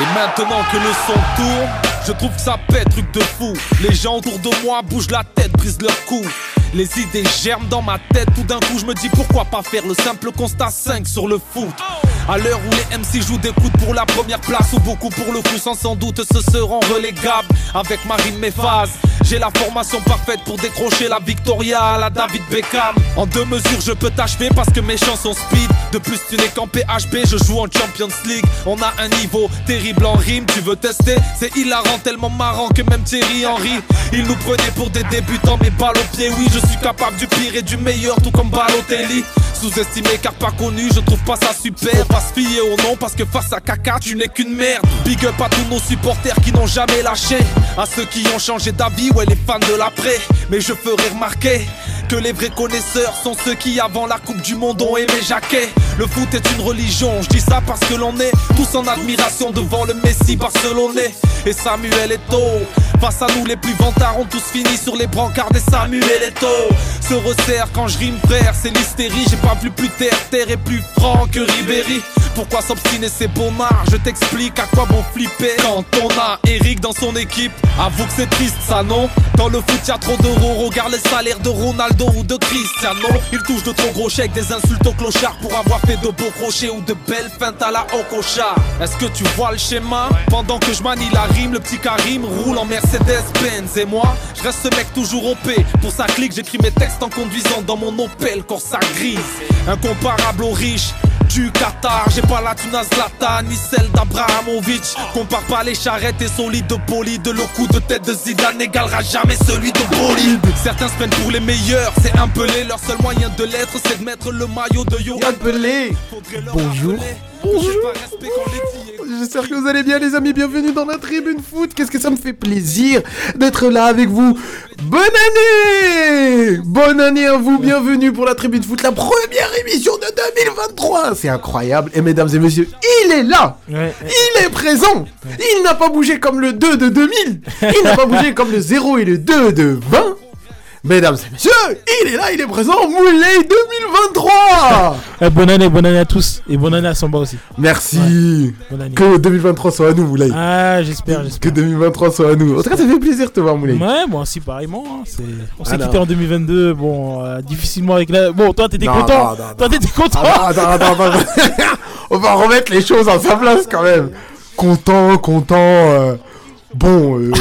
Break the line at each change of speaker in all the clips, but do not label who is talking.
Et maintenant que le son tourne, je trouve que ça pète, truc de fou. Les gens autour de moi bougent la tête, brisent leur cou. Les idées germent dans ma tête, tout d'un coup je me dis pourquoi pas faire le simple constat 5 sur le foot. À l'heure où les MC jouent des coups pour la première place ou beaucoup pour le coup sans sans doute se seront relégables avec Marine Méphase. J'ai la formation parfaite pour décrocher la Victoria à la David Beckham. En deux mesures, je peux t'achever parce que mes chansons speed. De plus, tu n'es qu'en PHB, je joue en Champions League. On a un niveau terrible en rime, tu veux tester? C'est hilarant, tellement marrant que même Thierry Henry. Il nous prenait pour des débutants, mais balle au pied, oui, je suis capable du pire et du meilleur, tout comme Balotelli. Sous-estimé car pas connu, je trouve pas ça super. Pas se fier au nom parce que face à caca, tu n'es qu'une merde. Big up à tous nos supporters qui n'ont jamais lâché. À ceux qui ont changé d'avis, ouais, les fans de l'après. Mais je ferai remarquer que les vrais connaisseurs sont ceux qui, avant la Coupe du Monde, ont aimé Jacquet. Le foot est une religion, je dis ça parce que l'on est tous en admiration devant le Messi barcelonais. Et Samuel Eto'o. Face à nous, les plus vantards ont tous fini sur les brancards des Samuel Eto'o. Se resserre quand je rime, frère, c'est l'hystérie. J'ai pas vu plus terre, terre est plus franc que Ribéry. Pourquoi s'obstiner c'est marre Je t'explique à quoi bon flipper Quand on a Eric dans son équipe Avoue que c'est triste ça non? Dans le foot y'a trop d'euros Regarde les salaires de Ronaldo ou de Il touche de trop gros chèques Des insultes au clochard Pour avoir fait de beaux crochets Ou de belles feintes à la Okocha. Est-ce que tu vois le schéma? Pendant que je manie la rime Le petit Karim roule en Mercedes-Benz. Et moi je reste ce mec toujours OP Pour sa clique j'écris mes textes en conduisant Dans mon Opel Corsa grise Incomparable aux riches du Qatar. J'ai pas la tuna Zlatan ni celle d'Abrahamovic. Compare pas les charrettes et solides de poli. De coup de tête de Zidane n'égalera jamais celui de Bolide. Certains se prennent pour les meilleurs, c'est un pelé. Leur seul moyen de l'être, c'est de mettre le maillot de Yo.
Pelé. Bonjour. Bonjour. J'espère que vous allez bien les amis, bienvenue dans la tribune foot. Qu'est-ce que ça me fait plaisir d'être là avec vous. Bonne année Bonne année à vous, bienvenue pour la tribune foot, la première émission de 2023. C'est incroyable. Et mesdames et messieurs, il est là. Il est présent. Il n'a pas bougé comme le 2 de 2000. Il n'a pas bougé comme le 0 et le 2 de 20. Mesdames et messieurs, il est là, il est présent, Moulay 2023
eh, Bonne année, bonne année à tous, et bonne année à Samba aussi.
Merci Que 2023 soit à nous, Moulay.
Ah, j'espère, j'espère.
Que 2023 soit à nous. En tout cas, ça fait plaisir de te voir, Moulay.
Ouais, bon, aussi pareillement. Hein, on s'est quitté en 2022, bon, euh, difficilement avec la... Bon, toi, t'étais content Toi, t'étais content
attends, attends, attends, On va remettre les choses en sa place, quand même. Content, content... Euh, bon... Euh,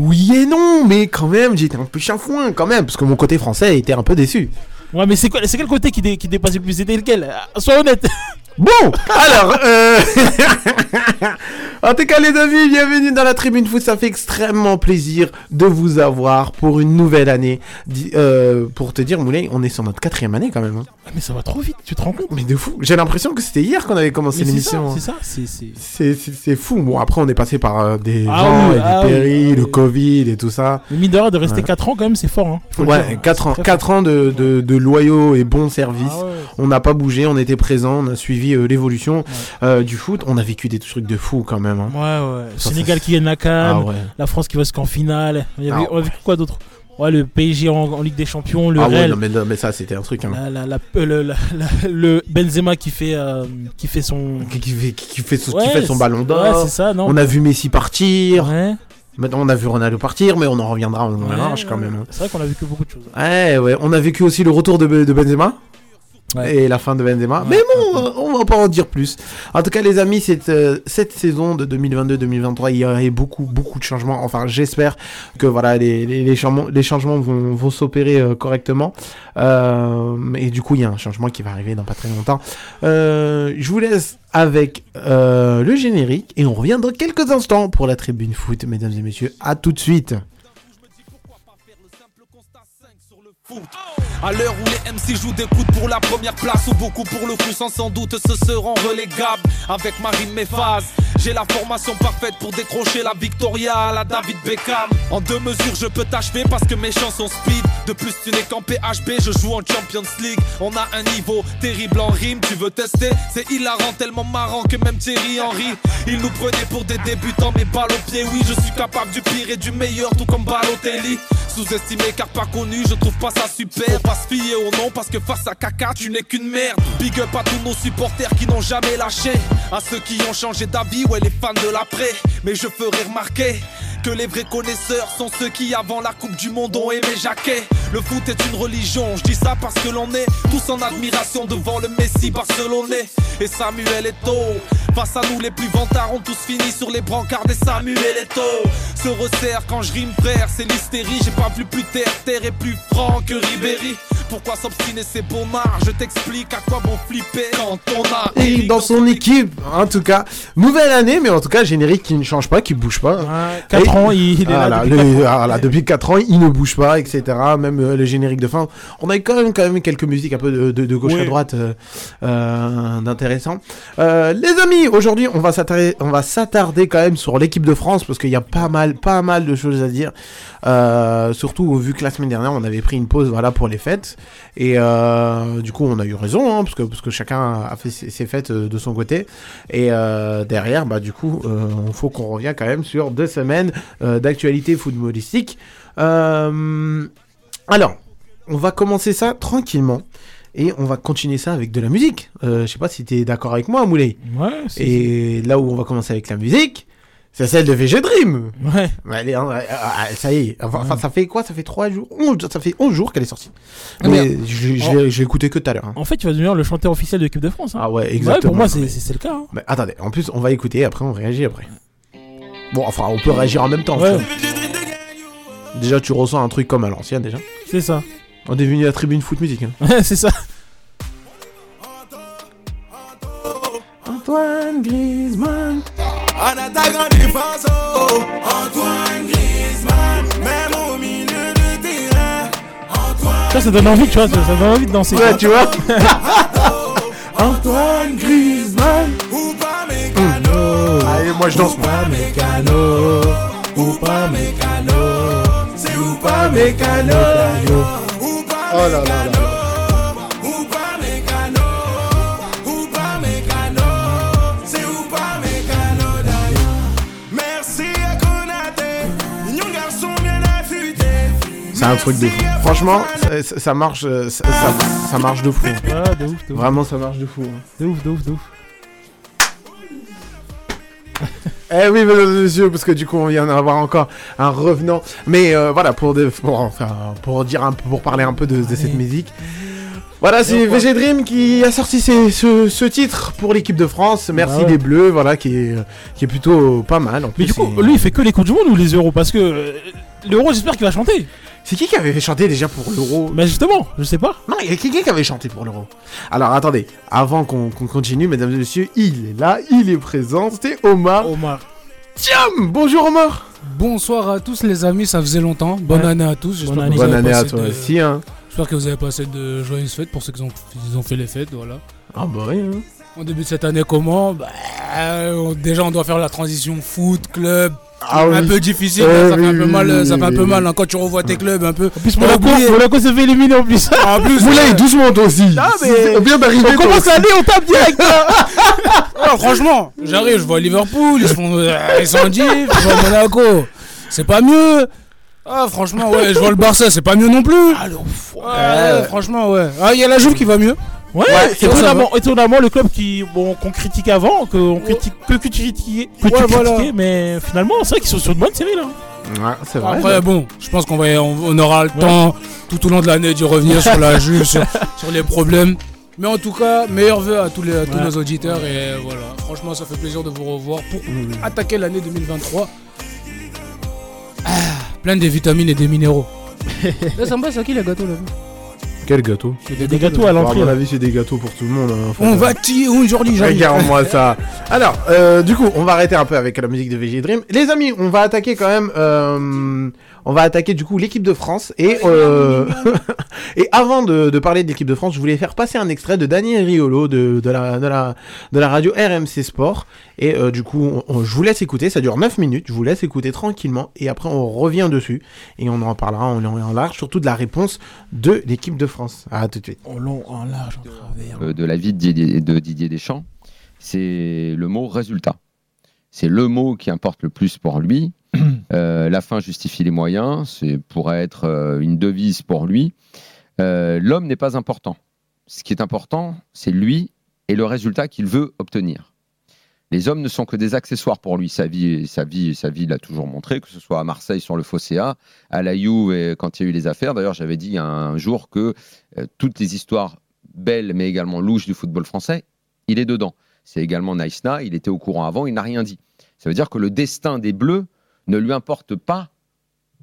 oui et non, mais quand même, j'étais un peu chafouin quand même, parce que mon côté français était un peu déçu.
Ouais, mais c'est quel côté qui, qui dépassait le plus? C'était lequel? Sois honnête.
Bon, alors, euh... en tout cas les amis, bienvenue dans la tribune foot, ça fait extrêmement plaisir de vous avoir pour une nouvelle année. Euh, pour te dire, Moulay, on est sur notre quatrième année quand même. Hein.
Ah, mais ça va trop vite, tu te rends compte?
Mais de fou, j'ai l'impression que c'était hier qu'on avait commencé l'émission.
C'est ça, c'est
ça, c'est fou. Bon, après on est passé par euh, des ah gens, et des ah péris, le Covid et tout ça.
Mais mine de, de rester 4 ans quand même, c'est fort. Hein,
ouais, 4 ans, 4 ans de, de, de, loyaux et bons services. Ah on n'a pas bougé, on était présent, on a suivi euh, l'évolution euh, du foot. On a vécu des trucs de fou quand même. Hein.
Ouais, ouais. Sénégal qui gagne la Cannes, ah la France qui va jusqu'en finale. Il y avait, ah, on a vécu quoi d'autre? Ouais, le PSG en, Ligue des Champions, le ah Ouais,
non, mais, ça c'était un truc. Hein.
Euh, le, Benzema qui fait, qui fait son.
Qui, fait, qui fait, son, qui fait son ballon d'or. Ouais, c'est ça, non On a vu Messi partir. Ouais. Maintenant, on a vu Ronaldo partir, mais on en reviendra en ouais, quand même. Hein.
C'est vrai qu'on a vécu beaucoup de choses.
Ouais, ouais. On a vécu aussi le retour de, de Benzema et la fin de Benzema. Mais bon, on va pas en dire plus. En tout cas, les amis, cette, euh, cette saison de 2022-2023, il y a beaucoup, beaucoup de changements. Enfin, j'espère que voilà, les, les, changements, les changements vont, vont s'opérer euh, correctement. Euh, et du coup, il y a un changement qui va arriver dans pas très longtemps. je vous laisse avec le générique et on revient dans quelques instants pour la tribune foot, mesdames et messieurs. À tout de suite.
À l'heure où les MC jouent des coups pour la première place ou beaucoup pour le coup sans sans doute se seront relégables avec Marine Méphase. J'ai la formation parfaite pour décrocher la Victoria à la David Beckham. En deux mesures je peux t'achever parce que mes chansons speed. De plus tu n'es qu'en PHB, je joue en Champions League. On a un niveau terrible en rime, tu veux tester? C'est hilarant, tellement marrant que même Thierry Henry. Il nous prenait pour des débutants mais balle au pied, oui je suis capable du pire et du meilleur tout comme Balotelli. Sous-estimé car pas connu, je trouve pas ça super. Pas se fier au nom parce que face à caca, tu n'es qu'une merde. Big up à tous nos supporters qui n'ont jamais lâché. À ceux qui ont changé d'avis, ouais, les fans de l'après. Mais je ferai remarquer que les vrais connaisseurs sont ceux qui avant la Coupe du Monde ont aimé Jacquet. Le foot est une religion, je dis ça parce que l'on est tous en admiration devant le Messi barcelonais. Et Samuel Eto'o, face à nous les plus vantards ont tous fini sur les brancards des Samuel Eto'o. Se resserre quand je rime frère, c'est l'hystérie, j'ai pas vu plus terre, terre est plus franc que Ribéry. Pourquoi s'obstiner c'est bon art Je t'explique à quoi bon flipper quand on a
Eric dans son équipe. En tout cas, nouvelle année, mais en tout cas générique qui ne change pas, qui bouge pas.
4 ans, il, est là.
Depuis 4 ans. il ne bouge pas, etc. Même euh, le générique de fin. On a quand même, quand même quelques musiques un peu de, gauche à droite euh, euh, d'intéressant. les amis, aujourd'hui, on va s'attarder, on va s'attarder quand même sur l'équipe de France parce qu'il y a pas mal, pas mal de choses à dire. surtout vu que la semaine dernière, on avait pris une pause, voilà, pour les fêtes. Et euh, du coup, on a eu raison, hein, parce, que, parce que chacun a fait ses, fêtes euh, de son côté. Et euh, derrière, bah, du coup, il faut qu'on revienne quand même sur deux semaines d'actualité footballistique. alors, on va commencer ça tranquillement. Et on va continuer ça avec de la musique. je sais pas si tu es d'accord avec moi, Moulay.
Ouais.
Et là où on va commencer avec la musique, c'est celle de VG Dream.
Ouais.
Hein, ça y est. Enfin, ça fait quoi? Ça fait 3 jours. ça fait 11 jours qu'elle est sortie. Ah, mais j'ai écouté que tout à l'heure. Hein.
En fait, tu vas devenir le chanteur officiel de l'équipe de France. Hein.
Ah ouais, exactement.
pour moi, c'est le cas. Hein.
Mais attendez, en plus, on va écouter après on réagit après. Bon, enfin, on peut réagir en même temps. Déjà, tu ressens un truc comme à l'ancienne déjà.
C'est ça.
On est venu à la tribune foot musique.
Ouais, c'est ça.
Antoine Griezmann.
En attaquant défense, oh, Antoine Griezmann, même au milieu de terrain. Antoine
ça, ça donne envie, tu vois, ça, donne envie de danser.
Ouais, tu vois. Antoine Griezmann. Moi je danse.
Ou pas mécano. Ou pas mécano. C'est ou pas mécano.
Oh là là là. C'est un truc de fou. Franchement, ça, marche, euh, ça, marche de fou.
de ouf,
Vraiment, ça marche de fou. Hein.
De ouf, de ouf, de ouf.
Eh oui, mesdames et messieurs, parce que du coup, on vient d'avoir encore un revenant. Mais euh, voilà, pour, pour, enfin, pour, dire un, pour parler un peu de, cette musique. Voilà, c'est VG Dream qui a sorti ce, titre pour l'équipe de France. Merci bah les Bleus, voilà, qui est, qui est plutôt pas mal.
Mais du coup, lui, il fait que les coups du monde ou les euros? Parce que euh, l'euro, j'espère qu'il va chanter.
C'est qui qui avait chanté déjà pour l'euro
Mais justement, je sais pas.
Non, il y a qui qui avait chanté pour l'euro Alors attendez, avant qu'on continue, mesdames et messieurs, il est là, il est présent, c'était Omar.
Omar.
Tiens, bonjour Omar.
Bonsoir à tous les amis, ça faisait longtemps. Bonne année à tous.
Bonne année, Bonne année à toi aussi. Hein.
J'espère que vous avez passé de joyeuses fêtes pour ceux qui ont, ont fait les fêtes, voilà.
Ah bah oui. Hein.
En début de cette année, comment? Bah, Déjà, on doit faire la transition foot, club, ah un peu difficile, ça fait un peu mal, ça fait un peu mal hein, quand tu revois tes clubs un peu.
En plus, Monaco, Monaco s'est fait éliminer en plus.
En plus, vous l'avez doucement toi aussi.
Ah, mais d'arriver. On commence l'année, on tape direct.
Hein. franchement, j'arrive, je vois Liverpool, ils sont, euh, ils sont je vois Monaco. C'est pas mieux. Ah, franchement, ouais, je vois le Barça, c'est pas mieux non plus. Ah, franchement, ouais. Ah, il y a la Juve qui va mieux.
Ouais, étonnamment, étonnamment, le club qui bon qu'on critique avant, qu'on critique que, que tu critiquais, que tu critiquais, mais finalement c'est vrai qu'ils sont sur une bonne série là.
Ouais, c'est vrai.
Après bon, je pense qu'on va on, aura le temps tout au long de l'année d'y revenir sur la juge, sur, les problèmes. Mais en tout cas, meilleurs vœux à tous, les, tous nos auditeurs et voilà. Franchement, ça fait plaisir de vous revoir pour mmh. attaquer l'année 2023. Ah, plein de vitamines et des minéraux. là, ça me passe à qui les gâteaux là
quel gâteau
C'est des, gâteaux à l'entrée.
À mon avis, c'est des gâteaux pour tout le monde. Hein,
on va tirer aujourd'hui,
Regarde-moi ça. Alors, euh, du coup, on va arrêter un peu avec la musique de VG Dream. Les amis, on va attaquer quand même. Euh, on va attaquer du coup l'équipe de France et euh, et avant de, parler de l'équipe de France, je voulais faire passer un extrait de Daniel Riolo de, de, la, de, la, de la radio RMC Sport et euh, du coup je vous laisse écouter, ça dure 9 minutes, je vous laisse écouter tranquillement et après on revient dessus et on en parlera en long et en large, surtout de la réponse de l'équipe de France. À tout de suite.
En long, en large, en travers.
Euh, de la vie de Didier, de Didier Deschamps, c'est le mot résultat. C'est le mot qui importe le plus pour lui. la fin justifie les moyens, c'est pourrait être une devise pour lui. L'homme n'est pas important. Ce qui est important, c'est lui et le résultat qu'il veut obtenir. Les hommes ne sont que des accessoires pour lui. Sa vie, sa vie, sa vie l'a toujours montré, que ce soit à Marseille sur le Fosséa, à la Juve quand il y a eu les affaires. D'ailleurs, j'avais dit un jour que euh, toutes les histoires belles, mais également louches du football français, il est dedans. C'est également Naïsna, il était au courant avant, il n'a rien dit. Ça veut dire que le destin des Bleus ne lui importe pas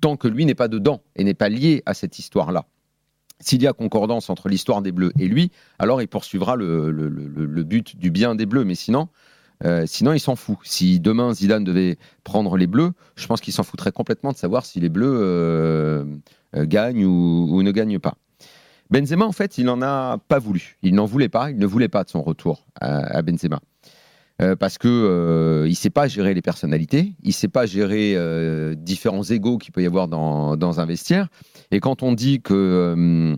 tant que lui n'est pas dedans et n'est pas lié à cette histoire-là. S'il y a concordance entre l'histoire des Bleus et lui, alors il poursuivra le, le but du bien des Bleus. Mais sinon, euh, sinon, il s'en fout. Si demain Zidane devait prendre les Bleus, je pense qu'il s'en foutrait complètement de savoir si les Bleus euh, euh, gagnent ou, ne gagnent pas. Benzema, en fait, il n'en a pas voulu. Il n'en voulait pas. Il ne voulait pas de son retour à, Benzema. parce que il sait pas gérer les personnalités, il sait pas gérer différents égaux qu'il peut y avoir dans, dans, un vestiaire. Et quand on dit que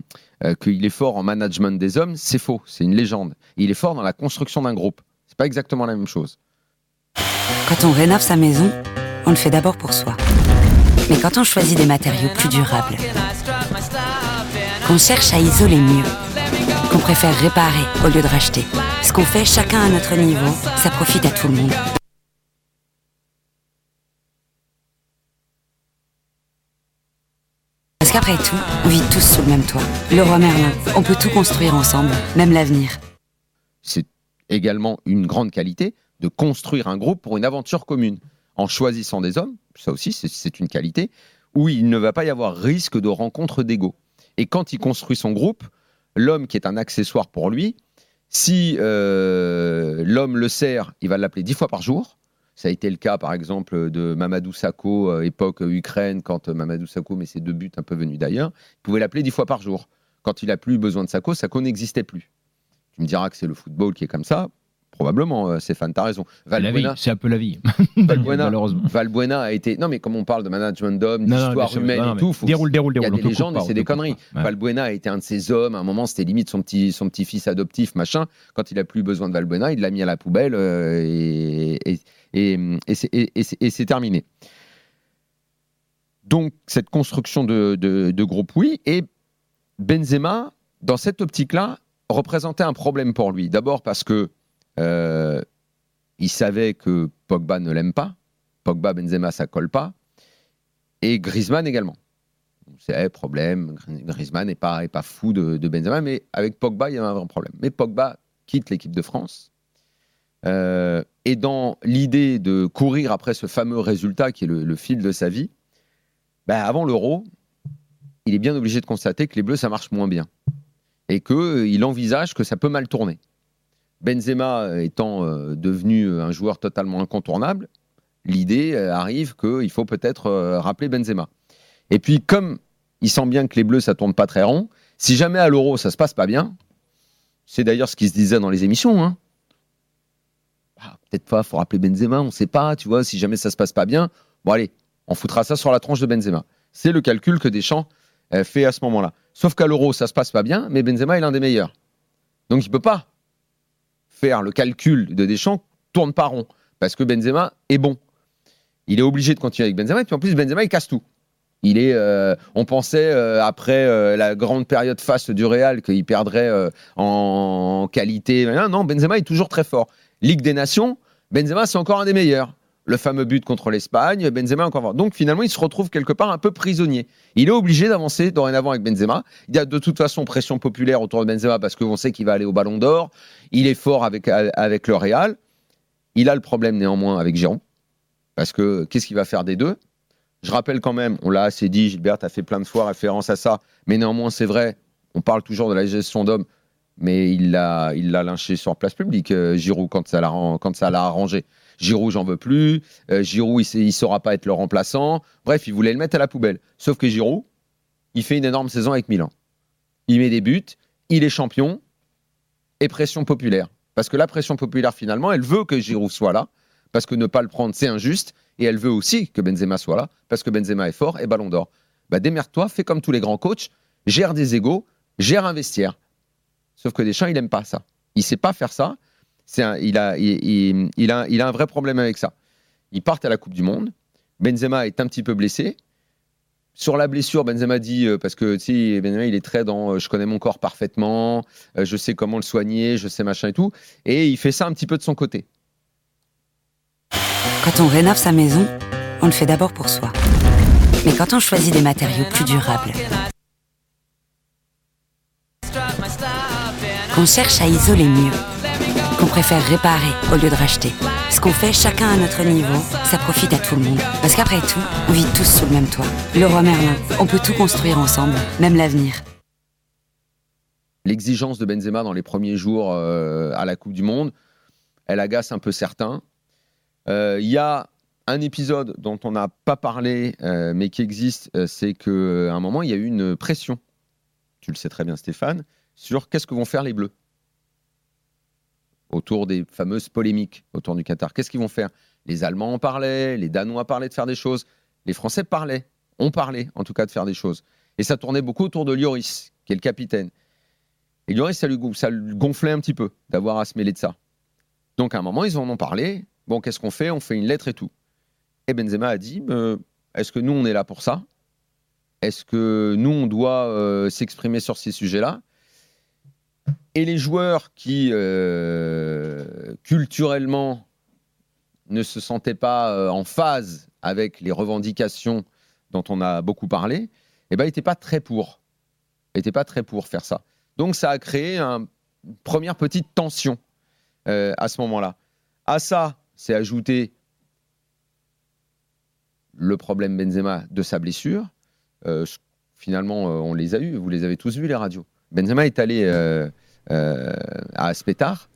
qu'il est fort en management des hommes, c'est faux, c'est une légende. Il est fort dans la construction d'un groupe pas exactement la même chose.
Quand on rénove sa maison, on le fait d'abord pour soi. Mais quand on choisit des matériaux plus durables, qu'on cherche à isoler mieux, qu'on préfère réparer au lieu de racheter, ce qu'on fait chacun à notre niveau, ça profite à tout le monde. Parce qu'après tout, on vit tous sous le même toit. Le roi Merlin, on peut tout construire ensemble, même l'avenir.
Également une grande qualité de construire un groupe pour une aventure commune, en choisissant des hommes, ça aussi c'est une qualité, où il ne va pas y avoir risque de rencontre d'ego. Et quand il construit son groupe, l'homme qui est un accessoire pour lui, si euh, l'homme le sert, il va l'appeler dix fois par jour. Ça a été le cas, par exemple, de Mamadou Sakho, euh, époque Ukraine, quand Mamadou Sakho met ses deux buts un peu venus d'ailleurs. Il pouvait l'appeler dix fois par jour. Quand il n'a plus besoin de Sakho, Sakho n'existait plus. Tu me diras que c'est le football qui est comme ça. Probablement, euh, Stéphane, t'as raison.
Valbuena, c'est un peu la vie.
Valbuena, Valbuena a été. Non, mais comme on parle de management d'hommes, d'histoire humaine et tout,
faut déroule, déroule,
il y
a
des légendes et c'est des conneries. Valbuena a été un de ces hommes. À un moment, c'était limite son petit, son petit fils adoptif, machin. Quand il a plus besoin de Valbuena, il l'a mis à la poubelle euh, et, et, et c'est terminé. Donc, cette construction de, de, de groupe, oui. Et Benzema, dans cette optique-là, représentait un problème pour lui. D'abord parce que euh, il savait que Pogba ne l'aime pas. Pogba, Benzema, ça colle pas. Et Griezmann également. C'est problème. Griezmann n'est pas, fou de, Benzema, mais avec Pogba, il y a un vrai problème. Mais Pogba quitte l'équipe de France. Euh, et dans l'idée de courir après ce fameux résultat qui est le, fil de sa vie, ben avant l'euro, il est bien obligé de constater que les Bleus, ça marche moins bien et qu'il euh, envisage que ça peut mal tourner. Benzema euh, étant euh, devenu un joueur totalement incontournable, l'idée arrive qu'il faut peut-être rappeler Benzema. Et puis, comme il sent bien que les Bleus, ça tourne pas très rond, si jamais à l'Euro, ça se passe pas bien, c'est d'ailleurs ce qui se disait dans les émissions, hein. ah, peut-être pas, faut rappeler Benzema, on ne sait pas, tu vois, si jamais ça se passe pas bien, bon allez, on foutra ça sur la tronche de Benzema. C'est le calcul que Deschamps fait à ce moment-là. Sauf qu'à l'Euro, ça se passe pas bien, mais Benzema est l'un des meilleurs. Donc il ne peut pas faire le calcul de Deschamps, tourne pas rond, parce que Benzema est bon. Il est obligé de continuer avec Benzema, et puis en plus, Benzema, il casse tout. Il est, euh, on pensait euh, après euh, la grande période face du Real qu'il perdrait en qualité. Non, Benzema est toujours très fort. Ligue des Nations, Benzema c'est encore un des meilleurs le fameux but contre l'Espagne, Benzema encore. Donc finalement, il se retrouve quelque part un peu prisonnier. Il est obligé d'avancer dorénavant avec Benzema. Il y a de toute façon pression populaire autour de Benzema parce qu'on sait qu'il va aller au Ballon d'Or. Il est fort avec, avec le Real. Il a le problème néanmoins avec Giron. Parce que qu'est-ce qu'il va faire des deux? Je rappelle quand même, on l'a assez dit, Gilbert a fait plein de fois référence à ça, mais néanmoins c'est vrai, on parle toujours de la gestion d'hommes, mais il l'a il lynché sur place publique, euh, Giroud, quand ça l'a arrangé. Giroud, j'en veux plus. Euh, Giroud, il ne saura pas être le remplaçant. Bref, il voulait le mettre à la poubelle. Sauf que Giroud, il fait une énorme saison avec Milan. Il met des buts, il est champion et pression populaire. Parce que la pression populaire, finalement, elle veut que Giroud soit là. Parce que ne pas le prendre, c'est injuste. Et elle veut aussi que Benzema soit là. Parce que Benzema est fort et ballon d'or. Bah, démerde-toi, fais comme tous les grands coachs. Gère des égaux, gère un vestiaire. Sauf que Deschamps, il n'aime pas ça. Il sait pas faire ça il, a, un vrai problème avec ça. Ils partent à la Coupe du Monde. Benzema est un petit peu blessé. Sur la blessure, Benzema dit, euh, parce que tu Benzema, il est très dans euh, je connais mon corps parfaitement, euh, je sais comment le soigner, je sais machin et tout. Et il fait ça un petit peu de son côté.
Quand on rénove sa maison, on le fait d'abord pour soi. Mais quand on choisit des matériaux plus durables, qu'on cherche à isoler mieux, qu'on préfère réparer au lieu de racheter. Ce qu'on fait chacun à notre niveau, ça profite à tout le monde. Parce qu'après tout, on vit tous sous le même toit. Le roi Merlin, on peut tout construire ensemble, même l'avenir.
L'exigence de Benzema dans les premiers jours euh, à la Coupe du Monde, elle agace un peu certains. Euh, Il y a un épisode dont on n'a pas parlé, euh, mais qui existe, c'est qu'à un moment, il y a eu une pression, tu le sais très bien Stéphane, sur qu'est-ce que vont faire les Bleus autour des fameuses polémiques autour du Qatar. Qu'est-ce qu'ils vont faire? Les Allemands en parlaient, les Danois parlaient de faire des choses, les Français parlaient, ont parlé en tout cas de faire des choses. Et ça tournait beaucoup autour de Lloris, qui est le capitaine. Et Lloris, ça lui, ça gonflait un petit peu d'avoir à se mêler de ça. Donc à un moment, ils en ont parlé. Bon, qu'est-ce qu'on fait? On fait une lettre et tout. Et Benzema a dit, euh, est-ce que nous, on est là pour ça? Est-ce que nous, on doit euh, s'exprimer sur ces sujets-là? Et les joueurs qui, euh, culturellement, ne se sentaient pas euh, en phase avec les revendications dont on a beaucoup parlé, eh ben, n'étaient pas très pour. n'étaient pas très pour faire ça. Donc ça a créé une première petite tension euh, à ce moment-là. À ça, c'est ajouté le problème Benzema de sa blessure. finalement, on les a eus, vous les avez tous vus, les radios. Benzema est allé à Aspetar.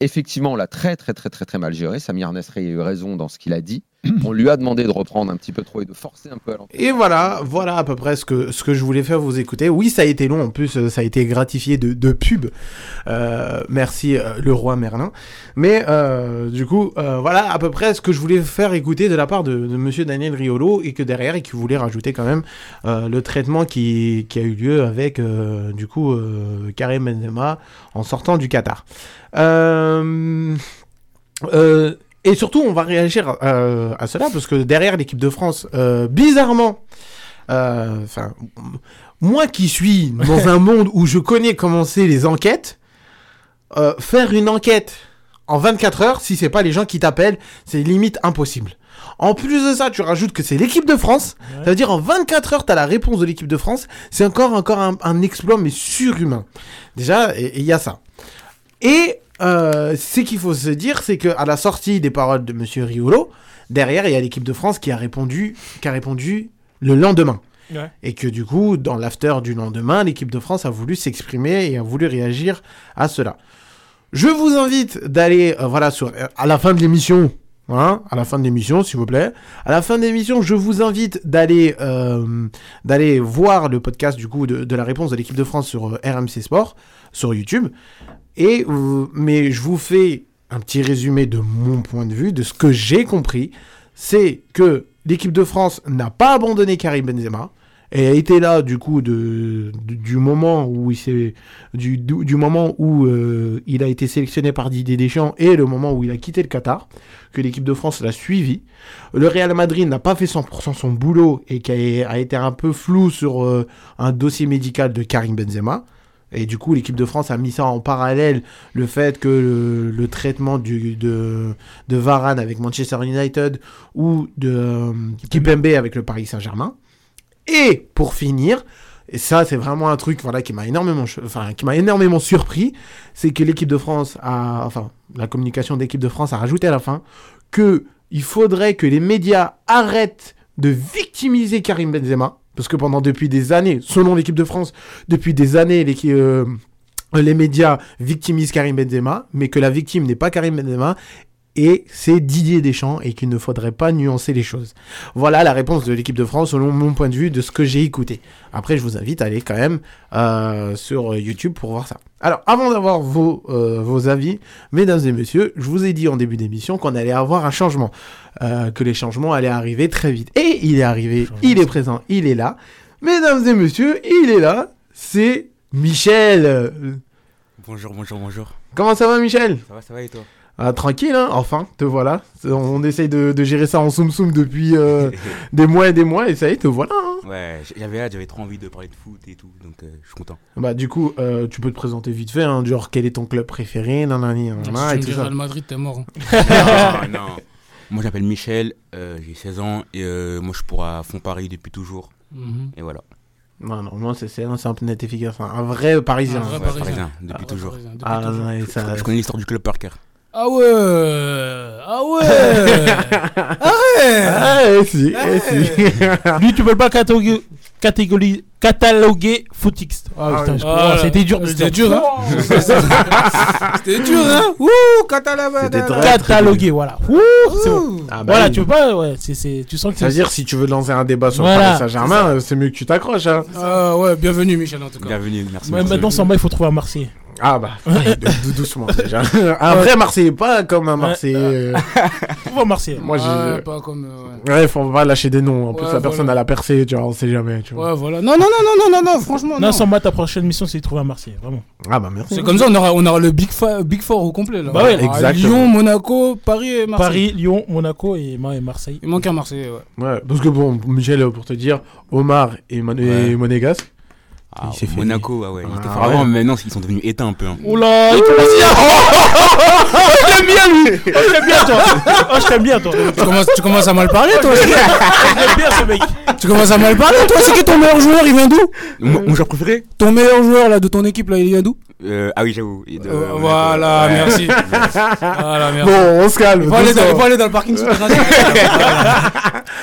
Effectivement, on l'a très, très, très, très, très mal géré. Samir Nesri a eu raison dans ce qu'il a dit. On lui a demandé de reprendre un petit peu trop et de forcer un peu à
Et voilà, voilà à peu près ce que, je voulais faire vous écouter. Oui, ça a été long, en plus, euh, ça a été gratifié de, pub. Euh, merci, euh, le roi Merlin. Mais du coup, voilà à peu près ce que je voulais faire écouter de la part de, de monsieur Daniel Riolo et que derrière, et qui voulait rajouter quand même le traitement qui, qui, a eu lieu avec, du coup, Karim Benzema en sortant du Qatar. Et surtout, on va réagir euh, à cela parce que derrière l'équipe de France, euh, bizarrement, euh, enfin, moi qui suis dans un monde où je connais comment c'est les enquêtes, faire une enquête en 24 heures, si c'est pas les gens qui t'appellent, c'est limite impossible. En plus de ça, tu rajoutes que c'est l'équipe de France. Ça veut dire en 24 heures, tu as la réponse de l'équipe de France. C'est encore, encore un, exploit, mais surhumain. Déjà, il y a ça. Et euh, ce qu'il faut se dire, c'est qu'à la sortie des paroles de Monsieur Riolo, derrière, il y a l'équipe de France qui a répondu, qui a répondu le lendemain. Et que du coup, dans l'after du lendemain, l'équipe de France a voulu s'exprimer et a voulu réagir à cela. Je vous invite d'aller, euh, voilà, sur, euh, à la fin de l'émission, Hein, à la fin de l'émission, s'il vous plaît. À la fin de l'émission, je vous invite d'aller d'aller voir le podcast du coup de, de la réponse de l'équipe de France sur RMC Sport sur YouTube. Et, mais je vous fais un petit résumé de mon point de vue, de ce que j'ai compris. C'est que l'équipe de France n'a pas abandonné Karim Benzema. Et a été là du coup du moment où euh, il a été sélectionné par Didier Deschamps et le moment où il a quitté le Qatar que l'équipe de France l'a suivi. Le Real Madrid n'a pas fait 100% son boulot et a, été un peu flou sur euh, un dossier médical de Karim Benzema. Et du coup, l'équipe de France a mis ça en parallèle, le fait que le, traitement du, de, de Varane avec Manchester United ou de euh, Kipembe avec le Paris Saint-Germain. Et pour finir, et ça c'est vraiment un truc voilà, qui m'a énormément, enfin, qui m'a énormément surpris, c'est que l'équipe de France a, enfin, la communication d'équipe de France a rajouté à la fin que il faudrait que les médias arrêtent de victimiser Karim Benzema parce que pendant depuis des années, selon l'équipe de France, depuis des années, euh, les médias victimisent Karim Benzema, mais que la victime n'est pas Karim Benzema et c'est Didier Deschamps et qu'il ne faudrait pas nuancer les choses. Voilà la réponse de l'équipe de France selon mon point de vue de ce que j'ai écouté. Après, je vous invite à aller quand même euh, sur YouTube pour voir ça. Alors, avant d'avoir vos, euh, vos avis, mesdames et messieurs, je vous ai dit en début d'émission qu'on allait avoir un changement, euh, que les changements allaient arriver très vite. Et il est arrivé, il est présent, il est là. Mesdames et messieurs, il est là, c'est Michel.
Bonjour, bonjour, bonjour.
Comment ça va Michel?
Ça va, ça va et toi?
Ah, tranquille, hein, enfin, te voilà. On essaye de, de gérer ça en soum soum depuis euh, des mois et des mois, et ça y est, te voilà. Hein.
Ouais, j'avais hâte, j'avais trop envie de parler de foot et tout, donc euh, je suis content.
Bah, du coup, euh, tu peux te présenter vite fait, hein, genre quel est ton club préféré, nanani, nanana,
Si
et
tu
tout ça.
Real Madrid, t'es mort. hein.
non, non. Moi, j'appelle Michel, euh, j'ai 16 ans, et euh, moi, je suis pour à Fond Paris depuis toujours,
Mhm.
et voilà.
Non, non, moi, c'est c'est un simple, net, efficace. Un vrai parisien.
Un vrai
Ouais,
parisien.
parisien, depuis
Ah,
toujours.
parisien, depuis
Ah,
toujours.
ouais, ça...
Je connais l'histoire du club par cœur.
Ah ouais Ah ouais
Ah, eh, si, eh, si.
Lui, tu peux pas cataloguer, catégorie- cataloguer footix. Ah, putain, je
Voilà.
comprends, c'était dur. de le
C'était
dire.
dur, hein C'était dur, hein Ouh, Catalaba
C'était très-
Cataloguer, voilà. Ouh, c'est bon.
Ah, bah
Voilà,
oui.
tu peux pas, ouais, c'est, c'est, tu sens que c'est.
C'est-à-dire, si tu veux lancer un débat sur
Voilà,
le Paris Saint-Germain, euh, c'est mieux que tu t'accroches. Hein.
Ah ouais, bienvenue Michel en tout cas.
Bienvenue, merci.
Ouais,
merci.
maintenant, sans moi, il faut trouver un Marseillais.
Ah bah, ouais, doucement déjà. Un vrai Marseillais, pas comme un Marseillais. euh,
Trouve un Marseillais.
Moi,
Ouais,
j'ai.
pas comme. euh,
Ouais, faut pas lâcher des noms. En plus,
Ouais,
la personne, elle a percé, tu vois, on sait jamais. Tu
ouais.
vois.
Ouais, voilà. Non, non, non, non, non, non, franchement.
Non, sans moi, ta prochaine mission, c'est de trouver un Marseillais, vraiment.
Ah bah, merci.
C'est comme ça, on aura, on aura le Big, Big Four au complet là.
Bah ouais,
exactement.
Lyon, Monaco, Paris et Marseille.
Paris, Lyon, Monaco et, Marseille.
Il manque un Marseillais, ouais.
Ouais, parce que bon, Michel, pour te dire, Omar et, Mon- et
Ouais.
Monégas.
Ah,
il fait
Monaco, ah ouais, ils étaient
Ah
forts
ouais.
avant, mais maintenant, ils sont devenus éteints un peu. hein.
Oula, il commence. Oh, oh, je bien, lui Oh, je bien, toi Oh, je t'aime bien, toi
tu, commences, tu commences à mal parler, toi.
Je l'aime bien, ce mec
tu commences à mal parler, toi. C'est qui ton meilleur joueur Il vient d'où?
Mon mon joueur préféré?
Ton meilleur joueur là de ton équipe là, il vient d'où?
Euh, Ah oui, j'avoue.
Euh. Voilà,
Ouais.
merci. Voilà, merci.
Bon, on se calme.
Il faut aller, dans, il faut aller dans le parking.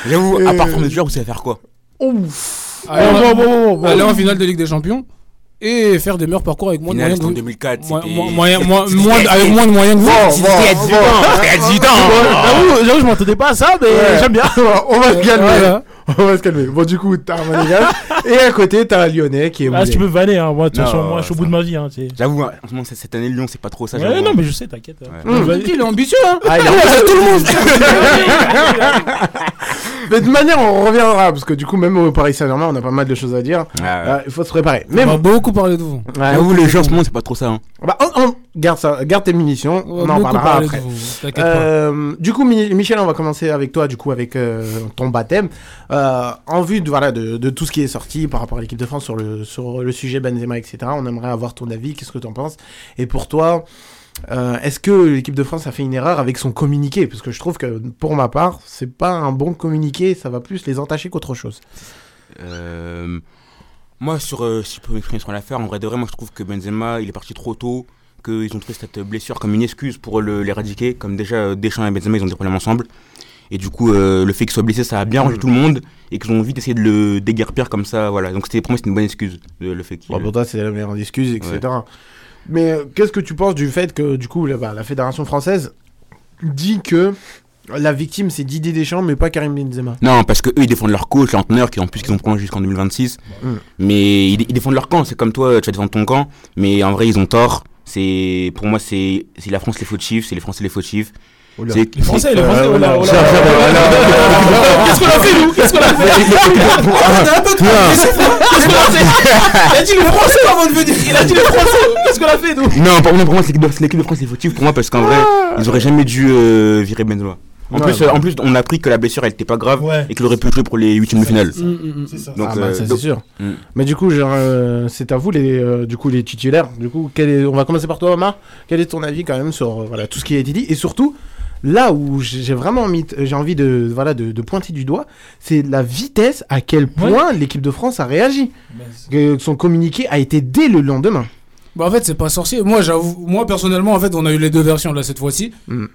J'avoue, à part
Euh,
forme de joueur, vous savez faire quoi?
Ouf.
Aller
Bon,
en-
bon, bon, bon,
aller en finale de Ligue des Champions et faire des meilleurs parcours avec moins de moyens que vous.
2004.
Moins-
c'était-
moins- moyen- moins-
c'était-
moins- avec moins de moyens que vous.
C'était il y a 18 ans. C'était il y a 18 ans.
J'avoue, je m'entendais pas à ça, mais
Ouais.
j'aime bien.
on va se calmer.
Voilà.
On va se calmer. Bon, du coup, t'as un et à côté, t'as un Lyonnais qui est
Ah, si tu veux vanner, hein, moi, de toute
Non,
façon, moi, je suis au bout de ma vie, hein.
J'avoue, hein, en ce moment, cette année, Lyon, c'est pas trop ça.
Ouais, non,
hein.
mais je sais, t'inquiète. hein.
Il est ambitieux, hein.
Ah, il a-
C'est tout le monde.
Mais de toute manière, on reviendra. Parce que du coup, même au Paris Saint-Germain, on a pas mal de choses à dire.
Ah, ouais.
Euh, Il faut se préparer.
On va
bon.
beaucoup parler de vous.
Ouais.
J'avoue, les en ce moment, c'est pas trop ça. hein.
Bah, on, on- garde ça, garde tes munitions.
On
en parlera
parler
après.
vous.
Euh, du coup, Mi- Michel, on va commencer avec toi, du coup, avec euh, ton baptême. Euh, en vue de, voilà, de, de tout ce qui est sorti par rapport à l'équipe de France sur le, sur le sujet Benzema, etc., on aimerait avoir ton avis. Qu'est-ce que tu en penses? Et pour toi, euh, est-ce que l'équipe de France a fait une erreur avec son communiqué? Parce que je trouve que, pour ma part, c'est pas un bon communiqué, ça va plus les entacher qu'autre chose.
Euh, moi, sur, euh, si je peux m'exprimer sur l'affaire, en vrai de vrai, moi je trouve que Benzema, il est parti trop tôt, qu'ils ont trouvé cette blessure comme une excuse pour l'éradiquer, comme déjà euh, Deschamps et Benzema, ils ont des problèmes ensemble. Et du coup, le fait qu'il soit blessé, ça a bien rangé tout le monde, et qu'ils ont vite essayé de le déguerpir comme ça, voilà. Donc c'était pour moi, c'était une bonne excuse, le, fait qu'il...
Bon, pour toi, c'est la meilleure excuse, etc. Mais qu'est-ce que tu penses du fait que, du coup, la, bah, la Fédération française dit que la victime, c'est Didier Deschamps, mais pas Karim Benzema?
Non, parce que eux ils défendent leur coach, l'entraîneur, qui en plus qu'ils ont prolongé jusqu'en 2026.
Mm.
Mais ils, ils défendent leur camp, c'est comme toi, tu vas défendre ton camp, mais en vrai ils ont tort. C'est pour moi c'est c'est la France les fautifs, c'est les Français les fautifs.
Oula.
C'est-
Les Français, les Français, oh là, oh là, oh. Qu'est-ce qu'on a fait, nous? Qu'est-ce qu'on a fait? Qu'est-ce qu'on a fait? Il a dit les Français avant de venir. Il a dit les Français. Qu'est-ce qu'on a fait, nous?
Non, pour, moi c'est l'équipe de- France les fautifs pour moi parce qu'en vrai ils auraient jamais dû euh, virer Benzema. En
Ouais,
plus,
ouais.
en plus, on a appris que la blessure elle était pas grave
Ouais.
et qu'il aurait pu jouer pour les huitièmes de finale.
C'est ça.
Donc,
ah bah,
euh,
ça c'est
donc-
sûr.
Mm.
Mais du coup, euh, c'est à vous les, euh, du coup, les titulaires. Du coup, quel est, on va commencer par toi, Omar. Quel est ton avis quand même sur euh, voilà tout ce qui a été dit? Et surtout là où j'ai vraiment mis, j'ai envie de voilà de, de pointer du doigt, c'est la vitesse à quel point l'équipe de France a réagi. Que son communiqué a été dès le lendemain.
Bah en fait c'est pas sorcier. Moi j'avoue, moi personnellement en fait on a eu les deux versions là cette fois-ci.
Mm.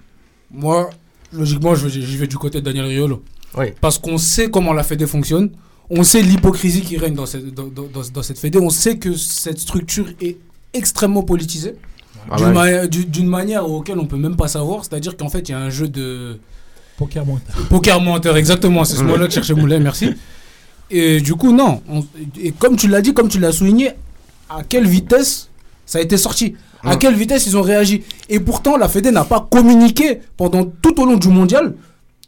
Moi logiquement je vais- j'y vais du côté de Daniel Riolo.
Oui.
Parce qu'on sait comment la Fédé fonctionne. On sait l'hypocrisie qui règne dans cette, dans, dans- dans- dans cette Fédé. On sait que cette structure est extrêmement politisée.
Ah
d'une,
ouais.
ma- du- d'une manière auquel on peut même pas savoir. C'est-à-dire qu'en fait il y a un jeu de
Poker mental.
poker menteur exactement. C'est ce mot-là que cherchait Moulin. Merci. Et du coup non. On- et comme tu l'as dit, comme tu l'as souligné, à quelle vitesse ça a été sorti? À
Mm.
quelle vitesse ils ont réagi. Et pourtant, la Fédé n'a pas communiqué pendant tout au long du mondial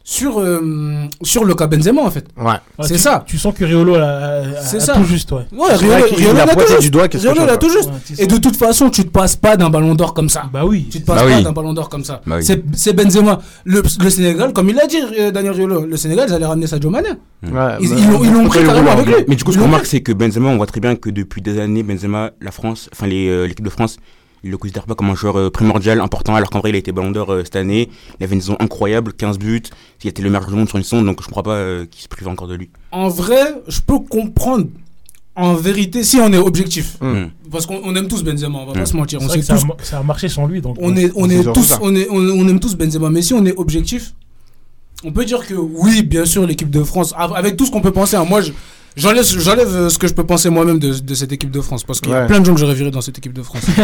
sur, euh, sur le cas Benzema, en fait.
Ouais.
Ouais,
c'est
tu-
ça.
Tu sens que Riolo a, a-
C'est
a
ça.
tout juste, ouais.
Ouais, Riolo,
a
il a
pointé
tout
du
juste.
doigt
Riolo, a tout.
Ouais,
Et de toute façon, tu te passes pas d'un ballon d'or comme ça.
Bah oui.
Tu te passes
Bah
pas
oui.
d'un ballon d'or comme ça.
Bah oui.
C'est Benzema. Le, le Sénégal, comme il l'a dit, euh, Daniel Riolo, le Sénégal, ils allaient ramener Sadio Mané.
Ouais,
Ils
bah,
ils l'ont ils l'ont pris carrément avec lui.
Mais du coup, ce qu'on remarque, c'est que Benzema, on voit très bien que depuis des années, Benzema, la France, enfin euh, l'équipe de France, il le considère pas comme un joueur euh, primordial, important, alors qu'en vrai, il a été ballon d'or euh, cette année. Il avait une saison incroyable, 15 buts. Il était le meilleur joueur du monde sur une saison, donc je crois pas euh, qu'il se prive encore de lui.
En vrai, je peux comprendre. En vérité, si on est objectif,
Mm.
parce qu'on on aime tous Benzema, on va pas
Mm.
se mentir,
C'est
on
vrai
sait
que ça, a, mar- ça a marché sans lui. Donc,
on est, on
C'est
est
surtout
tous,
ça.
on est, on, on aime tous Benzema. Mais si on est objectif, on peut dire que oui, bien sûr, l'équipe de France, av- avec tout ce qu'on peut penser. hein, moi, je- j'enlève, j'enlève euh, ce que je peux penser moi-même de, de cette équipe de France, parce qu'il y a
Ouais.
plein de gens que j'aurais viré dans cette équipe de France.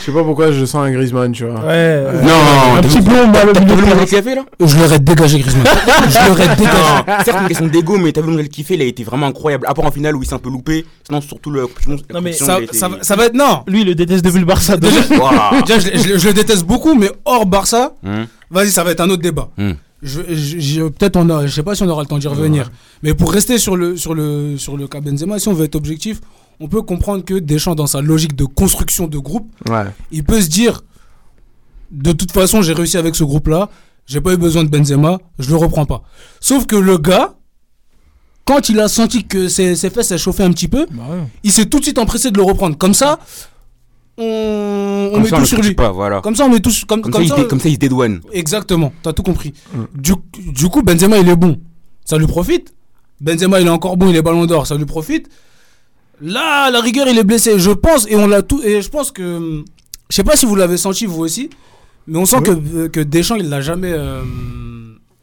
Je sais pas pourquoi je sens un Griezmann, tu vois.
Ouais. euh,
Non,
un
t'as
petit blond,
T'as vu le a fait là?
Je l'aurais dégagé, Griezmann. je l'aurais dégagé.
Non, certes, une question d'ego, mais t'as vu le modèle qu'il fait, il a été vraiment incroyable. À part en finale où il s'est un peu loupé, sinon surtout le.
Non, mais
Ça, ça, va- ça va être non.
Lui, il le déteste depuis le Barça.
Déjà, je, je- je le déteste beaucoup, mais hors Barça,
Hum,
vas-y, ça va être un autre débat.
Hmm.
Je, je- je- peut-être on a, je sais pas si on aura le temps d'y revenir. Mais pour rester sur le, sur le, sur le cas Benzema, si on veut être objectif, on peut comprendre que Deschamps, dans sa logique de construction de groupe,
Ouais.
il peut se dire de toute façon, j'ai réussi avec ce groupe-là, j'ai pas eu besoin de Benzema, je le reprends pas. Sauf que le gars, quand il a senti que ses, ses fesses s'échauffaient un petit peu,
Bah ouais.
il s'est tout de suite empressé de le reprendre. Comme ça, on, on met
ça,
tout sur lui.
pas, voilà.
Comme ça, on met tout sur- comme,
Comme,
comme
ça, il dé- comme ça, il se dédouane.
Exactement, t'as tout compris. Du, du coup, Benzema, il est bon. Ça lui profite. Benzema, il est encore bon, il est ballon d'or, ça lui profite. Là, à la rigueur, il est blessé. Je pense, et on l'a tout. Et je pense que. Je sais pas si vous l'avez senti, vous aussi, mais on sent que, euh, que Deschamps, il l'a jamais. euh,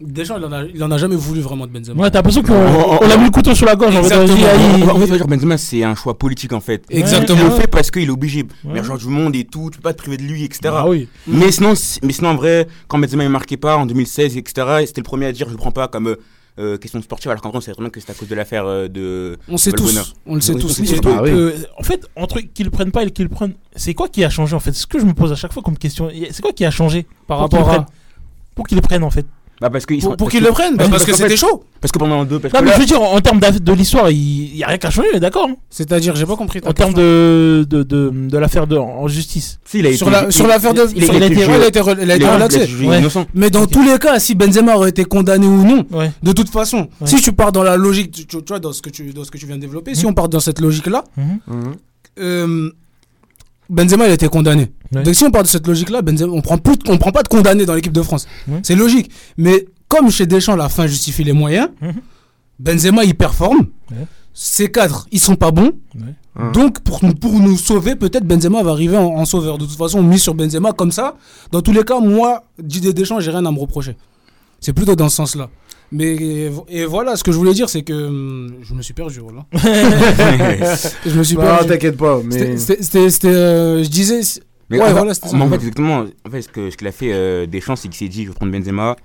Deschamps, il en, a, il en a jamais voulu vraiment de Benzema.
Ouais, t'as l'impression qu'on on a mis le couteau sur la gorge. En fait,
Exactement.
En dire Benzema, c'est un choix politique en fait.
Exactement.
Il le fait parce qu'il est obligé.
Ouais.
Du monde et tout, tu peux pas te priver de lui, etc.
Ah oui.
Mais sinon, mais sinon, en vrai, quand Benzema ne marquait pas en 2016, etc., c'était le premier à dire je le prends pas comme euh, euh, question sportive, alors qu'en vrai, on sait très bien que c'est à cause de l'affaire euh, de.
On sait tous. On le sait
Oui,
tous.
Ah oui.
euh, en fait, entre qu'ils le prennent pas et qu'ils le prennent, c'est quoi qui a changé en fait? C'est ce que je me pose à chaque fois comme question. C'est quoi qui a changé
par
pour
rapport à.
Pour qu'ils le prennent en fait?
Bah, parce que, ils
Pour,
sont-
pour
parce
qu'il
que-
le prenne, bah,
parce
que
fait-
c'était chaud.
Parce que pendant deux. Parce
Non,
que
mais
là-
je veux dire, en, en termes de l'histoire, il n'y a rien qu'à changer, d'accord hein
C'est-à-dire, j'ai pas compris.
En termes de, de, de, de l'affaire de, en justice.
si, il a été.
Sur la-
il-
sur l'affaire de.
il-
sur-
il a été
ouais,
jugé-
il a été re- il a été
il a-
relaxé.
Ouais.
Mais dans tous les cas, si Benzema aurait été condamné ou non,
Ouais.
de toute façon,
Ouais.
si tu pars dans la logique, tu, vois, dans ce que tu, dans ce que tu viens de développer, si
Mhm.
on part dans cette logique-là,
Mhm.
Mhm.
euh, Benzema il a été condamné.
Ouais.
Donc si on part de cette logique-là, Benzema, on prend plus, de- on prend pas de condamné dans l'équipe de France.
Ouais.
C'est logique. Mais comme chez Deschamps, la fin justifie les moyens,
Mhm.
Benzema il performe.
Ouais.
Ces cadres, ils sont pas bons.
Ouais.
Mhm.
Donc pour, nous- pour nous sauver, peut-être Benzema va arriver en, en sauveur. De toute façon, on mise sur Benzema comme ça. Dans tous les cas, moi, Didier Deschamps, j'ai rien à me reprocher. C'est plutôt dans ce sens-là. Mais et voilà, ce que je voulais dire, c'est que hum, je me suis perdu. Voilà. je me suis
Non,
perdu.
t'inquiète pas, mais.
C'était- euh, je disais,
Mais
Ouais,
en,
voilà, c'était ça.
en fait, exactement, en fait, ce que- ce qu'il a fait euh, Deschamps, c'est qu'il s'est dit, je vais prendre Benzema,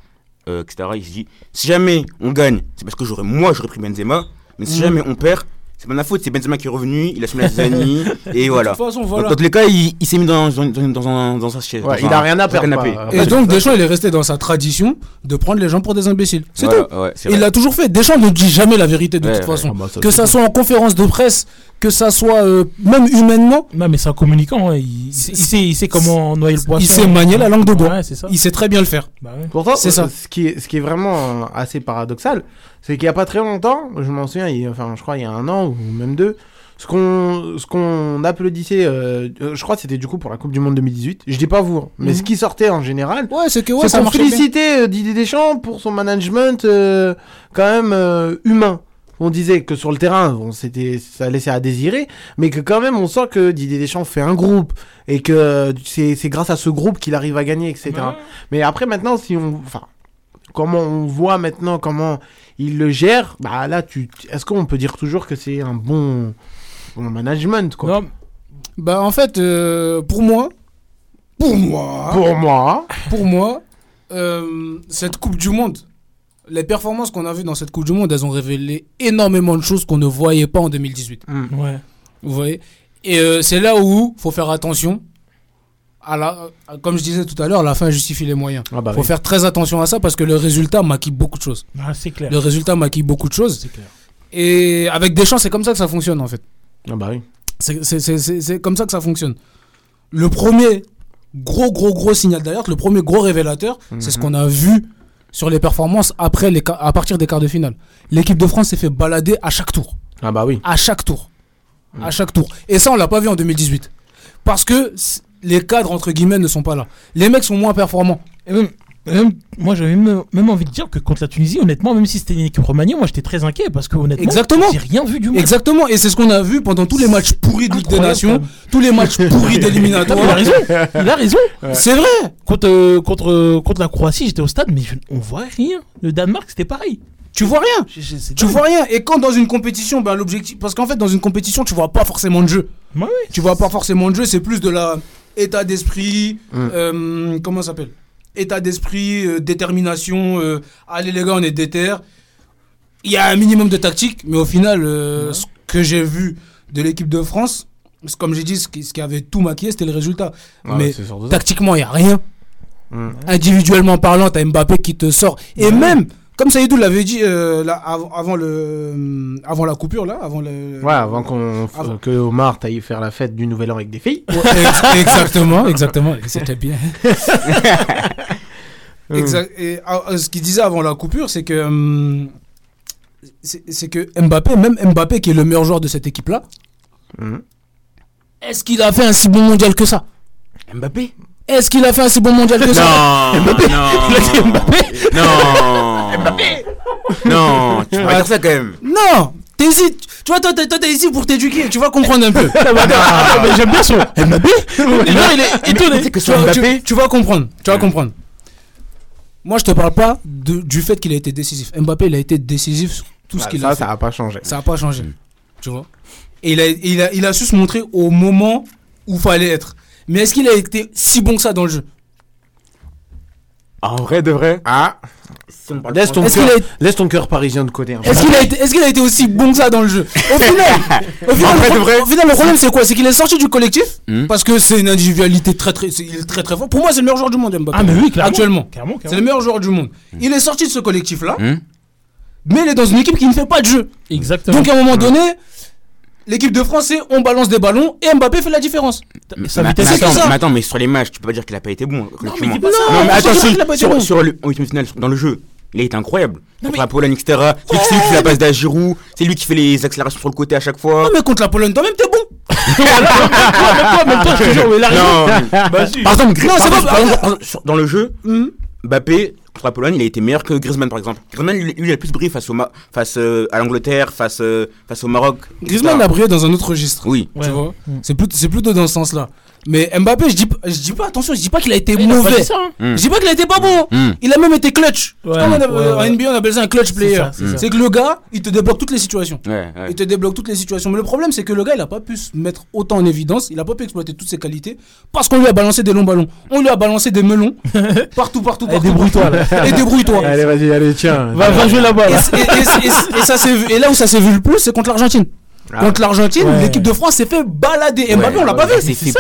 euh, etc. Il s'est dit, si jamais on gagne, c'est parce que j'aurais, moi, j'aurais pris Benzema, mais si
Mhm.
jamais on perd, c'est pas ma faute, c'est Benzema qui est revenu, il a soumis la zizanie, et voilà.
de toute façon, voilà.
dans tous les cas, il, il s'est mis dans, dans, dans, dans un- dans sa chaise.
Ouais, il
un-
a rien à perdre. pas-
Et donc Deschamps, il est resté dans sa tradition de prendre les gens pour des imbéciles. C'est
Voilà,
tout.
ouais,
il l'a toujours fait. Deschamps ne dit jamais la vérité de
Ouais,
toute
ouais.
façon.
Ah bah, ça,
que ça soit en conférence de presse, que ça soit euh, même humainement,
Non, mais c'est un communicant. ouais, Il, sait, il sait comment noyer le poisson.
il sait manier la langue de bois.
Ouais, c'est ça.
il sait très bien le faire.
Bah ouais.
Pourtant,
C'est ça.
Ce qui est, ce qui est vraiment euh, assez paradoxal, c'est qu'il y a pas très longtemps, je m'en souviens, il enfin, je crois il y a un an ou même deux, ce qu'on, ce qu'on applaudissait, euh, euh, je crois que c'était du coup pour la Coupe du Monde 2018. Je dis pas vous, hein, mais
Mhm.
ce qui sortait en général,
Ouais, c'est que ouais,
c'est
ça
qu'on félicitait euh, Didier Deschamps pour son management euh, quand même euh, humain. On disait que sur le terrain, bon, c'était, ça laissait à désirer, mais que quand même on sent que Didier Deschamps fait un groupe et que c'est, c'est grâce à ce groupe qu'il arrive à gagner, etc. Mais après, maintenant, si on. Enfin, comment on voit maintenant comment il le gère, bah là, tu, est-ce qu'on peut dire toujours que c'est un bon, bon management, quoi?
Non,
Bah en fait, euh, pour moi, pour moi,
Pour moi,
pour moi, euh, cette Coupe du Monde, les performances qu'on a vues dans cette Coupe du Monde, elles ont révélé énormément de choses qu'on ne voyait pas en 2018.
ouais.
Vous voyez? Et euh, c'est là où faut faire attention à la, comme je disais tout à l'heure, la fin justifie les moyens.
Ah bah
faut
oui.
faire très attention à ça parce que le résultat maquille beaucoup de choses.
Ah, c'est clair.
Le résultat maquille beaucoup de choses.
C'est clair.
Et avec Deschamps, c'est comme ça que ça fonctionne en fait.
Ah bah oui.
C'est- C'est c'est- c'est- c'est comme ça que ça fonctionne. Le premier gros, gros, gros signal d'alerte, le premier gros révélateur, c'est ce qu'on a vu sur les performances après les, à partir des quarts de finale. L'équipe de France s'est fait balader à chaque tour.
Ah bah oui.
À chaque tour. À chaque tour. Et ça, on l'a pas vu en 2018. Parce que les cadres, entre guillemets, ne sont pas là. Les mecs sont moins performants.
Et même- même- moi, j'avais même, même envie de dire que contre la Tunisie, honnêtement, même si c'était une équipe remaniée, moi j'étais très inquiet parce que honnêtement,
Exactement.
j'ai rien vu du match.
Exactement. Et c'est ce qu'on a vu pendant tous les matchs pourris de Ligue des Nations, tous les matchs pourris
mais il a
d'éliminatoires.
raison. Il a raison.
C'est vrai.
Contre, euh, contre, euh, contre la Croatie, j'étais au stade, mais je- on voit rien. Le Danemark, c'était pareil.
Tu vois rien.
Je- je- c'est
Tu vois rien. Et quand dans une compétition, ben, l'objectif. Parce qu'en fait, dans une compétition, tu vois pas forcément de jeu.
Ouais, ouais.
Tu vois pas forcément de jeu, c'est plus de la état d'esprit. euh, comment ça s'appelle? État d'esprit, euh, détermination. euh, allez les gars, on est déter. Il y a un minimum de tactique, mais au final, ce que j'ai vu de l'équipe de France, comme j'ai dit, ce qui, ce qui avait tout maquillé, c'était le résultat.
Ah,
mais tactiquement, il y a rien.
Mm.
Individuellement parlant, t'as Mbappé qui te sort. Et même, comme Saïdou l'avait dit euh, là, avant, le, avant la coupure, là, avant le.
Ouais, avant qu'on
Avant.
que Omar t'aille faire la fête du Nouvel An avec des filles.
Ouais, ex- exactement, exactement. C'était bien. Exact. Et ah, euh, ce qu'il disait avant la coupure, c'est que hum, c'est que Mbappé, même Mbappé qui est le meilleur joueur de cette équipe-là,
Mhm.
est-ce qu'il a fait un si bon mondial que ça?
Mbappé?
Est-ce qu'il a fait un si bon mondial que ça
Non Mbappé Non Non Mbappé Non Tu peux pas dire ça quand même
Non T'es ici, tu vois, toi, t'es toi, t'es ici pour t'éduquer, tu vas comprendre un peu.
Mais J'aime bien son Mbappé. Déjà, il est étonné.
tu, vas, tu- tu vas comprendre, tu vas comprendre. Moi, je te parle pas de- du fait qu'il a été décisif. Mbappé, il a été décisif sur tout ce qu'il
ça,
a fait.
ça a pas changé.
Ça n'a pas changé. Tu vois? Et il a, il, a, il a su se montrer au moment où fallait être. Mais est-ce qu'il a été si bon que ça dans le jeu
En vrai de vrai
Ah,
si on parle
laisse ton, cœur, laisse ton cœur parisien de côté. un peu.
est-ce qu'il a, été- est-ce qu'il a été aussi bon que ça dans le jeu Au final, au final,
En vrai
le,
de
pro-
vrai
au final, le problème c'est quoi? C'est qu'il est sorti du collectif
Hmm.
parce que c'est une individualité très très, est très très fort. Pour moi, c'est le meilleur joueur du monde, Mbappé.
Ah, mais oui, clairement.
Actuellement,
Clairement,
c'est
clairement.
le meilleur joueur du monde. Il est sorti de ce collectif là,
Hmm.
mais il est dans une équipe qui ne fait pas de jeu.
Exactement.
Donc à un moment donné, l'équipe de France, c'est on balance des ballons et Mbappé fait la différence.
Mais,
Sa
mais- mais attends,
ça.
mais attends, mais sur les matchs, tu peux pas dire qu'il a pas été bon. collectivement.
dis pas ça.
Non, mais
Non,
attends,
faut dire
sur, le en finale, dans le jeu, il a été incroyable. Contre la Pologne, etc. C'est lui qui fait la passe d'à Giroud, c'est lui qui fait les accélérations sur le côté à chaque fois.
Non mais contre la Pologne, toi-même t'es bon.
Bah,
par exemple, dans le jeu,
Mhm.
Mbappé contre la Pologne, il a été meilleur que Griezmann par exemple. Griezmann, lui, il a plus brillé face, au Ma- face euh, à l'Angleterre, face, euh, face au Maroc.
Griezmann
etc.
a brillé dans un autre registre.
Oui.
Tu
Ouais.
vois
Mm.
C'est plutôt, c'est plutôt dans ce sens-là. Mais Mbappé, je dis, pas- je dis pas, attention, je dis pas qu'il a été
Il
mauvais.
ça, hein.
Mm.
Je dis pas qu'il a été pas bon.
Mm.
Il a même été clutch.
Ouais,
Comme on a-
ouais, ouais.
En NBA, on appelle ça un clutch player.
c'est
que le gars, il te débloque toutes les situations.
Ouais, ouais.
Il te débloque toutes les situations. Mais le problème, c'est que le gars, il a pas pu se mettre autant en évidence. Il a pas pu exploiter toutes ses qualités. Parce qu'on lui a balancé des longs ballons. On lui a balancé des melons. partout, partout, partout.
débrouille-toi.
Et débrouille-toi.
Allez, vas-y, allez, tiens.
Va, va jouer là-bas.
Et,
là.
et- et- et- et ça s'est vu- et là où ça s'est vu le plus, c'est contre l'Argentine.
Ah.
Contre l'Argentine,
Ouais.
l'équipe de France s'est fait balader. Et Mbappé, on l'a pas vu.
C'est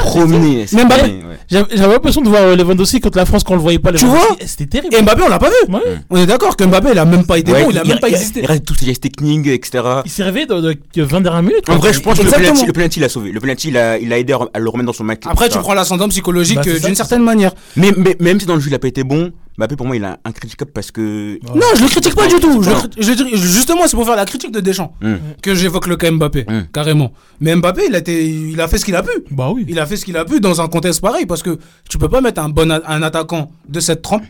Mais Mbappé-.
J'avais l'impression de voir euh, Lewandowski contre la France quand on le voyait pas.
Tu vois
C'était terrible.
Et Mbappé, on l'a pas vu.
Ouais.
On est d'accord que Mbappé, il a même pas été
Ouais,
bon, il a même pas existé.
Il reste tous ses gestes techniques, etc.
Il s'est réveillé dans, dans 20 dernières minutes.
En vrai, je pense que le
Exactement.
penalty, le penalty l'a sauvé. Le penalty, il a, il a aidé à le remettre dans son match.
Après, tu prends l'ascendant psychologique
Bah,
euh, d'une certaine manière.
Mais, mais même si dans le jeu il a pas été bon, Mbappé pour moi il a incritiquable parce que.
Ouais.
Non, je le critique pas du tout. Je justement, c'est pour faire la critique de Deschamps
Hmm.
que j'évoque le cas Mbappé,
Mm.
carrément. Mais Mbappé, il a, été, il a fait ce qu'il a pu.
Bah oui.
Il a fait ce qu'il a pu dans un contexte pareil parce que tu peux pas mettre un bon a- un attaquant de cette trempe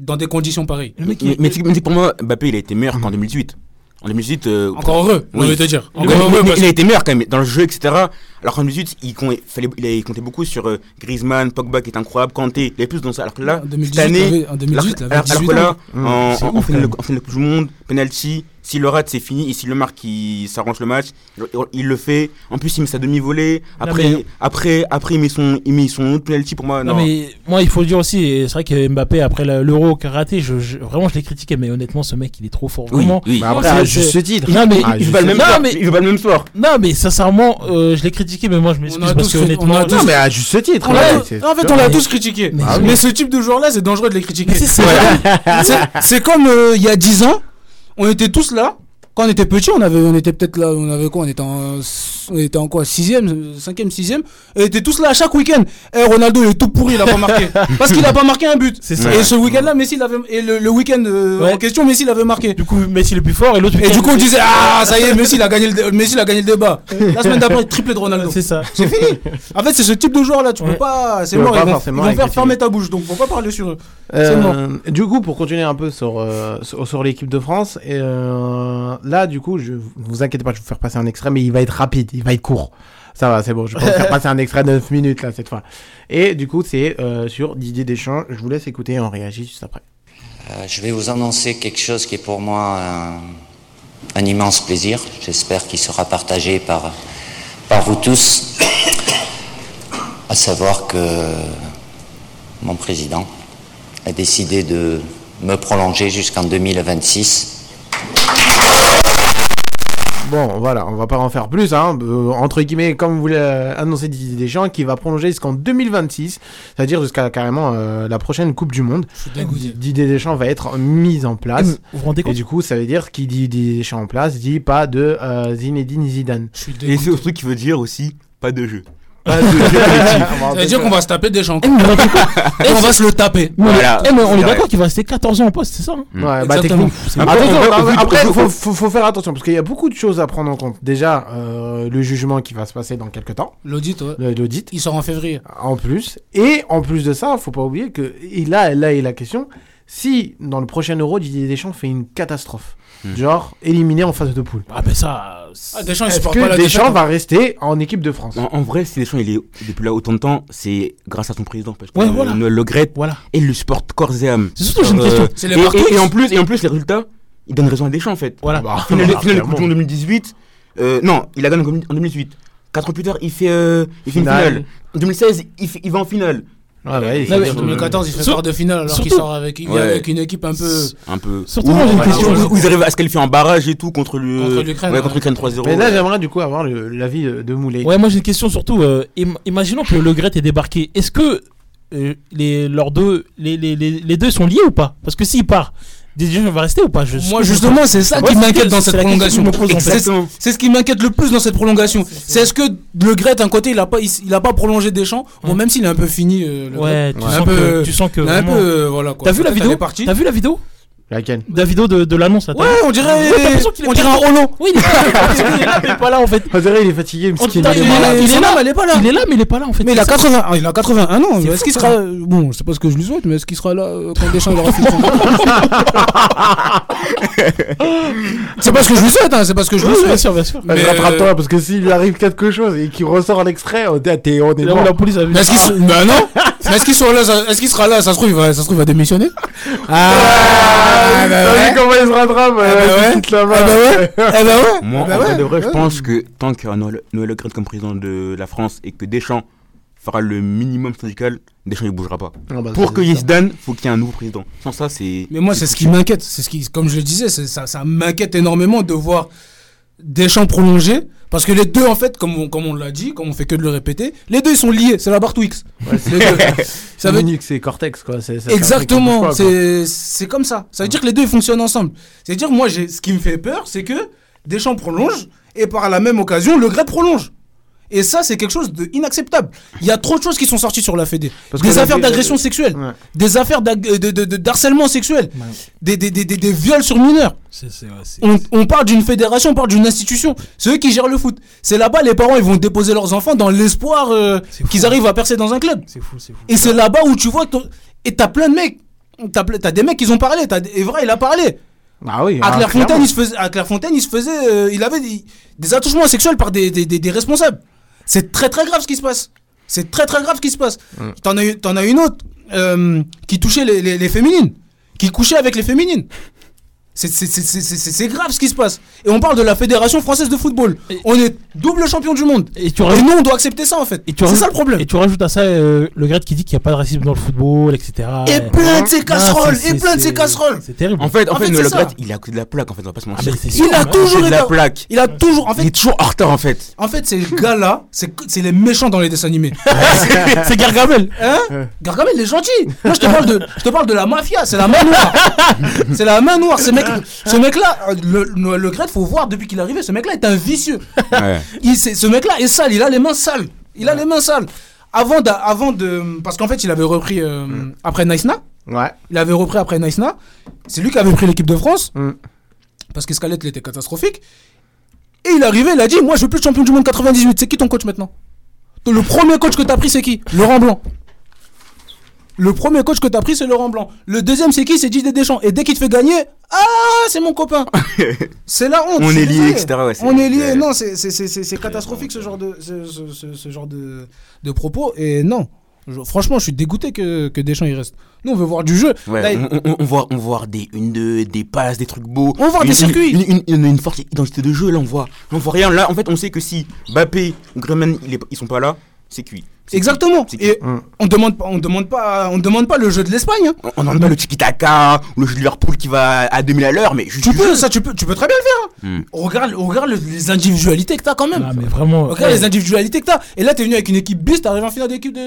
dans des conditions pareilles.
Le mec,
Mais,
il-
mais, pour moi, Mbappé il a été meilleur qu'en 2018. En 2018. euh,
Encore heureux, veut te dire.
Mais-
Encore
mais-
heureux
mais
parce
il a été meilleur quand même dans le jeu, etc. Alors qu'en 2018, il, fallait, comptait beaucoup sur euh, Griezmann, Pogba qui est incroyable, Kanté, il avait plus dans ça. Alors que là,
En 2018,
cette année,
il avait- en 2018, il
alors,
avait
alors
18
que là, en, finale de Coupe du Monde, penalty, S'il le rate, c'est fini. Et s'il le marque, il s'arrange le match. Il, le fait. En plus, il met sa demi-volée. Après,
mais-
après, après, il met son, il met son autre penalty pour moi.
Non,
Non,
mais moi il faut le dire aussi, c'est vrai que Mbappé après l'Euro qu'a raté, je, je- vraiment je l'ai critiqué, mais honnêtement ce mec il est trop fort.
Oui,
Vraiment.
oui.
Bah après, à juste titre.
Non mais,
Ah,
il pas le même
non,
soir.
mais-
Il veut pas le même soir.
non mais sincèrement, euh, je l'ai critiqué, mais moi je m'excuse parce que honnêtement.
Non, mais à juste titre.
L'a-
c'est-
en fait, on l'a tous critiqué.
Mais-
Mais, ce type de joueur-là, c'est dangereux de les critiquer.
C'est
comme euh, il y a 10 ans, on était tous là. Quand on était petits, on avait, on était peut-être là, on avait quoi On était en, on était en quoi Sixième, cinquième, sixième. Et on était tous là à chaque week-end. Et Ronaldo, il est tout pourri, il a pas marqué. Parce qu'il a pas marqué un but.
C'est ça.
Et ce week-end-là, Messi l'avait, et le, le week-end euh,
Ouais.
en question, Messi l'avait marqué.
Du coup Messi le plus fort et l'autre.
Et du coup, on disait, ah, ça y est, Messi, il a gagné le, Messi, il a gagné le débat. La semaine d'après, triplé de Ronaldo.
c'est ça.
C'est fini. En fait, c'est ce type de joueur là, tu
Ouais.
peux pas. C'est mort,
pas
ils vont, ils vont faire fermer ta bouche, donc faut pas parler sur eux.
Euh,
C'est mort.
Du coup, pour continuer un peu sur, euh, sur, sur l'équipe de France, et, euh, là, du coup, je vous inquiétez pas, je vais vous faire passer un extrait, mais il va être rapide, il va être court. Ça va, c'est bon, je vais faire passer un extrait de 9 minutes là cette fois. Et du coup, c'est euh, sur Didier Deschamps. Je vous laisse écouter et on réagit juste après.
Euh, je vais vous annoncer quelque chose qui est pour moi un, un immense plaisir. J'espère qu'il sera partagé par, par vous tous. À savoir que mon président a décidé de me prolonger jusqu'en 2026.
Bon, voilà, on va pas en faire plus, hein. Euh, entre guillemets, comme vous l'avez annoncé Didier Deschamps, qui va prolonger jusqu'en 2026, c'est-à-dire jusqu'à carrément euh, la prochaine Coupe du Monde.
Je suis dégoûté.
Didier Deschamps va être mis en place.
Vous vous rendez
Et du coup, ça veut dire qui dit Didier Deschamps en place dit pas de euh, Zinedine Zidane.
Je suis
Et c'est le truc qui veut dire aussi pas de jeu.
Collectif.
Ça veut dire qu'on va se taper des champs.
Eh,
Et on va se le taper.
Mais on est-
Voilà.
eh, mais on est
C'est
d'accord qu'il va rester 14 ans en poste, c'est ça hein
Ouais, bah
Exactement.
technique. Après,
vu-
faut, faut, faut faire attention parce qu'il y a beaucoup de choses à prendre en compte. Déjà, euh, le jugement qui va se passer dans quelques temps,
L'audit, ouais.
le- l'audit,
Il sort en février.
en plus. Et en plus de ça, faut pas oublier que et là, là est la question. Si dans le prochain Euro, Didier Deschamps fait une catastrophe,
Hmm.
genre éliminé en phase de poule,
Ah ben ça.
Ah, Deschamps, il
est-ce
supporte pas
que
la
Deschamps
défaite.
va rester en équipe de France
En, en vrai, si Deschamps il est depuis là autant de temps, c'est grâce à son président. Parce que
Ouais, voilà.
Noël Le Gret,
Voilà.
et il le supporte corps et âme.
C'est surtout j'ai une
Euh,
question.
C'est les
et,
Barclays.
et- et en plus, et en plus, les résultats, ils donnent raison à Deschamps en fait.
Voilà.
Bah,
Finale, finale de. Coupe du Monde 2018. euh, non, il a gagné en 2018. 4 ans plus tard, il fait, euh, il fait une
Finale.
finale. En 2016, il, fait- il va en finale.
Ouais, ouais,
Non, mais-
En 2014, il fait quart de finale alors qu'il sort avec, il vient
Ouais.
avec une équipe un peu.
Un peu.
Surtout,
Où-
moi, j'ai une
où-
question.
où- où ils arrivent à se qualifier en barrage et tout contre le-
Contre l'Ukraine,
Ouais,
ouais.
contre l'Ukraine 3-0.
Mais là, j'aimerais du coup avoir l'avis de, de Moulay.
Ouais, moi j'ai une question surtout. euh, im- imaginons que le Gret est débarqué. Est-ce que euh, les, leurs deux, les, les, les, les deux sont liés ou pas? Parce que s'il part, Didier va rester ou pas? Je-
Moi, justement, c'est ça
Ouais,
qui m'inquiète dans cette prolongation. C'est ce qui m'inquiète le plus dans cette prolongation. C'est est-ce que le Gret, d'un côté, il a pas, il, il a pas prolongé Deschamps Bon, même s'il est un peu fini. euh, le
Ouais, tu,
Un
sens
peu-
que, tu sens que.
un
vraiment-
peu. euh, voilà quoi.
T'as vu la vidéo? T'as vu la vidéo?
Laquelle
La vidéo de, de l'annonce
Ouais, on dirait.
Ouais,
On dirait un Holo.
Oui, il est pas là. il est là, mais pas là en fait.
On dirait il est fatigué, il est
il est
malade.
là, il est là.
pas là.
Il est là, mais il est pas là en fait.
Mais il a
C'est ça.
80, ah, il a 81 ans. Est-ce qu'il
ça.
sera bon, c'est pas ce que je lui souhaite, mais est-ce qu'il sera là euh, quand Deschamps il aura fini son C'est pas ce que je lui souhaite, hein, c'est pas ce que je lui
Oui, bien
souhaite.
sûr, bien sûr.
Mais
Mais,
rattrape-toi, parce que s'il lui arrive quelque chose et qu'il ressort l'extrait, on est, t'es- on est
la police a vu.
Mais bah non Mais est-ce qu'il sera là ça- Est-ce qu'il sera là? Ça se trouve, il va, ça se trouve, il va démissionner? Ah, bah
T'as
ouais.
comment il se rattrape
bah ouais. Ah bah. Eh bah.
Moi,
Ah bah
en vrai
ouais.
de vrai, je pense que tant qu'il y aura Noël, Noël Le Gret comme président de la France et que Deschamps fera le minimum syndical, Deschamps il bougera pas.
Ah bah,
Pour que y. Zidane, faut qu'il y ait un nouveau président. Sans ça, c'est.
Mais moi, c'est ce qui m'inquiète. C'est ce qui, comme je le disais, ça, ça m'inquiète énormément de voir Deschamps prolonger. Parce que les deux, en fait, comme on, comme on l'a dit, comme on fait que de le répéter, les deux ils sont liés. C'est la barre Twix.
Ouais, c'est.
Ça veut
c'est Cortex, quoi.
Exactement, c'est comme ça. Ça veut dire que les deux ils fonctionnent ensemble. C'est-à-dire, moi, j'ai ce qui me fait peur, c'est que Deschamps prolonge et par la même occasion, le Gret prolonge. Et ça, c'est quelque chose d'inacceptable. Il y a trop de choses qui sont sorties sur la Fédé.
Parce
Des affaires d'agression sexuelle,
Ouais.
des affaires de, de, d'harcèlement sexuel,
Ouais.
des, des, des, des, des viols sur mineurs. On, on parle d'une fédération, on parle d'une institution. C'est eux qui gèrent le foot. C'est là-bas, les parents, ils vont déposer leurs enfants dans l'espoir euh, qu'ils arrivent à percer dans un club.
C'est fou, c'est fou.
Et c'est là-bas où tu vois. Et t'as plein de mecs. T'as des mecs qui ont parlé. T'as Evra, il a parlé.
Ah oui.
À
ah,
Clairefontaine, il se faisait, à Clairefontaine, il se faisait, euh, il avait des, des attouchements sexuels par des, des, des- des responsables. C'est très très grave ce qui se passe. C'est très très grave ce qui se passe.
Mm.
T'en as, as une autre euh, qui touchait les, les, les féminines, qui couchait avec les féminines. C'est- c'est- c'est- C'est c'est- c'est grave ce qui se passe. Et on parle de la Fédération française de football. On est double champion du monde.
Et tu
Et
rajoutes-
nous, on doit accepter ça en fait.
et tu
C'est
rajoutes-
ça le problème.
Et tu rajoutes à ça euh, le Gret qui dit qu'il n'y a pas de racisme dans le football, etc.
Et plein de ces
Non,
casseroles, et plein de ces casseroles.
C'est terrible.
En fait, en
En
fait,
fait,
le. Gret, il a de la plaque, en fait, on va pas se mentir.
c'est sûr,
Il a
hein.
toujours
de la plaque.
Il a toujours. En
Il
fait,
est toujours en retard, en fait.
en fait ces gars-là, c'est c'est les méchants dans les dessins animés.
c'est Gargamel.
Hein Gargamel, il est gentil. Moi, je te parle de, je te parle de la mafia. C'est la main noire. c'est la main noire. Ce mec, ce mec-là, le, le, le Gret, faut voir depuis qu'il est arrivé. Ce mec-là est un vicieux.
Ouais.
Il, c'est- ce mec-là est sale. Il a les mains sales. Il a les mains sales. Avant, de, parce qu'en fait, il avait repris euh, après Naïsna.
Ouais.
Il avait repris après Naïsna. C'est lui qui avait pris l'équipe de France.
Mm.
Parce que Scalette, il était catastrophique. Et il est arrivé, il a dit Moi, je veux plus le champion du monde 98. C'est qui ton coach maintenant? Le premier coach que t'as pris, c'est qui? Laurent Blanc. Le premier coach que t'as pris, c'est Laurent Blanc. Le deuxième, c'est qui? C'est Didier Deschamps. Et dès qu'il te fait gagner, ah, c'est mon copain. c'est la honte.
On est liés, etc., ouais,
On est liés.
c'est-
Non, c'est- c'est c'est- c'est- c'est catastrophique ce genre de, ce, ce- ce- ce genre de, de propos. Et non. Je- franchement, je suis dégoûté que, que Deschamps il reste. Nous, on veut voir du jeu.
Ouais,
Là, il-
on, on, on voit, on voit des une deux, des passes, des trucs beaux.
On voit
Une-
des circuits.
Une, une, une, une forte identité de jeu, là, on voit. On voit rien. Là, en fait, on sait que si Mbappé ou Griezmann, ils sont pas là, c'est cuit.
Exactement.
cuit.
Et on demande pas, on demande pas, on demande pas le jeu de l'Espagne. hein.
On- n'en pas le tiki-taka ou le jeu de Liverpool qui va à 2000 à l'heure, mais juste
Tu peux,
jeu.
ça, tu peux, tu peux très bien le faire.
Hmm.
Regarde, regarde le- les individualités que t'as quand même.
Ah, mais vraiment.
Regarde
eh,
les individualités que t'as. Et là, t'es venu avec une équipe bis, t'arrives en finale d'équipe de.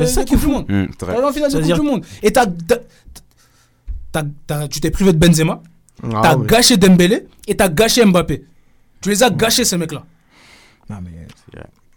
C'est ça qui
du monde.
Hum.
T'arrives en finale de
dire-
du monde. Et t'as, t'as- t'as- t'as- tu t'es privé de Benzema.
Ah,
t'as gâché Dembélé et t'as gâché Mbappé. Tu les as gâchés ces mecs-là.
Non, mais.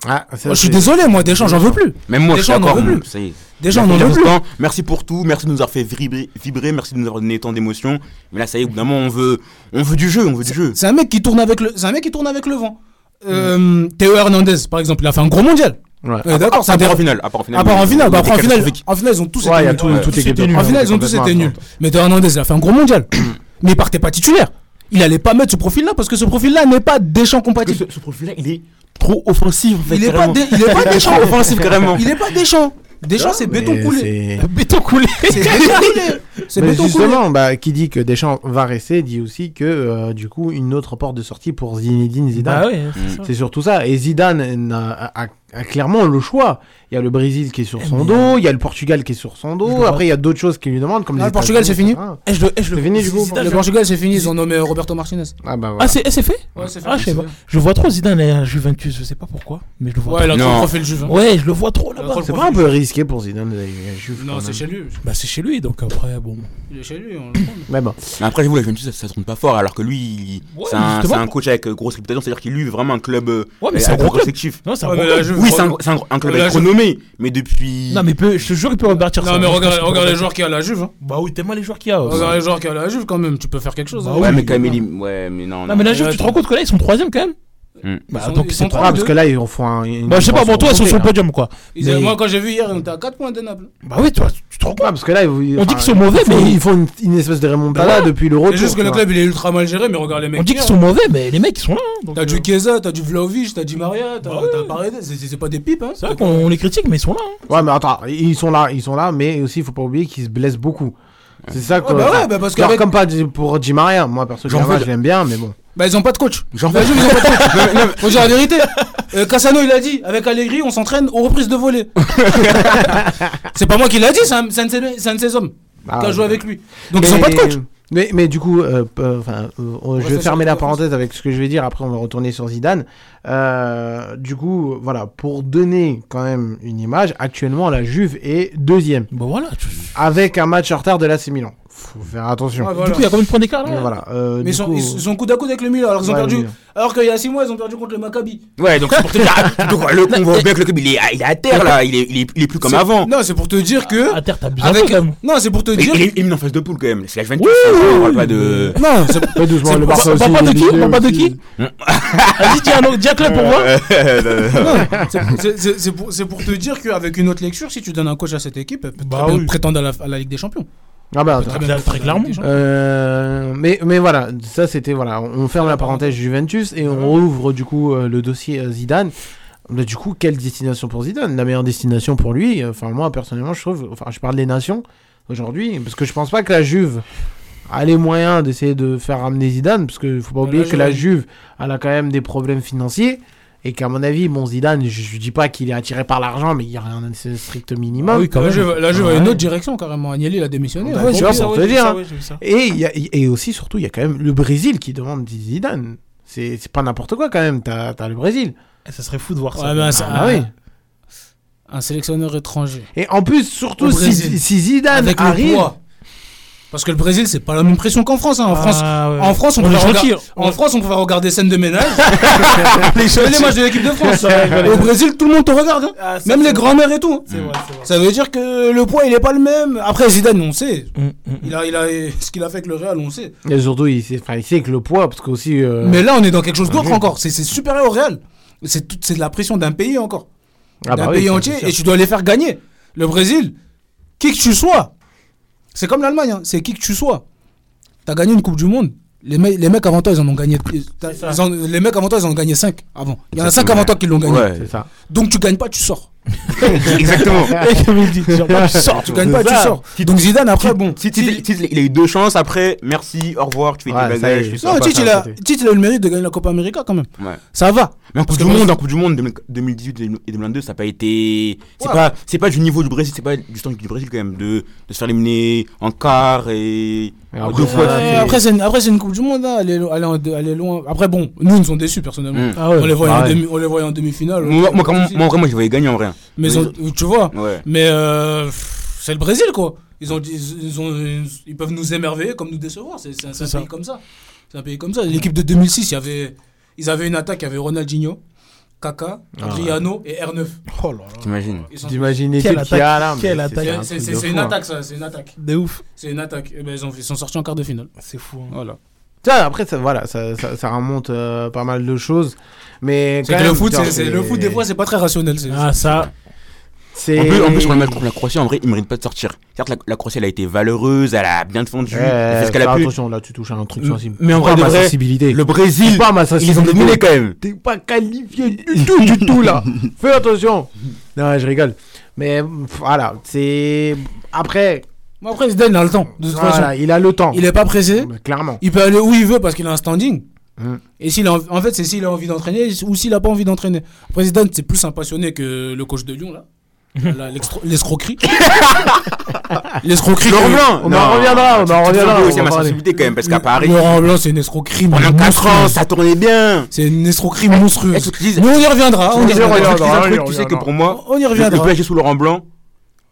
Ah, ça,
je suis désolé, moi, Deschamps, j'en veux plus.
Même moi, je suis
Deschamps, on n'en
d'accord.
veut plus.
Ça.
Deschamps, on n'en veut plus.
Merci pour tout, merci de nous avoir fait vibrer, vibrer, merci de nous avoir donné tant d'émotions. Mais là, ça y est, au bout d'un moment, on veut, on veut du jeu, on veut du jeu.
C'est un mec qui tourne avec le, c'est un mec qui tourne avec le vent. Euh, Théo Hernandez, par exemple, il a fait un gros mondial.
Ouais.
Ouais, D'accord, c'est
À part en finale, à part en finale.
À part en
mais-
finale, bah, après en finale, en ils ont tous
Ouais, il y
été
a
nuls.
tout,
nul.
En finale, ils ont tous été nuls. Mais Théo Hernandez, il a fait un gros mondial. Mais il partait pas titulaire. Il allait pas mettre ce profil-là parce que ce profil-là n'est pas Deschamps compatible.
ce, ce profil-là, il est trop offensif. en fait,
Il est pas, dé- il est pas Deschamps.
offensif, carrément.
Il est pas Deschamps. Deschamps, c'est béton coulé.
c'est-
Béton coulé.
C'est béton coulé. C'est béton coulé.
justement, bah, qui dit que Deschamps va rester, dit aussi que euh, du coup une autre porte de sortie pour Zinedine Zidane.
Bah ouais, c'est ça.
C'est surtout ça. Et Zidane n'a- a, a clairement le choix. Il y a le Brésil qui est sur son
mais,
dos, il y a le Portugal qui est sur son dos.
le
Après, il y a d'autres choses qui lui demandent, comme
le Portugal, c'est fini.
Eh, le, eh, je le-
C'est fini, du coup,
Zidane,
Le
je-
Portugal, c'est fini. Ils ont nommé Roberto Martinez.
Ah bah voilà.
Ah, c'est eh, c'est fait
Ouais, c'est fait.
Ah, je vois trop Zidane à Juventus, je sais pas pourquoi, mais je le vois
Ouais, il
trop.
a trop
Non.
profil Juve. hein.
Ouais, je le vois trop là-bas.
le
c'est pas un peu risqué pour Zidane d'aller à Juve
Non, c'est
même.
chez lui.
Bah, c'est chez lui, donc après, bon.
Il est chez lui. on le prend.
Mais bon.
Après, j'avoue, la Juventus, ça, ça tourne pas fort, alors que lui, c'est un,
justement.
c'est un coach avec grosse réputation, c'est-à-dire qu'il lui est vraiment un club euh,
Ouais, mais
euh,
c'est un gros. Non, c'est
Ouais, mais
Oui, c'est un, c'est un, un club
Mais la Juve-
renommé, mais depuis.
Non, mais peut- je te jure, il peut repartir
Non,
ça.
mais
Je pense
regarde, les joueurs qu'il y a à la Juve. hein.
Bah oui, tellement les joueurs qu'il y a. aussi.
Regarde les joueurs qu'il y a à la Juve quand même. Tu peux faire quelque chose.
Bah
hein.
Ouais, mais
mais
quand même, il Ouais, mais non.
Non, mais la Juve,
Ouais,
tu te rends compte que là, ils sont troisième quand même
Hmm.
Bah,
Ils sont-
donc c'est
sont
pas.
Trois,
parce que là, ils en font un. une-
Bah, je sais pas, bon, toi, ils sont sur le podium, quoi.
Ils avaient-
Mais-
Moi, quand j'ai vu hier, on était à 4 points de Naples.
Bah oui, tu vois, tu te rends compte.
parce que là, ils,
On dit qu'ils sont mauvais, mais-
ils font une, une espèce de remontada
Bah ouais.
depuis le retour.
C'est juste que le club il est ultra mal géré, mais regarde les mecs.
On dit qu'ils sont mauvais, mais les mecs, ils sont là. hein,
T'as
euh,
du Chiesa, t'as du Vlaovic, t'as du Maria, t'as
Bah
Paredes, c'est- pas des pipes hein.
C'est vrai qu'on les critique, mais ils sont là. hein.
Ouais, mais attends, ils sont là, ils sont là, mais aussi, il faut pas oublier qu'ils se blessent beaucoup. C'est ça que.
Bah bah
comme pas pour Di Maria. Moi, perso, je l'aime bien, mais bon.
Bah ils ont pas de coach.
J'en
La Juve, ils ont pas de coach. Faut dire la vérité. Euh, Cassano il a dit, avec Allegri on s'entraîne aux reprises de volée. c'est pas moi qui l'a dit, c'est un, de ses- hommes
Ah,
qui a joué avec lui. Donc
mais,
ils ont pas de coach.
Mais, mais du coup, euh, euh, je vais fermer
la
parenthèse avec ce que je vais dire. Après, on va retourner sur Zidane. Euh, du coup, voilà, pour donner quand même une image, actuellement, la Juve est deuxième,
Bah voilà. tu-
avec un match en retard de l'AC Milan. Faut faire attention.
Ouais,
Du
voilà.
coup, il y a combien de points d'écart là
Mais voilà. euh,
Mais
du
ils sont,
coup-
ils sont coude à coude avec le Milan alors qu'ils ont
Ouais,
perdu.
oui.
Alors qu'il y a 6 mois ils ont perdu contre le Maccabi.
Ouais, donc c'est pour te dire. donc, le, on voit bien que le club, il est, à- il est à terre, là. Il est, il est, il est plus comme
C'est-
avant.
Non, c'est pour te dire que.
À terre, t'as besoin
Avec...
quand même.
Non, c'est pour te
Il,
dire.
il est, il est mis en face de poule, quand même. C'est la Juventus. hein, on parle pas de.
Non, c'est
Ouais, doucement, le
On parle pas de qui On parle pas de qui Vas-y, dis un autre- pour.
C'est- pour, te dire qu'avec une autre lecture, si tu donnes un coach à cette équipe, elle peut
Bah
très bien
oui.
prétendre à la, à la Ligue des Champions.
Ah bah,
Très bien
très clairement.
Euh, mais, mais voilà, ça c'était voilà, on ferme la parenthèse Juventus et on rouvre du coup euh, le dossier euh, Zidane. Mais du coup, quelle destination pour Zidane? La meilleure destination pour lui, enfin moi personnellement, je trouve, enfin je parle des nations aujourd'hui, parce que je pense pas que la Juve a les moyens d'essayer de faire ramener Zidane, parce qu'il faut pas oublier
la
que la
Juve-
elle a quand même des problèmes financiers. Et qu'à mon avis, bon, Zidane, je, je dis pas qu'il est attiré par l'argent, mais il y a un c'est un strict minimum.
Ah oui, quand
La
même.
Juve, la Juve a une autre direction carrément. Agnelli il a démissionné. Ouais,
tu
j'ai
vois, pour
ça,
te
ouais.
dire.
ça,
hein.
ouais.
Et, il y a- et aussi, surtout, il y a quand même le Brésil qui demande Zidane. C'est c'est pas n'importe quoi quand même. T'as as le Brésil.
Ça serait fou de voir
Ouais,
ça.
Ah, bah oui.
Un sélectionneur étranger.
Et en plus, surtout, si, Zidane
Avec
arrive.
Parce que le Brésil, c'est pas la même pression qu'en France. hein. En, France,
Ah, ouais.
en France, on,
On
pouvait en France, on pouvait regarder scène de ménage. les, les matchs de l'équipe de France. Au Brésil, tout le monde te regarde. hein.
Ah, ça,
Même les grands-mères et tout. hein.
Vrai.
Ça veut dire que le poids, il est pas le même. Après, Zidane, on sait.
Mm, mm, mm.
Il a, il a, ce qu'il a fait avec le Real, on sait.
Et surtout, il sait, enfin, il sait que le poids, parce qu'aussi. euh,
Mais là, on est dans quelque chose d'autre encore. C'est supérieur au Real. C'est de la pression d'un pays encore.
ah
d'un
bah
pays entier. Et tu dois les faire gagner. Le Brésil, qui que tu sois, c'est comme l'Allemagne. hein. C'est qui que tu sois. T'as gagné une Coupe du Monde. Les, me- les mecs avant toi, ils en ont gagné. ils les mecs avant toi, ils en ont gagné 5 avant. Il y en a 5
Exactement.
avant toi qui l'ont gagné.
Ouais.
C'est ça.
Donc tu gagnes pas, tu sors.
Exactement.
Et comme il dit, genre, pas, tu sors,
Tu gagnes pas, tu sors. Donc Zidane, après, bon.
Si, si- si- il a eu deux chances après, merci, au revoir, tu fais
Ouais,
bagages, tu sors.
Non, Tite, il a,
côté.
Tite, il a eu le mérite de gagner la Copa América quand même.
Ouais.
Ça va.
Mais en Coupe du Monde,
moi-
en Coupe du Monde 2000 2018 et 2022, ça n'a pas été. C'est
Ouais.
pas, c'est pas du niveau du Brésil, c'est pas du temps du Brésil quand même de, de se faire éliminer en quart et.
Après,
Ouais,
c'est-
après, c'est une, Coupe du Monde, hein. elle, est, elle, est en- elle est loin. Après, bon, nous, ils nous ont déçus personnellement.
Mm.
Ah ouais.
on, les voyait en
pareil.
demi, on les voyait en demi-finale.
Moi, moi, moi, vraiment, je voyais gagner en vrai.
Mais ils ont- tu vois,
Ouais.
mais euh, c'est le Brésil, quoi. Ils, ont, ils, ils ont, ils peuvent nous émerveiller comme nous décevoir. C'est un, pays comme ça. C'est un pays comme ça. L'équipe de 2006, il y avait, ils avaient une attaque, il y avait Ronaldinho, Kaka, Adriano et R9.
Oh là là.
T'imagines
T'imagines
Quelle
l'équipe qu'il y a là. mais
quelle
c'est-
attaque.
c'est un
une attaque, ça. C'est une attaque.
De ouf.
C'est une attaque. Et ben, ils, ont, ils sont sortis en quart de finale.
C'est fou. hein.
Voilà.
Ça, après, ça, voilà, ça, ça, ça remonte euh, pas mal de choses. Mais quand
le foot, c'est- c'est- le foot, des fois, c'est pas très rationnel. c'est-
Ah, ça.
c'est.
En plus, en plus, sur le match contre la Croatie, en vrai, il mérite pas de sortir. Certes, la, la Croatie, elle a été valeureuse, elle a bien défendu,
Ouais,
elle fait ce qu'elle
fais
a pu.
attention, là, tu touches à un truc sensible.
mais en vrai,
pas
de
ma
vrai,
sensibilité.
Le Brésil,
pas ma
ils ont
sensibilité.
dominés quand même.
T'es pas qualifié du tout, du tout là. Fais attention. Non, je rigole. Mais pff, voilà, c'est. Après,
Moi, après, Zidane, il a le temps. De toute façon,
voilà, il a le temps.
il est pas pressé.
Mais Clairement.
Il peut aller où il veut parce qu'il a un standing.
Mm.
Et s'il a, env- en fait, c'est s'il a envie d'entraîner ou s'il a pas envie d'entraîner. Après, Zidane, c'est plus un passionné que le coach de Lyon, là. L'extro- L'escroquerie. L'escroquerie.
Laurent Blanc
On en reviendra, on en reviendra. va
ma sensibilité quand même, parce qu'à Paris,
Laurent Blanc, c'est une escroquerie.
pendant 4
monstrueuse.
ans, ça tournait bien.
C'est une escroquerie monstrueuse. Mais on y reviendra. On y
On y
reviendra.
tu sais que pour moi,
On y
le
reviendra.
PSG sous Laurent Blanc,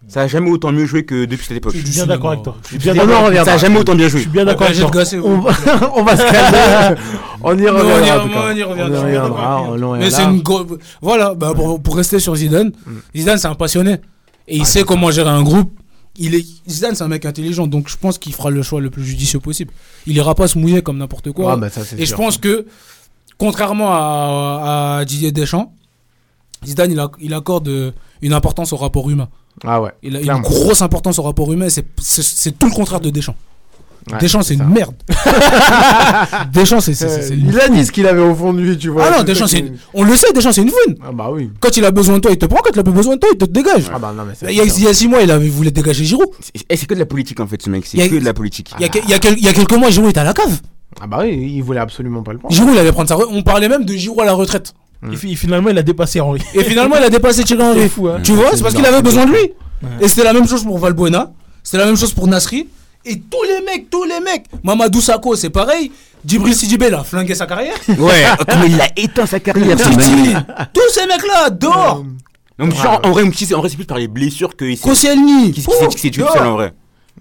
ça a jamais autant mieux joué que depuis cette époque.
Je suis bien d'accord avec toi. Je suis
On
bien.
Ça a jamais autant bien
Je
joué.
suis bien d'accord avec
J'ai
toi.
On va, on va se calmer. on y
Mais on y-
reviendra.
on y reviendra.
On y reviendra. on y
Mais
reviendra.
c'est une Voilà, bah, pour, pour rester sur Zidane, Zidane, c'est un passionné. Et il sait comment gérer un groupe. Il est... Zidane, c'est un mec intelligent, donc je pense qu'il fera le choix le plus judicieux possible. Il ira pas se mouiller comme n'importe quoi.
Ah, bah,
Et je pense que, contrairement à, à Didier Deschamps, Zidane, il, a- il accorde euh, une importance au rapport humain.
Ah ouais.
Il a une grosse importance au rapport humain. et C'est tout le contraire de Deschamps.
Ouais,
Deschamps, c'est une merde. Deschamps, c'est
Euh, Il a dit ce qu'il avait au fond de lui, tu vois.
Ah non, Deschamps, c'est une- on le sait, Deschamps, c'est une fouine.
Ah bah oui.
Quand il a besoin de toi, il te prend. Quand il a plus besoin de toi, il te dégage.
Ah bah non, mais c'est.
Il y, a, il y a six mois, il, avait, voulait dégager Giroud.
Et c'est que de la politique en fait, ce mec. C'est
Il y a-
que de la politique.
Il y, a, il y a quel- il y a quelques mois, Giroud était à la cave.
Ah bah oui, il voulait absolument pas le prendre.
Giroud, il allait prendre sa. On parlait même de Giroud à la retraite.
Et fi- finalement, il a dépassé Henri.
Et finalement, il a dépassé Thierry Henry.
C'est fou, hein.
Tu vois, c'est parce qu'il avait besoin de lui.
Ouais.
Et c'était la même chose pour Valbuena. C'était la même chose pour Nasri. Et tous les mecs, tous les mecs. Mamadou Sakho, c'est pareil. Djibril Sidibé, il a flingué sa carrière.
Ouais, comme il a éteint sa carrière,
tous ces mecs-là, dehors.
Donc, genre, en vrai, c'est en vrai, c'est plus par les blessures que.
Koscielny.
Qui s'est qui s'est tué seul en vrai.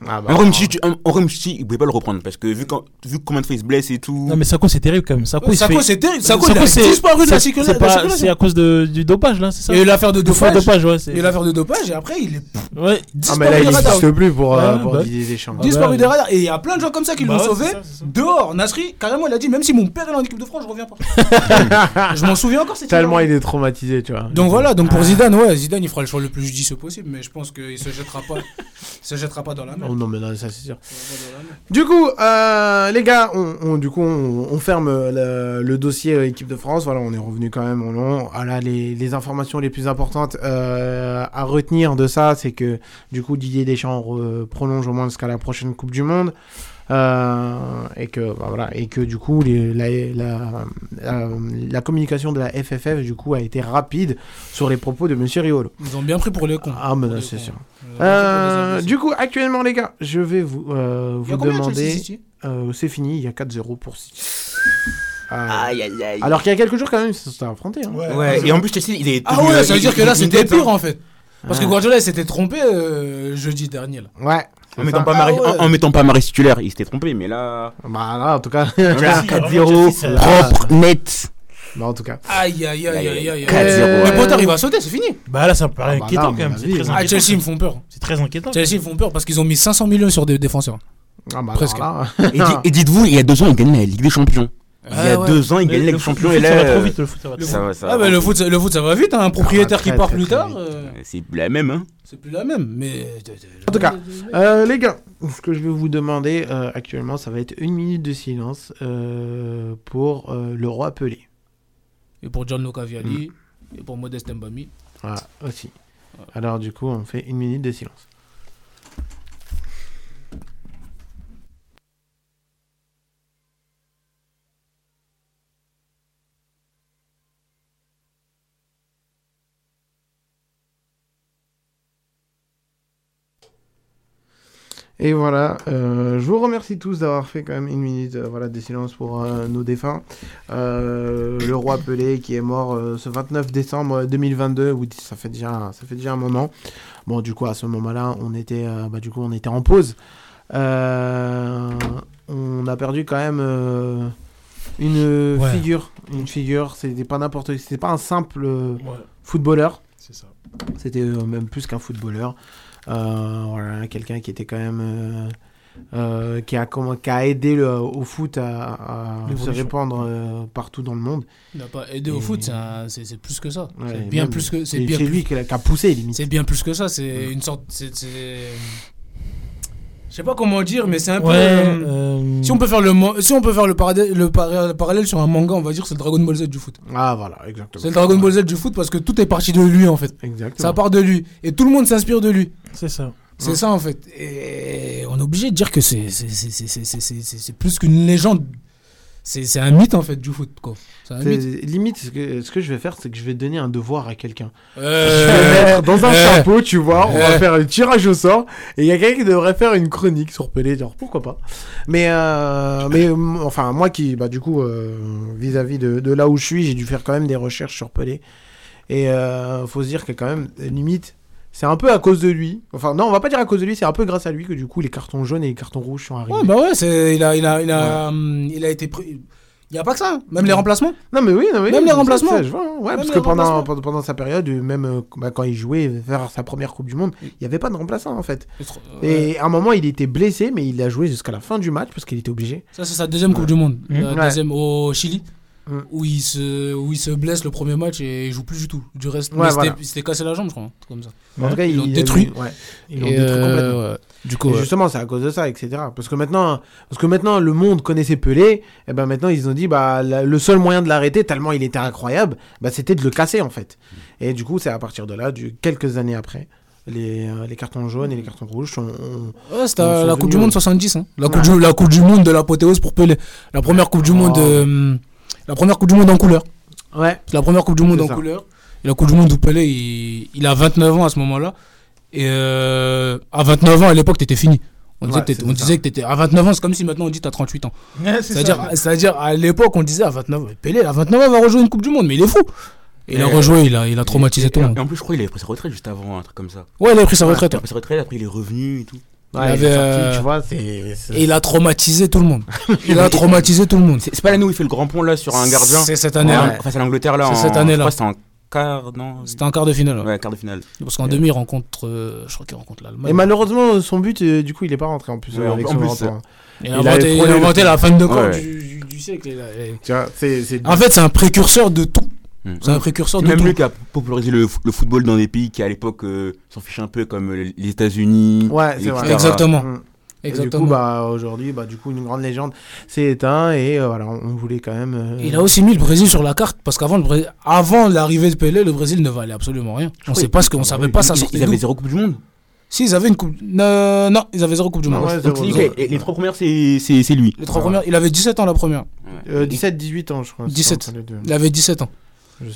Ah bah.
Tu- Mouti, il pouvait pas le reprendre parce que vu, quand, vu combien de fois il se blesse et tout.
Non, mais Sako, c'est terrible quand même. Sako, se
Sako,
fait-
c'est terrible. Sako,
Sako,
il a disparu de la circulation.
C'est à cause de, du dopage, là, c'est ça?
Il y a eu l'affaire de dopage.
dopage, ouais.
Il y a
c'est-
eu l'affaire de dopage et après, il est
Ouais.
Ah mais là, il n'existe plus pour, euh,
Ouais,
pour
bah.
Didier Deschamps.
Ah
disparu
bah,
des radars. Et il y a plein de gens comme ça qui
Bah
l'ont
ouais,
sauvé.
c'est ça, c'est ça.
Dehors, Nasri, carrément, il a dit même si mon père est en équipe de France, je reviens pas. je m'en souviens encore,
Tellement il est traumatisé, tu vois.
Donc voilà, donc pour Zidane, ouais, Zidane, il fera le choix le plus judicieux possible, mais je pense qu'il se jettera pas, se jettera pas dans la mer.
Oh non, mais non, ça c'est sûr. Du coup, euh, les gars, on, on- du coup, on, on ferme le, le dossier euh, équipe de France. Voilà, on est revenu quand même au long. Voilà, les, les informations les plus importantes euh, à retenir de ça, c'est que du coup, Didier Deschamps prolonge au moins jusqu'à la prochaine Coupe du Monde. Euh, et que bah, voilà et que du coup les- la, la, la, la communication de la FFF du coup a été rapide sur les propos de Monsieur Riolo.
Ils ont bien pris pour les cons.
Ah mais c'est sûr.
Ils
Euh, du coup actuellement les gars, je vais vous euh, vous demander. Euh, c'est fini, il y a 4-0 pour City. Euh,
Aïe aïe aïe.
alors qu'il y a quelques jours quand même, ça s'est affronté. Hein.
Ouais, et en plus, Chelsea, il est.
Ah ouais,
euh,
ça veut dire que là c'était pire en fait. Parce que
Ouais.
Guardiola il s'était trompé euh, jeudi dernier là.
Ouais.
En mettant, pas Maris,
Ah ouais.
en, en mettant pas Maris titulaire, il s'était trompé, mais là.
Bah là, en tout cas,
Voilà,
Chelsea,
4-0,
vraiment, Chelsea, ça-
propre, net.
bah, en tout cas.
Aïe aïe aïe aïe aïe.
4-0,
Mais. Potter il va sauter, c'est fini.
Bah là, ça me paraît
Ah bah
inquiétant quand même. très.
Ah. Chelsea ils me font peur.
C'est très inquiétant.
Chelsea ils me font peur parce qu'ils ont mis 500 millions sur des défenseurs.
Ah bah
Presque.
là,
Et, di- et dites-vous, il y a deux ans, il gagnait la Ligue des Champions. Il y
Ah
a
ouais.
deux ans, il gagnait
le le
et
foot,
là.
ça va trop
euh,
vite, le foot, ça va trop
Ça va, ça
Ah
va.
bah le foot ça- le foot ça va vite hein. un propriétaire
très,
qui part
très,
plus
très
tard euh,
C'est la même, hein.
c'est plus la même mais
En tout cas, euh, les gars, ce que je vais vous demander euh, actuellement, ça va être une minute de silence euh, pour euh, le roi Pelé.
et pour Gianluca Vialli et pour Modeste Mbami.
Voilà, aussi. Alors du coup, on fait une minute de silence. Et voilà, euh, je vous remercie tous d'avoir fait quand même une minute euh, voilà, de silence pour euh, nos défunts. Euh, le roi Pelé qui est mort ce 29 décembre 2022, oui, ça fait déjà, ça fait déjà un moment. Bon, du coup, à ce moment-là, on était, bah, du coup, on était en pause. On a perdu quand même une
Ouais.
figure, une figure. C'était pas n'importe, c'était pas un simple
Ouais,
footballeur.
c'est ça.
C'était même plus qu'un footballeur. Euh, voilà, quelqu'un qui était quand même. euh, euh, qui, a, comment- qui a aidé le- au foot à, à se répandre euh, partout dans le monde.
Il n'a pas aidé au
Et-
foot, c'est plus que ça.
Ouais,
c'est bien
même-
plus que c'est
c'est
plus-
lui qui a, poussé, limite.
C'est bien plus que ça, c'est une sorte c'est c'est- je sais pas comment dire mais c'est un peu
Ouais,
euh,
euh,
si on peut faire le si on peut faire le parallèle le para- le parallèle sur un manga, on va dire que c'est le Dragon Ball Z du foot.
Ah, voilà, exactement.
C'est le Dragon Ball Z du foot parce que tout est parti de lui en fait.
Exactement.
Ça part de lui et tout le monde s'inspire de lui.
c'est ça.
C'est ça en fait. Et on est obligé de dire que c'est c'est- c'est- c'est- c'est- c'est- c'est- c'est- c'est plus qu'une légende. C'est c'est un mythe en fait du foot quoi. Un mythe.
Limite, ce que, ce que je vais faire, c'est que je vais donner un devoir à quelqu'un. Je vais
Euh,
mettre dans un
euh,
chapeau, tu vois, on va
euh.
faire un tirage au sort, et il y a quelqu'un qui devrait faire une chronique sur Pelé, genre pourquoi pas. Mais, euh, mais euh, enfin, moi qui, bah, du coup, euh, vis-à-vis de, de là où je suis, j'ai dû faire quand même des recherches sur Pelé. Et euh, faut se dire que quand même, limite, c'est un peu à cause de lui. Enfin, non, on va pas dire à cause de lui, c'est un peu grâce à lui que du coup, les cartons jaunes et les cartons rouges sont arrivés.
Ouais bah ouais, c'est il a il a il a hum, il a été pris il y a pas que ça, hein. même les remplacements.
Non, mais oui, non, mais
Même les remplacements.
ça, je vois, hein. Ouais,
Même
parce que pendant, pendant, pendant sa période, même euh, bah, quand il jouait vers sa première Coupe du Monde, il n'y avait pas de remplaçant en fait.
Ouais.
Et à un moment, il était blessé, mais il a joué jusqu'à la fin du match parce qu'il était obligé.
Ça, c'est sa deuxième Coupe du Monde.
Mmh.
Deuxième au Chili.
Mmh.
Où, il se, où il se blesse le premier match et il joue plus du tout. Du reste,
Ouais, voilà.
il s'était cassé la jambe, je crois. comme ça.
En tout cas,
Ils l'ont
il-
détruit.
Ouais, ils l'ont détruit
euh,
complètement.
ouais. Du coup,
Et justement, c'est à cause de ça, etc. Parce que maintenant, parce que maintenant, le monde connaissait Pelé. Et ben maintenant, ils ont dit, bah, la- le seul moyen de l'arrêter, tellement il était incroyable, bah, c'était de le casser en fait. Et du coup, c'est à partir de là, du, quelques années après, les, euh, les cartons jaunes et les cartons rouges sont.
Ouais, c'était la Coupe du Monde
ouais.
70. hein. La,
Ouais.
coupe du, la Coupe du Monde de l'apothéose pour Pelé. La première Coupe du
Oh.
Monde. euh, la première Coupe du Monde en couleur.
Ouais.
C'est la première Coupe du Monde en
ça.
couleur. Et la Coupe du Monde où Pelé, il, il a 29 ans à ce moment-là. Et euh, à 29 ans, à l'époque, t'étais fini. On disait,
Ouais,
que t'étais-
c'est
on
ça.
disait que t'étais. À 29 ans, c'est comme si maintenant on dit t'as 38 ans.
Ouais,
C'est-à-dire, à l'époque, on disait à 29 ans, Pelé, à 29 ans, il va rejouer une Coupe du Monde, mais il est fou. Et il a rejoué, il a, il a traumatisé
Et-
tout le monde.
Et en plus, je crois qu'il avait pris sa retraite juste avant, un truc comme ça.
Ouais, il a pris sa retraite.
Il a pris sa retraite, après il est revenu et tout.
Ouais,
Il
il est
avait,
sorti,
euh,
tu vois, c'est. c'est-
Et il a traumatisé tout le monde. Il a traumatisé tout le monde.
C'est c'est pas l'année où il fait le grand pont là sur un gardien
C'est cette année
Ouais,
là.
Face à l'Angleterre là.
C'est
en-
cette
crois que c'était en quart, non
C'était en quart de finale. ouais.
Ouais, quart de finale.
Parce qu'en demi, il rencontre. euh, je crois qu'il rencontre l'Allemagne.
Et malheureusement, son but, euh, du coup, il est pas rentré en plus euh, avec
en
son
plus.
Il a
il
inventé, il a la fin de corps
Ouais.
du, du- du siècle. a-
c'est. c'est-
En fait, c'est un précurseur de tout.
Hmm.
C'est un précurseur de
même
tout.
lui qui a popularisé le, football dans des pays qui à l'époque euh, s'en fichaient un peu comme euh, les États-Unis.
Ouais, c'est vrai.
Exactement.
Mm. Et
Exactement.
du coup, bah, aujourd'hui, bah, du coup, une grande légende s'est éteint et euh, voilà, on voulait quand même. euh,
Il a aussi mis le Brésil sur la carte parce qu'avant le Bré- avant l'arrivée de Pelé, le Brésil ne valait absolument rien. On
Oui.
sait pas ce qu'on savait pas ça
Ils-
sortait
Ils avaient zéro Coupe du Monde.
Si, ils avaient une coupe. Non, non, ils avaient zéro coupe du monde.
Ouais,
Donc, et les trois premières, c'est c'est- c'est lui.
Les trois premières, il avait 17 ans la première.
Euh, 17, 18 ans, je crois. c'est
17.
entre les deux.
Il avait 17 ans.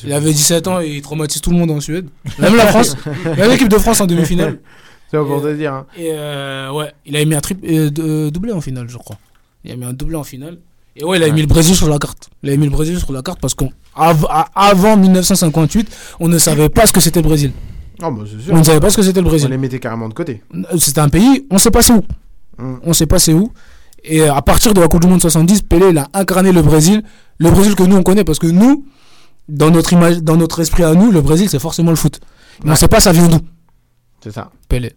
Il avait 17 ans et il traumatise tout le monde en Suède. Même la France. Même l'équipe de France en demi-finale.
C'est pas pour te dire. hein.
Et euh, ouais, il avait mis un triple, euh, euh, doublé en finale, je crois. Il a mis un doublé en finale. Et ouais, il a mis le Brésil sur la carte. Il a mis le Brésil sur la carte parce qu'avant 1958, on ne savait pas ce que c'était le Brésil.
Ah, bah, sûr.
On ne savait pas ce que c'était le
On
Brésil.
les mettait carrément de côté.
C'était un pays, on sait pas c'est où.
Mm.
On sait pas c'est où. Et à partir de la Coupe du Monde 70, Pelé il a incarné le Brésil, le Brésil que nous on connaît parce que nous, dans notre image, dans notre esprit à nous, le Brésil c'est forcément le foot. Mais on sait pas ça vient d'où.
C'est ça.
Pelé,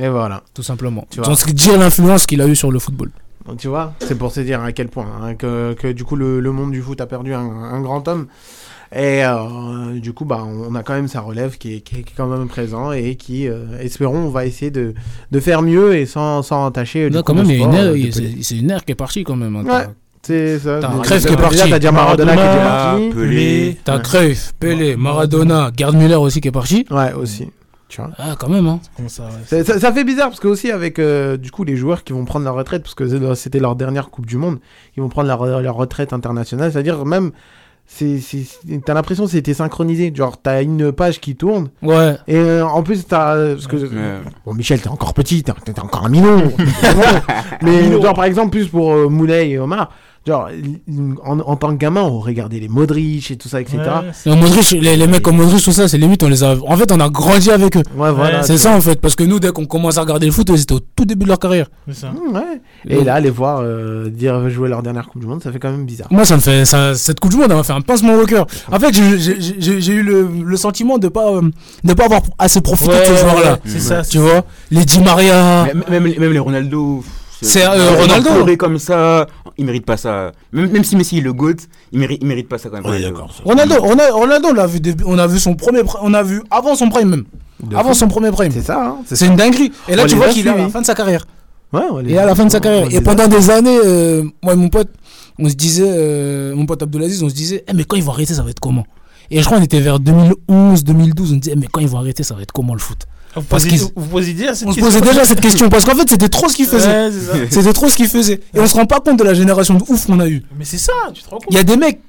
Et voilà.
tout simplement.
Tu vois.
Donc dire l'influence qu'il a eu sur le football.
Donc, tu vois, c'est pour te dire à quel point hein, que, que du coup le, le monde du foot a perdu un, un grand homme. Et euh, du coup, bah, on a quand même sa relève qui est, qui est quand même présent et qui, euh, espérons, on va essayer de, de faire mieux et sans, sans entacher. du
Non, quand même,
euh,
c'est une ère qui est partie quand même. hein.
Ouais.
T'as-
C'est ça.
T'as Cruyff qui est parti.
t'as dire Maradona qui était
Maradona,
parti.
Pelé.
T'as. Cruyff, Pelé, Maradona, Gerd Müller aussi qui est parti.
Ouais, aussi. Tu vois.
Ah, quand même, hein.
Comment ça, ouais.
Ça, ça- ça fait bizarre parce que aussi avec euh, du coup les joueurs qui vont prendre leur retraite parce que c'était leur dernière Coupe du Monde, ils vont prendre leur, leur retraite internationale, c'est-à-dire même c'est t'as l'impression que c'était synchronisé, genre t'as une page qui tourne
Ouais.
et euh, en plus t'as parce que
Ouais.
bon Michel t'es encore petit, t'es t'es encore un minot, mais genre par exemple plus pour euh, Moulay et Omar, genre en, en tant que gamin on regardait les Modric et tout ça etc.
Ouais,
Non, Modric, les, les mecs comme Modric, tout ça, c'est limite, on les a. En fait, on a grandi avec eux.
Ouais, voilà.
c'est ça en fait, parce que nous, dès qu'on commence à regarder le foot, ils étaient au tout début de leur carrière.
c'est ça.
Ouais. Et là les voir euh, dire jouer leur dernière Coupe du Monde, ça fait quand même bizarre.
Moi, ça me fait. Ça, cette Coupe du Monde, elle m'a fait un pincement au cœur. En fait, j'ai- eu le, le sentiment de pas, euh, de pas avoir assez profité de ces joueurs-là.
c'est ça.
Tu vois Les Di Maria.
Même, même, les- même les Ronaldo.
C'est, euh, Ronaldo.
comme ça, il mérite pas ça. Même, même si Messi est le GOAT, il mérite, il mérite pas ça quand même.
On est
Ronaldo.
d'accord.
Ronaldo, Ronaldo, on l'a vu, on a vu son premier, on a vu avant son prime même,
De
avant
fou.
son premier prime.
C'est ça, hein,
C'est une dinguerie. Et là,
On
tu vois
a
qu'il est à la fin de sa carrière.
Ouais, on les
Et à la fin de sa carrière. Et
a-
pendant des années, euh, moi et mon pote, on se disait, euh, mon pote Abdelaziz, on se disait, Eh, mais quand ils vont arrêter, ça va être comment? Et je crois qu'on était vers 2011, 2012, on se disait, Eh, mais quand ils vont arrêter, ça va être comment le foot?
Vous
Parce
posez,
qu'ils-
vous posez déjà cette
On se
question.
posait déjà cette question, parce qu'en fait, c'était trop ce qu'ils faisaient.
Ouais, c'est ça.
C'était trop ce qu'ils faisaient. Et on se rend pas compte de la génération de ouf qu'on a eu.
Mais c'est ça, tu te rends compte?
Il y a des mecs,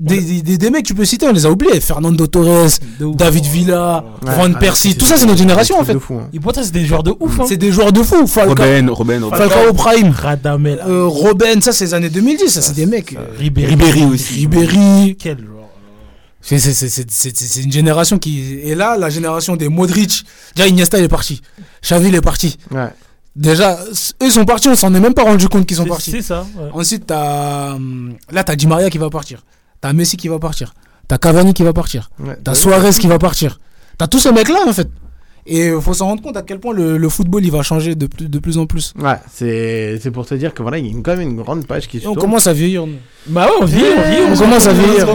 des, des, des- des mecs, tu peux citer, on les a oubliés. Fernando Torres. David Villa,
Ouais,
Van
ah,
Persie,
c'est-
tout ça, c'est notre génération en fait.
fou, hein.
Et pourtant, c'est des joueurs de ouf. Hein.
C'est des joueurs de fou. Falcao,
Robben, Robben, Robben.
Falcao Prime,
Radamel,
euh, Robben, ça c'est les années 2010, ça c'est des mecs.
Ribéry.
Ribéry aussi.
Ribéry.
Quel joueur
C'est- c'est- c'est- c'est- C'est c'est une génération qui. Et là, la génération des Modric. Déjà, Iniesta il est parti. Xavi il est parti.
Ouais.
Déjà, eux ils sont partis, on s'en est même pas rendu compte qu'ils sont partis.
C'est ça. ouais.
Ensuite, t'as. hum, Là, t'as Di Maria qui va partir. T'as Messi qui va partir. T'as Cavani qui va partir.
Ouais.
T'as Suarez qui va partir. T'as tous ces mecs-là, en fait. Et il faut s'en rendre compte à quel point le, le football il va changer de plus, de plus en plus.
Ouais, c'est c'est pour te dire que voilà, il y a quand même une grande page qui se
on
tourne.
commence à vieillir. nous.
Bah ouais, on vieillit, on vieillit.
On commence à vieillir.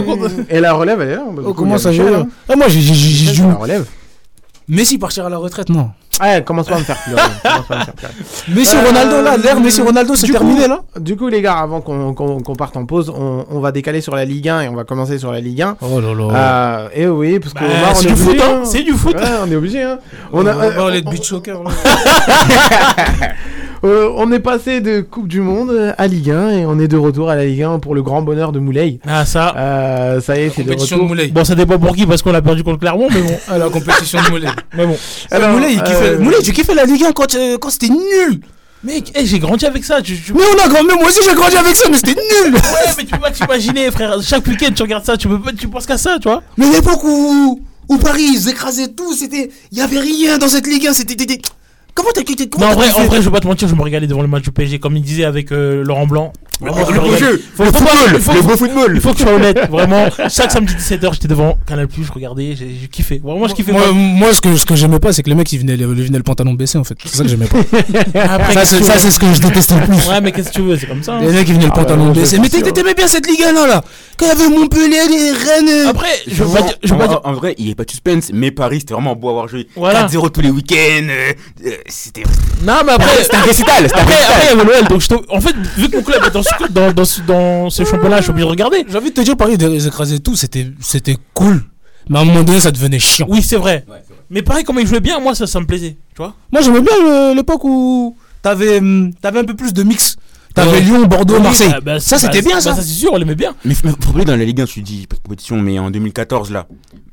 Et la relève, elle est là. Du
On
coup,
commence à vieillir.
hein.
Ah, moi, j'ai j'ai- j'ai- j'ai
Michel,
dû.
La relève.
Messi partir à la retraite, non.
Ouais, commence pas à me faire pleurer.
Messi
Euh,
Ronaldo, là, l'ère Messi Ronaldo, c'est
coup-
terminé, là
Du coup, les gars, avant qu'on parte en pause, on, on va décaler sur la Ligue 1 et on va commencer sur la Ligue 1.
Oh là là.
Euh, et oui, parce que
Bah,
Omar, on
c'est
est
du
obligé,
foot, hein. C'est du foot.
On est obligé. Hein.
On
On, a,
va
euh,
parler de beach soccer, là.
euh, on est passé de Coupe du Monde à Ligue 1 et on est de retour à la Ligue 1 pour le grand bonheur de Moulay.
Ah, ça.
Euh, ça y est, c'est de
Compétition de
retour.
Moulay.
Bon, ça dépend pour qui, parce qu'on a perdu contre Clermont, mais bon.
La compétition de Moulay.
Mais bon.
Alors,
Moulay, il kiffait.
euh,
Moulay, tu kiffais la Ligue 1 quand, euh, quand c'était nul.
Mec, eh, j'ai grandi avec ça. Tu, tu-
Mais on a grandi, moi aussi j'ai grandi avec ça, mais c'était nul.
Ouais, mais tu peux pas t'imaginer, frère. Chaque week-end, tu regardes ça, tu peux pas, tu penses qu'à ça, tu vois.
Mais l'époque où, où Paris, ils écrasaient tout, c'était. Il y avait rien dans cette Ligue 1, c'était. Comment t'as quitté
Non, en vrai, en vrai, je vais pas te mentir, je me régalais devant le match du PSG, comme il disait avec euh, Laurent Blanc. Vraiment,
Le beau jeu,
Faut-
le
faut
football,
il faut-
le beau football.
Il faut que je sois honnête, vraiment. Chaque samedi 17h, j'étais devant Canal Plus, je regardais, j'ai kiffé. Vraiment, je kiffais.
Moi, moi, ce que, ce que j'aimais pas, c'est que les mecs ils venaient, ils venaient le pantalon baissé en fait. C'est ça que j'aimais pas.
Après,
ça, c'est ça,
tu
ce que je détestais le plus.
Ouais, mais qu'est-ce que tu veux, c'est comme ça. hein.
Les mecs ils venaient le
Ah,
pantalon baissé. Mais t'aimais bien cette Ligue 1 là, là. Quand il y avait Montpellier, les Rennes. euh,
Après, je veux pas dire.
En,
pas dire.
en- en vrai, il n'y a pas de suspense, mais Paris, c'était vraiment beau à avoir joué.
Voilà.
4-0 tous les week-ends. C'était
Non, mais après.
c'était un récital. C'était un
Après, après, il y avait l'OL, donc je en fait, vu que mon club est dans ce, dans, dans ce, dans ce championnat, je suis obligé de regarder.
J'ai envie de te dire, Paris, ils écrasaient tout, c'était c'était cool. Mais à un moment donné, ça devenait chiant.
Oui, c'est vrai. Mais pareil, comment il jouait bien, moi ça, ça me plaisait. Tu vois
Moi, j'aimais bien l'époque où t'avais hum, t'avais un peu plus de mix. T'avais
Ouais.
Lyon, Bordeaux, Marseille.
bah, bah,
ça, c'était
bah,
bien,
bah,
ça.
Ça, c'est sûr, on l'aimait bien.
Mais faut dans la Ligue 1, tu dis pas de compétition, mais en 2014 là,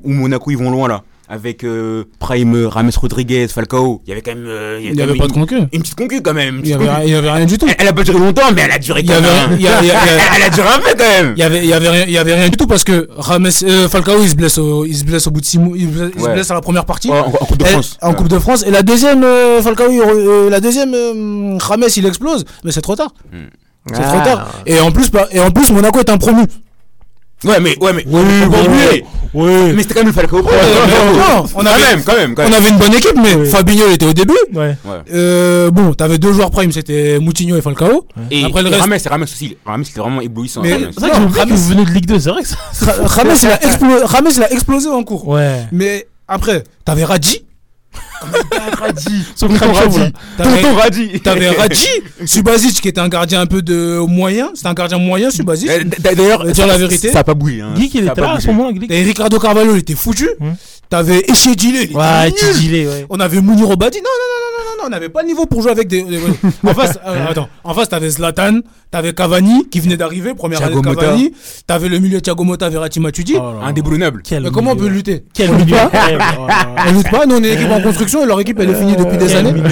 où Monaco ils vont loin là, avec euh, Prime, Rames Rodriguez, Falcao, il y avait quand même. euh,
Il n'y avait
même
pas de
une,
concu.
une petite concu quand même.
Il y avait, il y avait rien du tout.
Elle, elle a pas duré longtemps, mais elle a duré
y
quand
avait,
même.
il y y il y
Elle a duré un peu quand même.
il y avait, il y avait rien, il y avait rien du tout parce que Rames, euh, Falcao, il se blesse au, il se blesse au bout de six mois, il, blesse- il se
Ouais.
blesse à la première partie.
Ouais, en, en Coupe de
Elle-
France.
en
Ouais.
Coupe de France. Et la deuxième, euh, Falcao, euh, la deuxième, euh, Rames, il explose. Mais c'est trop tard. C'est
Ah.
trop tard. Et en plus, par- et en plus, Monaco est un promu.
Ouais, mais, ouais, mais.
Oui,
pas
oui,
oublier.
Oui.
Mais c'était quand même le Falcao. Pro.
non, on
Quand
avait-
même, quand même, quand
On
même.
avait une bonne équipe, mais Fabinho était au début.
Ouais.
Euh, bon, t'avais deux joueurs prime, c'était Moutinho et Falcao.
Et,
Après le reste-
Rames, c'est Rames aussi. Rames, c'était vraiment éblouissant.
Mais-
Rames.
C'est vrai que que vous venez de Ligue 2, c'est vrai que ça.
Rames, il a Rames, il a explosé en cours.
Ouais.
Mais après, t'avais Radji.
Là.
T'avais
Tonton Radi.
t'avais Radji. Subasic qui était un gardien un peu de moyen. C'était un gardien moyen, Subasic.
D- D'ailleurs,
dire la vérité.
Ça a pas bougé. Hein.
Geek, il
Ça a
était
pas
là à ce
bougé.
moment-là, Geek.
Et Ricardo Carvalho, il était foutu.
Hum.
T'avais
Ouais, ouais.
On avait Mounir Obadi. Non, non, non, non, non, non, on n'avait pas le niveau pour jouer avec des. des- en face, euh, attends, en face, t'avais Zlatan, t'avais Cavani qui venait d'arriver, première
Thiago
année de. Cavani. T'avais le milieu Thiago Motta, Verratti, Matuidi.
Oh.
Indéboulonnable.
Mais comment on peut lutter
Quel
On lutte
milieu
pas
là là.
On lutte pas, nous on est une équipe en construction et leur équipe elle est finie depuis des années.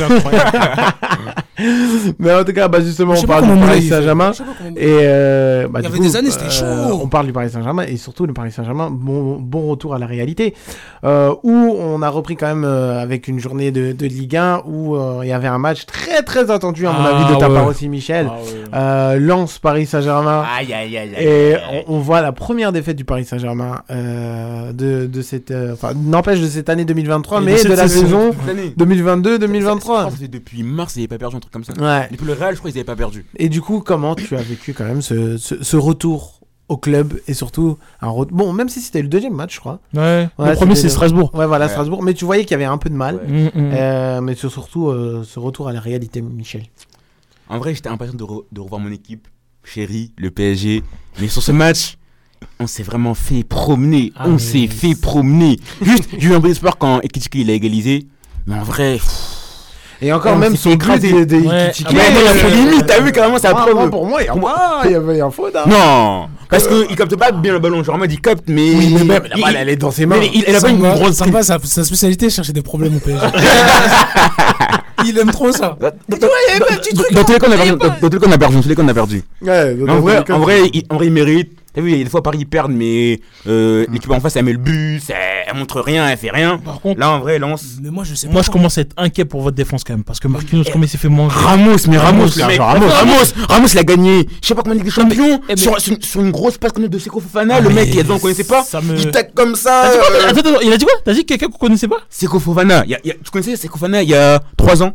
Mais en tout cas, bah justement, on parle du Paris. Saint-Germain. Et euh, bah,
Il y avait
coup,
des années, c'était chaud.
On parle du Paris Saint-Germain et surtout le Paris Saint-Germain, bon, bon retour à la réalité. Euh, où on a repris quand même euh, avec une journée de, de Ligue 1 où euh, il y avait un match très très attendu, à mon
Ah,
avis, de ta
ouais.
part aussi, Michel.
Ah ouais.
Euh, Lens Paris Saint-Germain.
Aïe, aïe, aïe, aïe.
Et on, on voit la première défaite du Paris Saint-Germain euh, de, de cette, euh, enfin, n'empêche de cette année 2023,
Et
mais
de cette
la
saison.
saison
Cette année.
2022-2023.
Ça fait Depuis mars, ils n'avaient pas perdu un truc comme ça.
Ouais.
Depuis le Real, je crois qu'ils n'avaient pas perdu.
Et du coup, comment tu as vécu quand même ce, ce, ce retour au club et surtout un re- bon, même si c'était le deuxième match, je crois.
Ouais.
Ouais,
Le premier, c'est Strasbourg.
Ouais, voilà,
Ouais.
Strasbourg. Mais tu voyais qu'il y avait un peu de mal.
Ouais.
Mm, mm.
Euh, mais surtout euh, ce retour à la réalité, Michel.
En vrai, j'étais impatient de, re- de revoir mon équipe, chérie, le PSG. Mais sur ce match, on s'est vraiment fait promener.
Ah,
on s'est fait promener. Juste, j'ai eu un peu d'espoir quand Ekitike il a égalisé. Mais en vrai, pff,
Et encore même son but
écrasé.
des, des
Ouais.
Il
euh,
limite, t'as vu carrément, après.
moi, pour moi, il y a, moi, il y avait un faute. hein.
Non, parce qu'il capte pas bien le ballon. Genre, en mode, il capte, mais.
Oui, mais même la
il-
balle, elle est dans ses mains.
mais il, il a pas une grosse.
Samba, sa, sa spécialité, chercher des problèmes au PSG. Il aime trop ça.
Dans tous les cas, on a perdu. Dans tous les cas, on a perdu.
Ouais,
il, en vrai, il mérite. T'as vu, il y a des fois Paris ils perdent, mais euh, l'équipe en face elle met le but, elle, elle montre rien, elle fait rien.
Par contre,
Là en vrai, lance.
Mais moi, je sais pas.
moi, je commence à être inquiet pour votre défense quand même. Parce que Marquinhos, comme il s'est fait manger.
Ramos, mais Ramos,
Ramos, Ramos.
Ramos, Ramos, il a gagné. Je sais pas comment Ligue des Champions.
eh, mais-
sur, sur, sur une grosse passe comme de Seko Fofana,
Ah,
le
mais
mec, il y a des gens qu'on connaissait pas.
ça me-
Il tac comme ça.
Quoi
euh,
Attends, attends, il a dit quoi T'as dit quelqu'un qu'on connaissait pas
Seko Fofana, il y a- il y a- tu connaissais Seko Fofana il y a 3 ans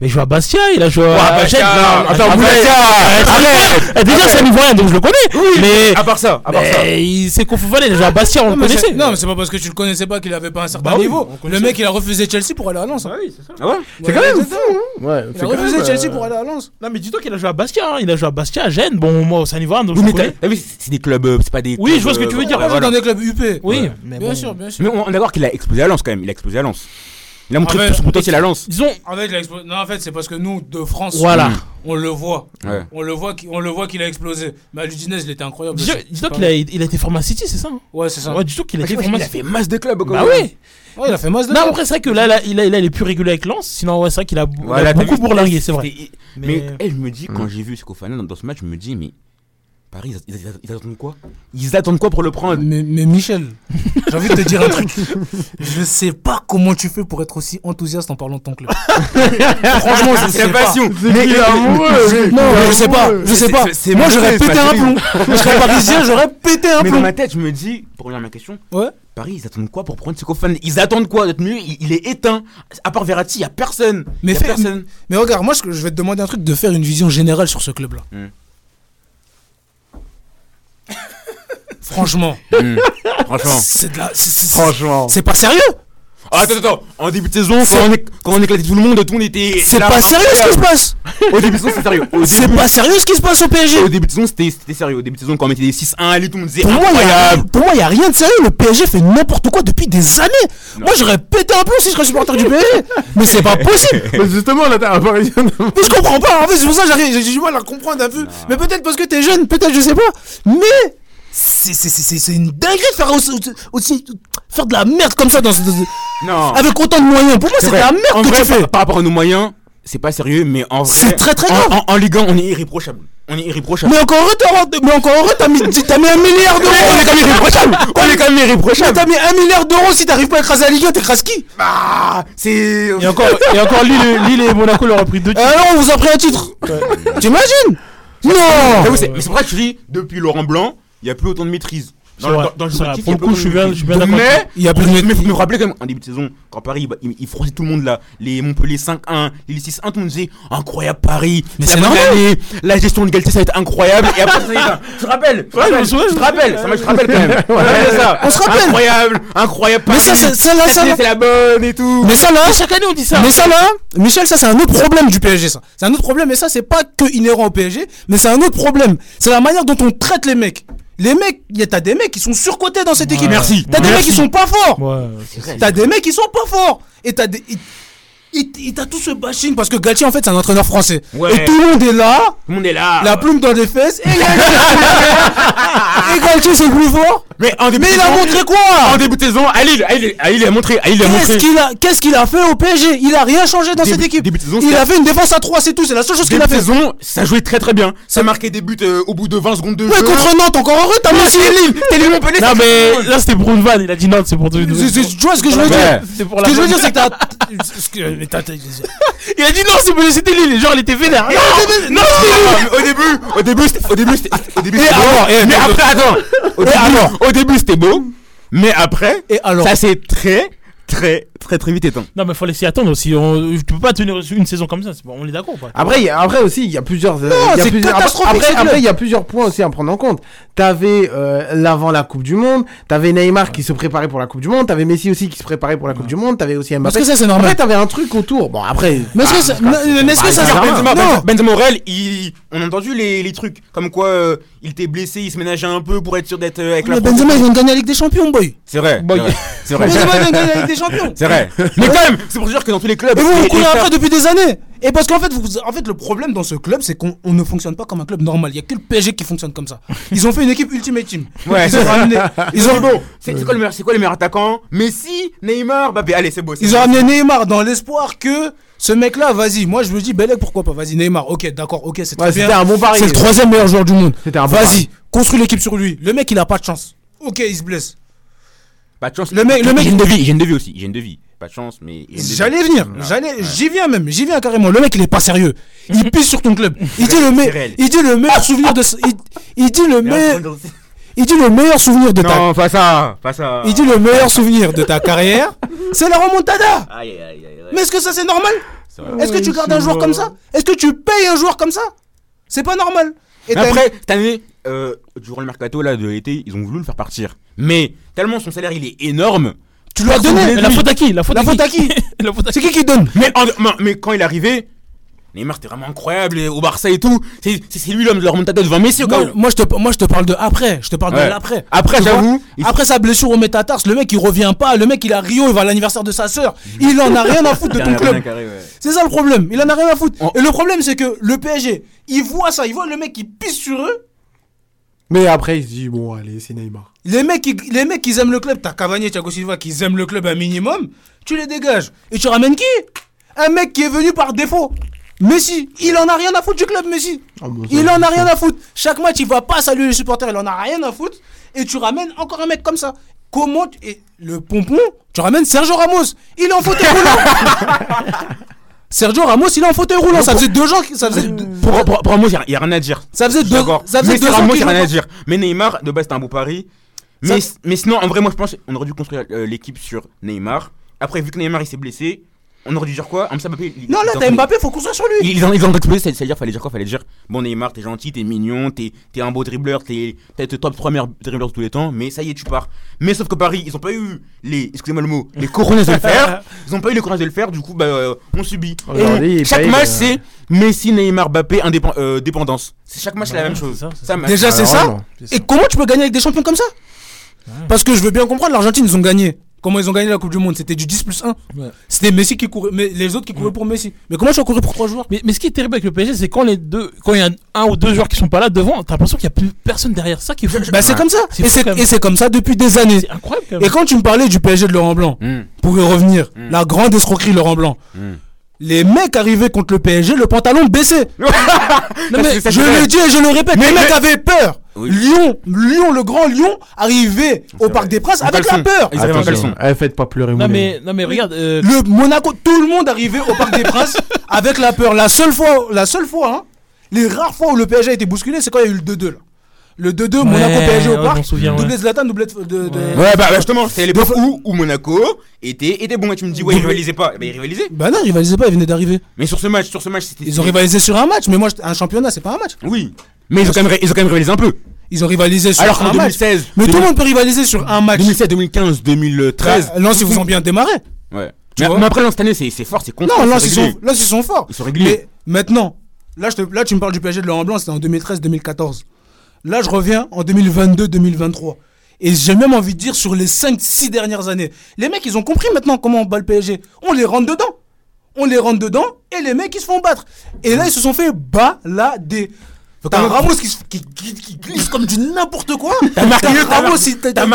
Mais il joue à Bastia, il a joué à.
Ouais, Bastia,
Gênes, non,
attends,
à
Bastia,
Bastia,
arrête.
Eh, Déjà, c'est un Ivoirien, donc je le connais. mais.
À part ça, à part ça.
mais il s'est confondu, il a joué à Bastia, on
Non,
le
mais c'est-
connaissait.
non, mais c'est pas parce que tu le connaissais pas qu'il avait pas un certain
Bah oui,
niveau. Le mec, il a refusé Chelsea pour aller à Lens. hein.
Ah ouais
C'est quand même fou. hein. Ouais,
Il
c'est
a
quand
refusé
même,
Chelsea
euh,
pour aller à Lens.
Non, mais dis-toi qu'il a joué à Bastia, hein. il a joué à Bastia, à Gênes. Bon, moi, c'est un Ivoirien, donc
Oui,
je le connais.
vu, c'est c'est des clubs, euh, c'est pas des.
Oui, je vois ce que tu veux
euh,
dire.
Dans des clubs UP.
Oui,
Bien sûr, bien sûr.
Mais on on est d'accord qu'il a explosé à Lens quand même, il a explosé à Lens. Il a montré
Ah, mais-
tout son potentiel à Lens.
Disons,
En fait, il a Non, en fait, c'est parce que nous, de France,
voilà.
on le voit.
Ouais.
On le voit, qu'il- on le voit qu'il a explosé. Mais à l'Udinese, il était incroyable.
Dis-toi
C'est
qu'il
pas
a, il a été formé à City, c'est ça hein?
Ouais, c'est ça.
Ouais, dis-toi qu'il a été
Il
formé
a
à
fait masse de clubs. quand
Bah
même.
oui
Ouais, il a fait masse de
Non, après, c'est vrai que là, là, il, a, il a les plus réguliers avec Lens. Sinon, ouais, c'est vrai qu'il a, il a
Voilà,
beaucoup bourlingué, c'est vrai. Mais-
Mais je me dis, quand j'ai vu Skofana dans, dans ce match, je me dis, mais Paris, ils, ils- ils attendent quoi? Ils attendent quoi pour le prendre?
Mais, mais Michel, j'ai envie de te dire un truc. Je sais pas comment tu fais pour être aussi enthousiaste en parlant de ton club. Franchement, je sais pas.
passion.
Mais il est amoureux.
Je- Non, je sais pas. Je sais pas.
c'est-
Moi, j'aurais pété un plomb. Je serais parisien, j'aurais pété un
Mais dans
plomb.
ma tête, je me dis, pour revenir à ma question,
Ouais.
Paris, ils attendent quoi pour prendre Skofana Ils attendent quoi D'être mieux? Il, il est éteint. À part Verratti, il y a personne.
Mais
y a personne.
Mais regarde, moi, je je vais te demander un truc de faire une vision générale sur ce club-là.
Hmm.
Franchement,
Franchement.
c'est de la.
Franchement.
C'est pas sérieux.
Ah, attends, attends, en début de saison, quand on, est- quand on éclatait tout le monde, tout le monde était.
C'est pas sérieux ce qui se passe
Au début de saison, c'est sérieux.
C'est pas sérieux ce qui se passe au PSG
Au début de saison, c'était sérieux. Au début de saison, quand on mettait des 6-1, allez, tout le monde disait
Pour moi, il a,
incroyable.
pour moi, il y a rien de sérieux. Le PSG fait n'importe quoi depuis des années. Moi, j'aurais pété un plomb si je serais supporter du PSG. Mais c'est pas possible.
Mais justement, là, t'as un parisien.
Mais je comprends pas. En fait, c'est pour ça que j'ai du mal à comprendre un peu. Mais peut-être parce que t'es jeune, peut-être, je sais pas. Mais c'est c'est- c'est- c'est- c'est une dinguerie de faire aussi, aussi- faire de la merde comme ça dans,
Non.
avec autant de moyens. Pour moi, c'est de la merde
En
que
vrai,
tu fais.
Par, par rapport à nos moyens, c'est pas sérieux, mais en vrai.
C'est très, très grave.
En, en Ligue 1, on est irréprochable. On est irréprochable.
Mais encore heureux, t'as- mais encore heureux, t'as mis, t'as mis un milliard d'euros.
on est quand même irréprochable. On est quand même
Mais
irréprochable.
t'as mis un milliard d'euros si t'arrives pas à écraser la Ligue 1, t'écrases qui?
Ah, c'est.
Et encore, et encore Lille, Lille et Monaco leur ont pris deux titres.
Alors, on vous a pris un titre. T'imagines? Non
Mais oui, c'est mais c'est pour ça que je dis, depuis Laurent Blanc, il n'y a plus autant de maîtrise.
Vrai,
dans le
Pour le coup, je suis bien- je d'accord.
Mais
Il y a plus de
mais faut me rappeler quand même, en début de saison, quand Paris, bah, il, il froissait tout le monde là, les Montpellier 5-1, les 6-1, tout le monde disait incroyable Paris,
Mais
la
c'est normal.
la gestion de Galtier ça va être incroyable. Et après, ça y est, tu te rappelles,
je
te
je me
rappelles, ça je te rappelle quand même. Ça
On se rappelle.
Incroyable, incroyable
Mais
Paris.
ça, c'est- ça, là, ça,
c'est la bonne et tout.
Mais ça là,
Chaque année on dit ça.
mais ça là, Michel, ça c'est un autre problème du PSG ça. C'est un autre problème et ça c'est pas que inhérent au PSG, mais c'est un autre problème. C'est la manière dont on traite les mecs. Les mecs, y a- t'as des mecs qui sont surcotés dans cette équipe.
Merci.
T'as des mecs qui sont pas forts.
Ouais,
T'as des mecs qui sont pas forts. Et t'as des. Et t'as tout ce bashing parce que Galtier en fait c'est un entraîneur français.
Ouais.
Et tout le monde est là,
Tout le monde est là.
la plume dans les fesses. Et Galtier, et Galtier c'est plus fort.
Mais en début
Mais
de
il a
saison-
montré quoi
En début de saison, à Lille, à Lille, à Lille, il a montré, à Lille, il a
Qu'est-ce
montré.
qu'il a, qu'est-ce qu'il a fait au PSG Il a rien changé dans
Début-
cette équipe.
début de saison,
il a fait une défense à 3, c'est tout. C'est la seule chose qu'il
Début
a
de
fait.
saison, ça jouait très très bien. Ça marquait des buts euh, au bout de 20 secondes de
Ouais,
jeu.
contre Nantes, encore heureux, t'as
Ouais, c'est Lille. T'es Lille Montpellier.
Non mais là c'était pour une vanne, il a dit non, c'est pour une
C'est- c'est- Tu vois ce que je veux
Ouais.
dire?
C'est pour
Ce que je veux dire, c'est que
Il a dit non, c'est pour c'était Lille, genre il était vénère. Non, non,
Ah, mais Au début, au début, c'était- au début, au début, c'était beau. mais après, attends. Au début, c'était beau. Mais après,
Et alors
ça s'est très, très, très, très vite éteint.
Non mais fallait s'y attendre aussi. On... Tu peux pas tenir une saison comme ça. bon, On est d'accord
Après, il y a- après aussi, il y a plusieurs. euh, il y a
c'est
plusieurs-
catastrophique,
Après, après, il y a plusieurs points aussi à prendre en compte. T'avais euh, l'avant la Coupe du Monde, t'avais Neymar qui se préparait pour la Coupe du Monde, t'avais Messi aussi qui se préparait pour la Coupe du Monde, t'avais aussi
Parce
Mbappé.
que ça, c'est
Après,
normal.
t'avais un truc autour. Bon, après.
Mais est-ce que ça. non, que ça.
Benzema,
non.
Morel, il- on a entendu les, les trucs comme quoi euh, il était blessé, il se ménageait un peu pour être sûr d'être avec la.
Benzema, il vient de gagner la Ligue des Champions, boy.
C'est vrai.
Boy.
c'est vrai, C'est vrai.
Benzema, il vient de gagner la Ligue des Champions.
Vrai. Mais quand même, c'est pour dire que dans tous les clubs.
Et vous, vous
faire-
après depuis des années. Et parce qu'en fait, vous, en fait, le problème dans ce club, c'est qu'on on ne fonctionne pas comme un club normal. Il y a que le PSG qui fonctionne comme ça. Ils ont fait une équipe Ultimate Team.
Ouais,
Ils ont ramené, ils ont.
C'est quoi le meilleur, quoi les meilleurs attaquants? Messi, Neymar, Mbappé. Allez, c'est beau.
ils ont ramené Neymar dans l'espoir que ce mec-là, vas-y. Moi, je me dis, Belek, pourquoi pas? Vas-y, Neymar. Ok, d'accord, ok, c'est très
Ouais, c'était un bon pari.
C'est le troisième meilleur joueur du monde.
C'était un bon
Vas-y, construis l'équipe sur lui. Le mec, il a pas de chance. Ok, il se blesse.
Pas de chance.
Le mec- le mec-
Hygiène de vie, hygiène de vie aussi. Hygiène de vie. Pas de chance, mais.
J'allais venir,
Ouais.
j'allais, j'y viens même, j'y viens carrément. Le mec il est pas sérieux. Il pisse sur ton club. Il dit le, il dit meilleur souvenir de, il, il dit le meilleur, il dit le meilleur souvenir de ta,
Non, pas ça. Pas ça.
il dit le meilleur souvenir de ta carrière, c'est la remontada.
Aïe, aïe, aïe, aïe.
Mais est-ce que ça c'est normal? Est-ce que tu gardes un joueur comme ça? Est-ce que tu payes un joueur comme ça? C'est pas normal. Et
Mais Après, cette année, euh, durant le mercato là, de l'été, ils ont voulu le faire partir. Mais tellement son salaire il est énorme.
tu lui as donné.
La faute à qui? La faute
La
à
faute à qui?
La faute à
C'est qui? qui donne?
Mais, en- mais- mais quand il est arrivé, Neymar c'était vraiment incroyable et au Barça et tout. C'est lui l'homme de la remontada devant Messi
moi, je te, moi je te parle de après. Je te parle
Ouais.
de l'après.
Après, j'avoue,
Après sa blessure au métatarse, le mec il revient pas. Le mec il est à Rio, il va à l'anniversaire de sa sœur. Il en a rien à foutre de ton club. C'est ça le problème. Il en a rien à foutre.
Oh.
Et le problème c'est que le PSG, il voit ça, il voit le mec qui pisse sur eux.
Mais après, il se dit, bon, allez, c'est Neymar.
Les mecs, qui, les mecs qui aiment le club, t'as Cavani et Thiago Silva qui aiment le club un minimum, tu les dégages. Et tu ramènes qui? Un mec qui est venu par défaut. Messi, il en a rien à foutre du club, Messi.
Ah, bon, ça,
Il en a rien à foutre. Chaque match, il va pas saluer les supporters, il en a rien à foutre. Et tu ramènes encore un mec comme ça. Comment tu- Et le pompon, tu ramènes Sergio Ramos. Il est en fauteuil roulant. Sergio Ramos, il est en fauteuil roulant. Ça faisait deux gens qui. Ça faisait
Pour, pour, pour Ramos, il n'y a, rien à dire.
ça faisait deux, ça faisait
mais
deux
Ramos, il n'y a rien à dire. Mais Neymar, de base, c'était un beau pari.
Ça-
Mais, mais sinon, en vrai, moi, je pense qu'on aurait dû construire euh, l'équipe sur Neymar. Après, vu que Neymar, il s'est blessé, On aurait dû dire quoi? Hamza Mbappé. il-
Non, là, t'as Mbappé, faut qu'on soit sur lui.
Ils ont, ils ont explosé, c'est- c'est-à-dire fallait dire quoi? Fallait dire bon Neymar, t'es gentil, t'es mignon, t'es t'es un beau dribbleur, t'es peut-être le top 3 meilleurs dribbleurs de tous les temps, mais ça y est, tu pars. Mais sauf que Paris, ils ont pas eu les, excusez-moi le mot, les couronnes de le faire. Ils ont pas eu les couronnes de le faire, du coup, bah, euh, on subit.
Aujourd'hui,
Et
ils
chaque
payent,
match,
euh,
c'est Messi, Neymar, Mbappé, indépen- euh, dépendance. C'est chaque match, c'est la même chose.
ça, c'est
Déjà, c'est
Alors,
ça. Et comment tu peux gagner avec des champions comme ça? Parce que je veux bien comprendre, l'Argentine, ils ont gagné. Comment ils ont gagné la Coupe du Monde C'était du 10 plus 1.
Ouais.
C'était Messi qui courait, mais les autres qui couraient pour Messi. Mais comment tu vas courir pour trois joueurs?
Mais, mais ce qui est terrible avec le PSG, c'est quand les deux, quand il y a un ou deux joueurs qui sont pas là devant, t'as l'impression qu'il y a plus personne derrière. Ça qui est fou.
Bah, c'est comme ça.
C'est
Et c'est comme ça depuis des années.
C'est incroyable quand
Et quand tu me parlais du PSG de Laurent Blanc,
Hmm.
pour y revenir,
Mm.
la grande escroquerie Laurent Blanc.
Mm.
Les mecs arrivaient contre le PSG, le pantalon baissé. non mais je le dis et je le répète, les mecs avaient peur.
Oui.
Lyon, Lyon, le grand Lyon, arrivait au Parc des Princes
En
avec la peur.
Ils
eh, faites pas pleurer
Non mais, non mais regarde, euh,
Le Monaco, tout le monde arrivait au Parc des Princes avec la peur. La seule fois, la seule fois, hein, les rares fois où le PSG a été bousculé, c'est quand il y a eu le 2-2 là. Le 2-2 Monaco PSG au Parc, doublé
ouais.
Zlatan, doublé de, de- de-
Ouais, bah, bah, justement, c'est l'époque où, où Monaco était, était bon. Et tu me dis, ouais, ils rivalisaient pas. Eh ben, ils rivalisaient.
Bah non, ils rivalisaient pas, ils venaient d'arriver.
Mais sur ce match, sur ce match, c'était.
Ils ont rivalisé sur un match, mais moi, un championnat, c'est pas un match.
Oui. Mais ils ont quand même, ils ont quand même rivalisé un peu.
Ils ont rivalisé sur
Alors
un
qu'en
match.
2016,
Mais tout le monde peut rivaliser sur un match.
2016, 2015, 2013.
Bah, Lens, ils vous ont bien démarré.
Ouais. Mais, après, Lens, cette année, c'est c'est fort, c'est contre.
Non, Lens, ils sont, Lens, ils sont forts.
Ils sont réguliers.
Mais maintenant, là, je te- là, tu me parles du PSG de Laurent Blanc, c'était en 2013-2014. Là, je reviens en 2022-2023. Et j'ai même envie de dire sur les 5-6 dernières années. Les mecs, ils ont compris maintenant comment on bat le PSG. On les rentre dedans. On les rentre dedans et les mecs, ils se font battre. Et là, ils se sont fait balader. T'as Ramos qui, qui, qui- qui glisse comme du n'importe quoi.
T'as Marquinhos,
Ramos,
t'as-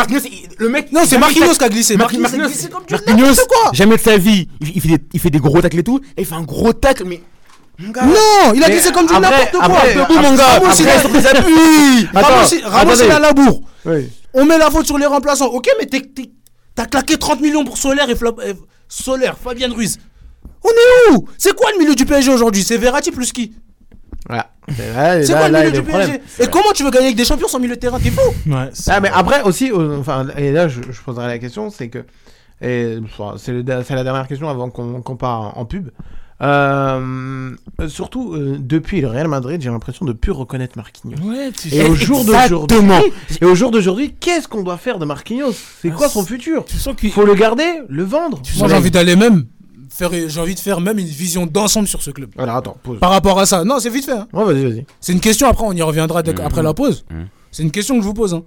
le mec.
Non, c'est Marquinhos qui a glissé.
Marquinhos,
Marquinhos, glissé comme du n'importe quoi.
jamais de sa vie. Il, il fait des, il fait des gros tacles et tout. Et il fait un gros tacle, mais.
Non, il a
Mais
glissé comme du n'importe quoi. Debout, mon gars. Ramos, il a- Ramos, il- a la bourre. On met la faute sur les remplaçants. Ok, mais t'as claqué 30 millions pour Solaire et Solaire, Fabien Ruiz. On est où? C'est quoi le milieu du PSG aujourd'hui? C'est Verratti plus qui?
Voilà. C'est
C'est quoi le milieu du. PSG Et comment tu veux gagner avec des champions sans milieu de terrain? T'es fou
ouais, c'est-
Ah, mais après aussi, euh, enfin, et là je, je poserai la question, c'est que, c'est c'est la dernière question avant qu'on part en, en pub. Euh, surtout euh, depuis le Real Madrid, j'ai l'impression de plus reconnaître Marquinhos.
ouais, tu
Et au jour d'aujourd'hui,
Exactement.
et au jour d'aujourd'hui, qu'est-ce qu'on doit faire de Marquinhos? C'est
Ah,
quoi son futur?
tu sens qu'il
Faut le garder, le vendre.
Moi j'ai envie d'aller même faire, j'ai envie de faire même une vision d'ensemble sur ce club.
Alors attends, pause.
Par rapport à ça, non, c'est vite fait. hein.
Ouais, vas-y, vas-y.
C'est une question. Après, on y reviendra après la pause.
Mhm.
C'est une question que je vous pose. hein.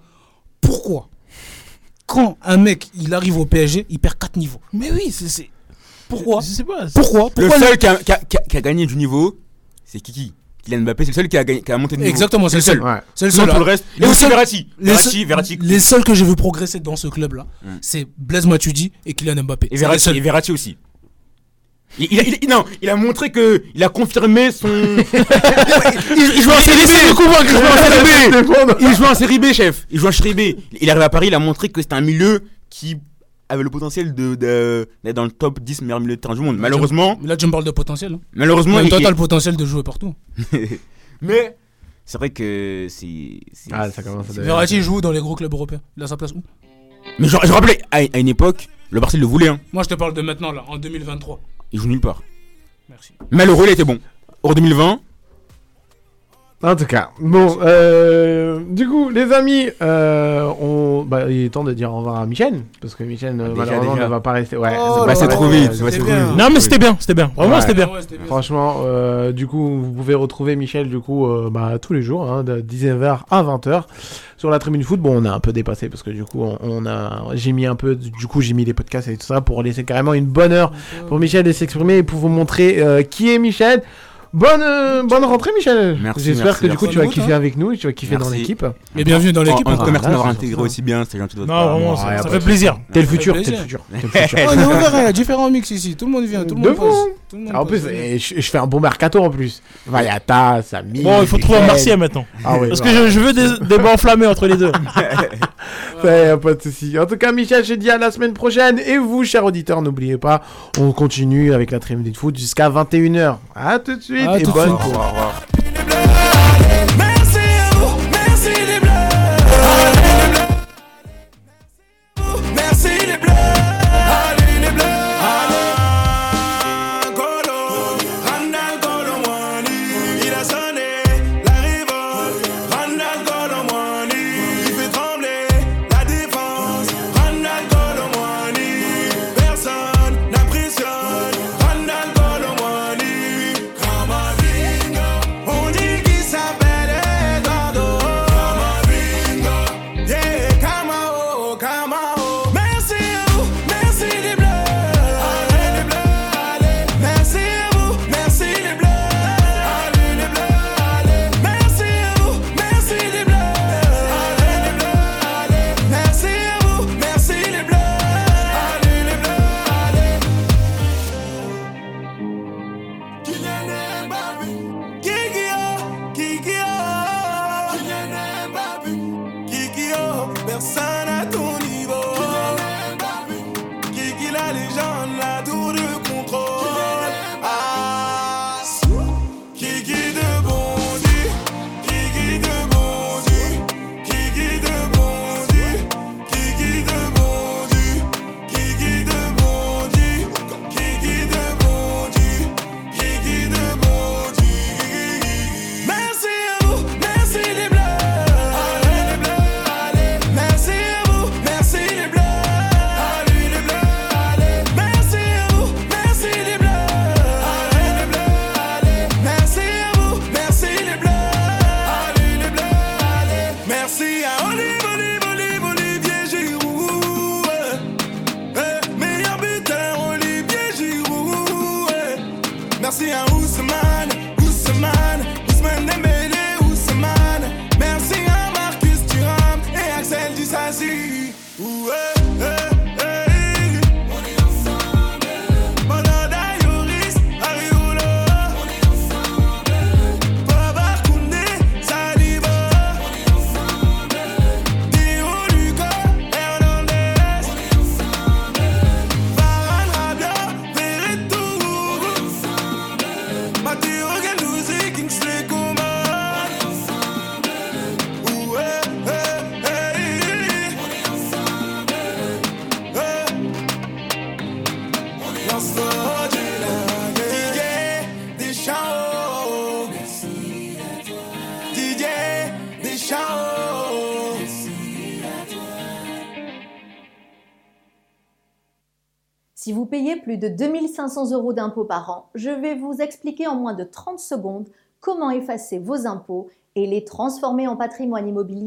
Pourquoi quand un mec il arrive au PSG, il perd 4 niveaux?
Mais oui, c'est. c'est-
Pourquoi
Je sais pas. c'est-
Pourquoi
Le seul qui a, qui, a, qui a- qui a gagné du niveau, c'est Kiki. Kylian Mbappé, c'est le seul qui a, gagné, qui a monté de niveau.
Exactement, c'est le seul.
Ouais.
C'est le seul.
tout le reste. Et aussi Verratti.
les
Verratti,
seuls-
Verratti.
Les seuls que j'ai vu progresser dans ce club-là,
Mm.
c'est Blaise Matuidi et Kylian Mbappé.
Et
C'est
Verratti,
seuls.
et Verratti aussi. Il, il non, il a montré que il a confirmé son. il, joue en série B. Il joue en série B. Il joue en série B, chef. Il joue en série B. Il arrive à Paris, il a montré que c'était un milieu qui avait le potentiel de de- d'être dans le top 10 meilleurs milieux de terrain du monde. Malheureusement,
Là, tu me parles de potentiel. hein.
malheureusement,
temps,
il-
t'as le potentiel de jouer partout.
mais c'est vrai que c'est.
Ah, ça commence à
Verratti joue dans les gros clubs européens. Il a sa place où?
Mais je, je rappelais, à, à une époque, le Barça le voulait. Hein.
Moi, je te parle de maintenant, là, en 2023.
Il joue nulle part.
Merci.
Malheureux, il était bon. Hors 2020,
En tout cas, bon, euh, du coup, les amis, euh, on, bah, il est temps de dire au revoir à Michel, parce que Michel, euh,
Déjà,
malheureusement,
déjà.
ne va pas rester. Ouais,
Oh là
c'est
pas
trop vite,
euh,
ça va
c'est
trop
bien.
vite.
Non, mais c'était bien, c'était bien. Vraiment,
Ouais.
c'était bien.
Ouais, c'était bien.
Franchement, euh, du coup, vous pouvez retrouver Michel, du coup, euh, bah, tous les jours, hein, de 19h à 20h, sur la tribune foot. Bon, on a un peu dépassé, parce que du coup, on, on a, j'ai mis un peu, du coup, j'ai mis les podcasts et tout ça, pour laisser carrément une bonne heure pour Michel de s'exprimer et pour vous montrer euh, qui est Michel. Bonne, euh, bonne rentrée, Michel.
Merci,
J'espère que du coup, tu vas kiffer avec nous et tu vas kiffer dans l'équipe.
Et bienvenue dans l'équipe.
En, commerce, m'avoir intégré aussi bien, c'est gentil de votre
Non, vraiment, ça, fait plaisir.
T'es le futur, t'es le futur.
on est ouvert, il y a différents mix ici. Tout le monde vient, tout le monde passe.
En plus, je, fais un bon mercato en plus. Vayata, Samy.
Bon, il faut trouver un
Michel.
Martial maintenant.
Ah
Parce que je, veux des débats enflammés entre les deux.
pas de souci. En tout cas, Michel, je dis à la semaine prochaine. Et vous, chers auditeurs, n'oubliez pas, on continue avec la tribune de foot jusqu'à 21h. À tout de suite Et
tout de
bonne course.
de 2500 euros d'impôts par an, je vais vous expliquer en moins de 30 secondes comment effacer vos impôts et les transformer en patrimoine immobilier.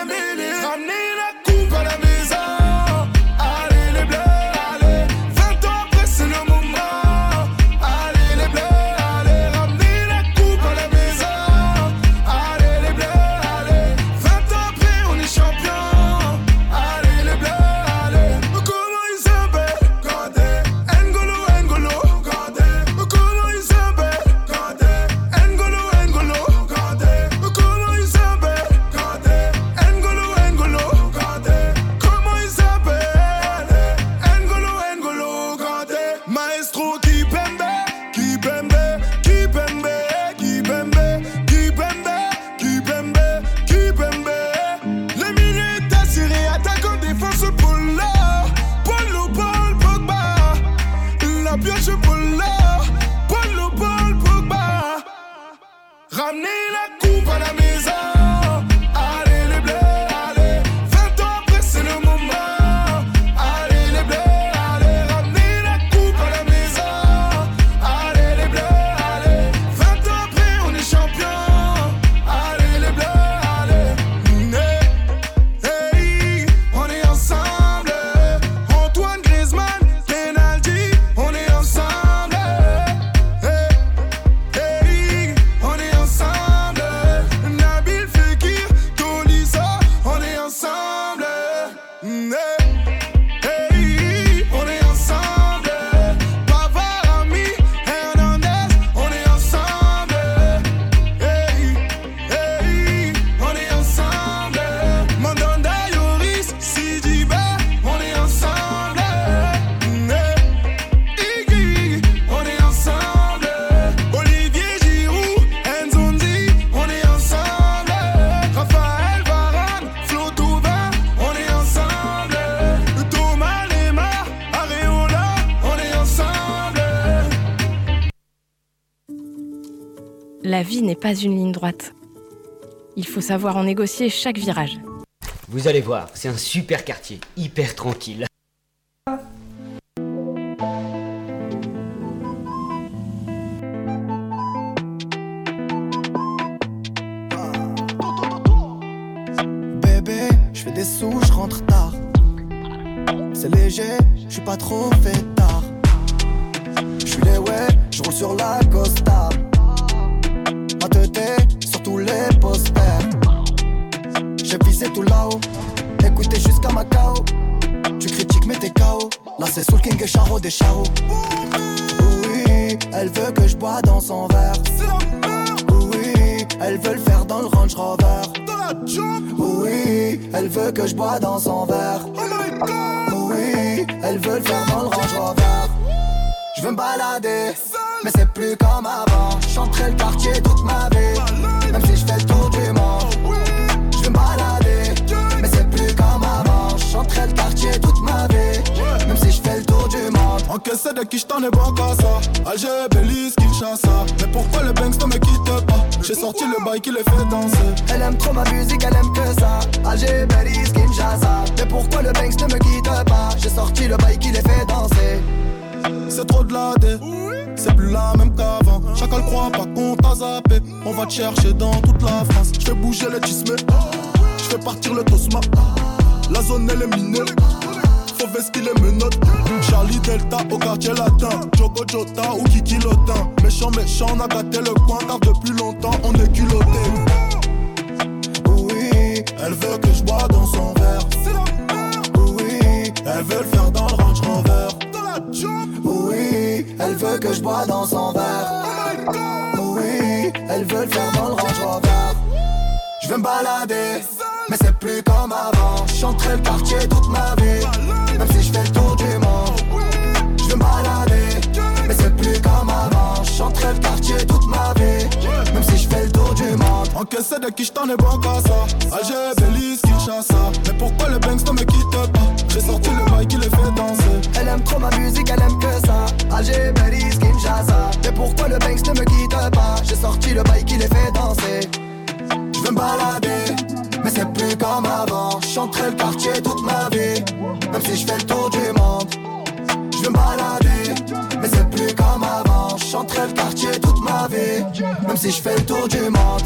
Une ligne droite. Il faut savoir en négocier chaque virage.
Vous allez voir, c'est un super quartier, hyper tranquille.
Elle veut que je bois dans son verre oui, Elle veut le faire dans le Range Rover oui, elle veut que je bois dans son verre. Oui, elle veut le faire dans le Range Rover. Je veux me balader, mais c'est plus comme avant. Chanterai le quartier toute ma vie, même si je fais le tour du monde. Je veux me balader, mais c'est plus comme avant. Chanterai le quartier toute
Encaissé de qui je t'en ai bon qu'à ça Alger, Belize, Kinshasa Mais pourquoi le Banks ne me quitte pas? J'ai sorti le bail qui les fait danser
Elle aime trop ma musique, elle aime que ça. Alger, Belize, Kinshasa. Mais pourquoi le Banks ne me quitte pas? J'ai sorti le bail qui les fait danser.
Je
veux me balader, mais c'est plus comme avant. Chanterai le quartier toute ma vie, même si je fais le tour du monde. Je veux me balader, mais c'est plus comme avant. Chanterai le quartier toute ma vie, même si je fais le tour du monde.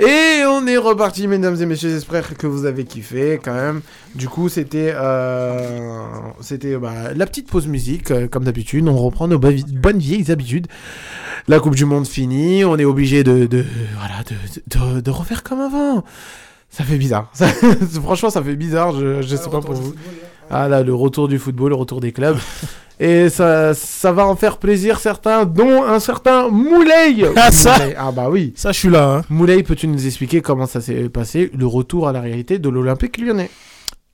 Et on est reparti, mesdames et messieurs. J'espère que vous avez kiffé quand même. Du coup, c'était euh, c'était bah, la petite pause musique, euh, comme d'habitude. On reprend nos bonnes vieilles habitudes. La Coupe du Monde finie, on est obligé de, de, voilà, de, de, de refaire comme avant. Ça fait bizarre. Ça- franchement, ça fait bizarre. Je, je sais pas pour vous. Ah là, le retour du football, le retour des clubs. Et ça, ça va en faire plaisir certains, dont un certain Moulay.
Ah, ça
Moulay. Ah bah oui.
Ça, je suis là. Hein.
Moulay, peux-tu nous expliquer comment ça s'est passé, le retour à la réalité de l'Olympique lyonnais?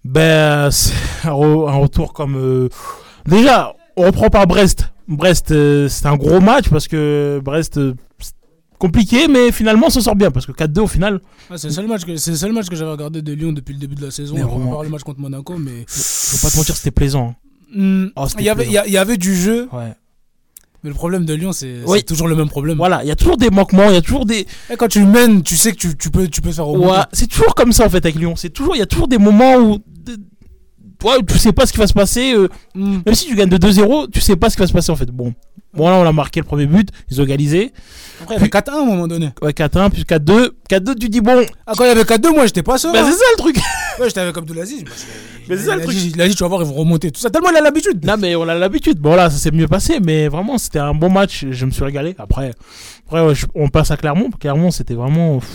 Ben, c'est un, re- un retour comme. euh, Déjà, on reprend par Brest. Brest, euh, c'est un gros match parce que Brest, euh, c'est compliqué, mais finalement, on s'en sort bien parce que 4-2 au final.
Ah, c'est le seul match que, c'est le seul match que j'avais regardé de Lyon depuis le début de la saison.
Mais
On va
vraiment.
voir le match contre Monaco, mais.
Vais pas te mentir, c'était plaisant.
Hmm,
Oh,
il, y avait, il, y avait du jeu,
Ouais.
mais le problème de Lyon, c'est
Oui.
c'est toujours le même problème.
Voilà, il y a toujours des manquements, il y a toujours des.
Et quand tu mènes, tu sais que tu, tu peux, tu peux faire remonter.
Ouais, c'est toujours comme ça en fait avec Lyon. C'est toujours, il y a toujours des moments où, tu sais pas ce qui va se passer. euh, Même si tu gagnes de 2-0, tu sais pas ce qui va se passer en fait. Bon, bon là on a marqué le premier but, ils ont égalisé.
Après, il y avait 4-1 à un moment donné.
Ouais, 4-1 puis 4-2. 4-2, tu dis bon.
Ah, quand il y avait 4-2, moi j'étais pas sûr.
Bah,
hein.
c'est ça le truc.
Ouais, j'étais avec que
Mais c'est ça le truc.
Il a dit, tu vas voir, ils vont remonter. Tout ça, tellement il a l'habitude.
Non mais on a l'habitude. Bon là, ça s'est mieux passé, mais vraiment c'était un bon match. Je me suis régalé. Après, après ouais, je- on passe à Clermont. Clermont, c'était vraiment, pff,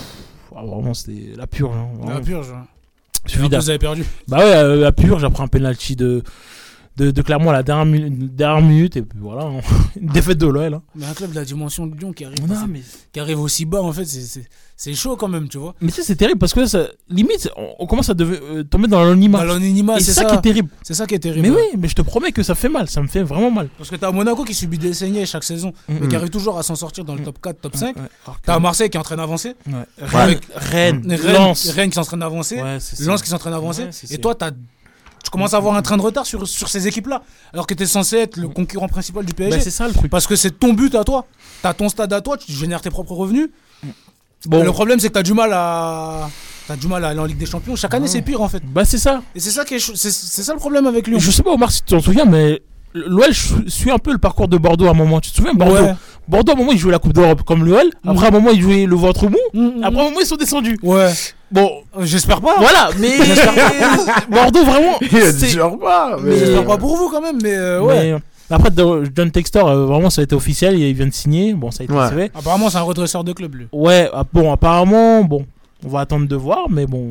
ah, vraiment c'était la purge. hein,
La purge. hein. Vous avez perdu.
Bah ouais, à, à Pure, j'apprends un penalty de, de, Clermont à la dernière, dernière, minute et puis voilà, hein. on... défaite de l'OL. Hein.
Mais un club de la dimension de Lyon qui arrive, qui arrive aussi bas en fait, c'est c'est chaud quand même, tu vois.
Mais tu sais, c'est terrible parce que ça, limite, on, commence à euh, tomber dans l'anonymat.
C'est
ça, qui est terrible.
C'est ça qui est terrible.
Mais oui, mais je te promets que ça fait mal, ça me fait vraiment mal.
Parce que t'as Monaco qui subit des saignées chaque saison,
mm, mais
qui mm. arrive toujours à s'en sortir dans le mm. top 4, top 5. T'as Marseille qui est en train d'avancer.
Rennes, Rennes, Lens.
Rennes qui s'entraîne d'avancer. Lens qui est en train d'avancer. Et toi, t'as tu commences à avoir un train de retard sur, sur ces équipes-là, alors que tu es censé être le concurrent principal du
bah, PSG. C'est ça le truc.
Parce que c'est ton but à toi. Tu as ton stade à toi, tu génères tes propres revenus.
Bon.
Le problème, c'est que t'as du mal à. T'as du mal à aller en Ligue des Champions. Chaque année, ah. c'est pire en fait.
Bah, c'est ça.
Et c'est ça, qui est... c'est, c'est ça le problème avec lui.
Je sais pas, Omar, si tu t'en souviens, mais l'OL suit un peu le parcours de Bordeaux à un moment. Tu te souviens Bordeaux? Bordeaux, à un moment, ils jouaient la Coupe d'Europe comme l'OL. Mm. Après, à un moment, ils jouaient le ventre mou. Mm, mm, Après, à un moment, ils sont descendus.
Ouais.
Bon, euh,
j'espère pas.
Voilà, mais Bordeaux, vraiment.
J'espère pas.
Mais...
J'espère pas pour vous quand même, mais euh, ouais.
Après, John Textor, euh, vraiment, ça a été officiel, il vient de signer. Bon, ça a été
ouais.
Apparemment, c'est un redresseur de club, lui.
Ouais, ah, bon, apparemment, bon, on va attendre de voir, mais bon,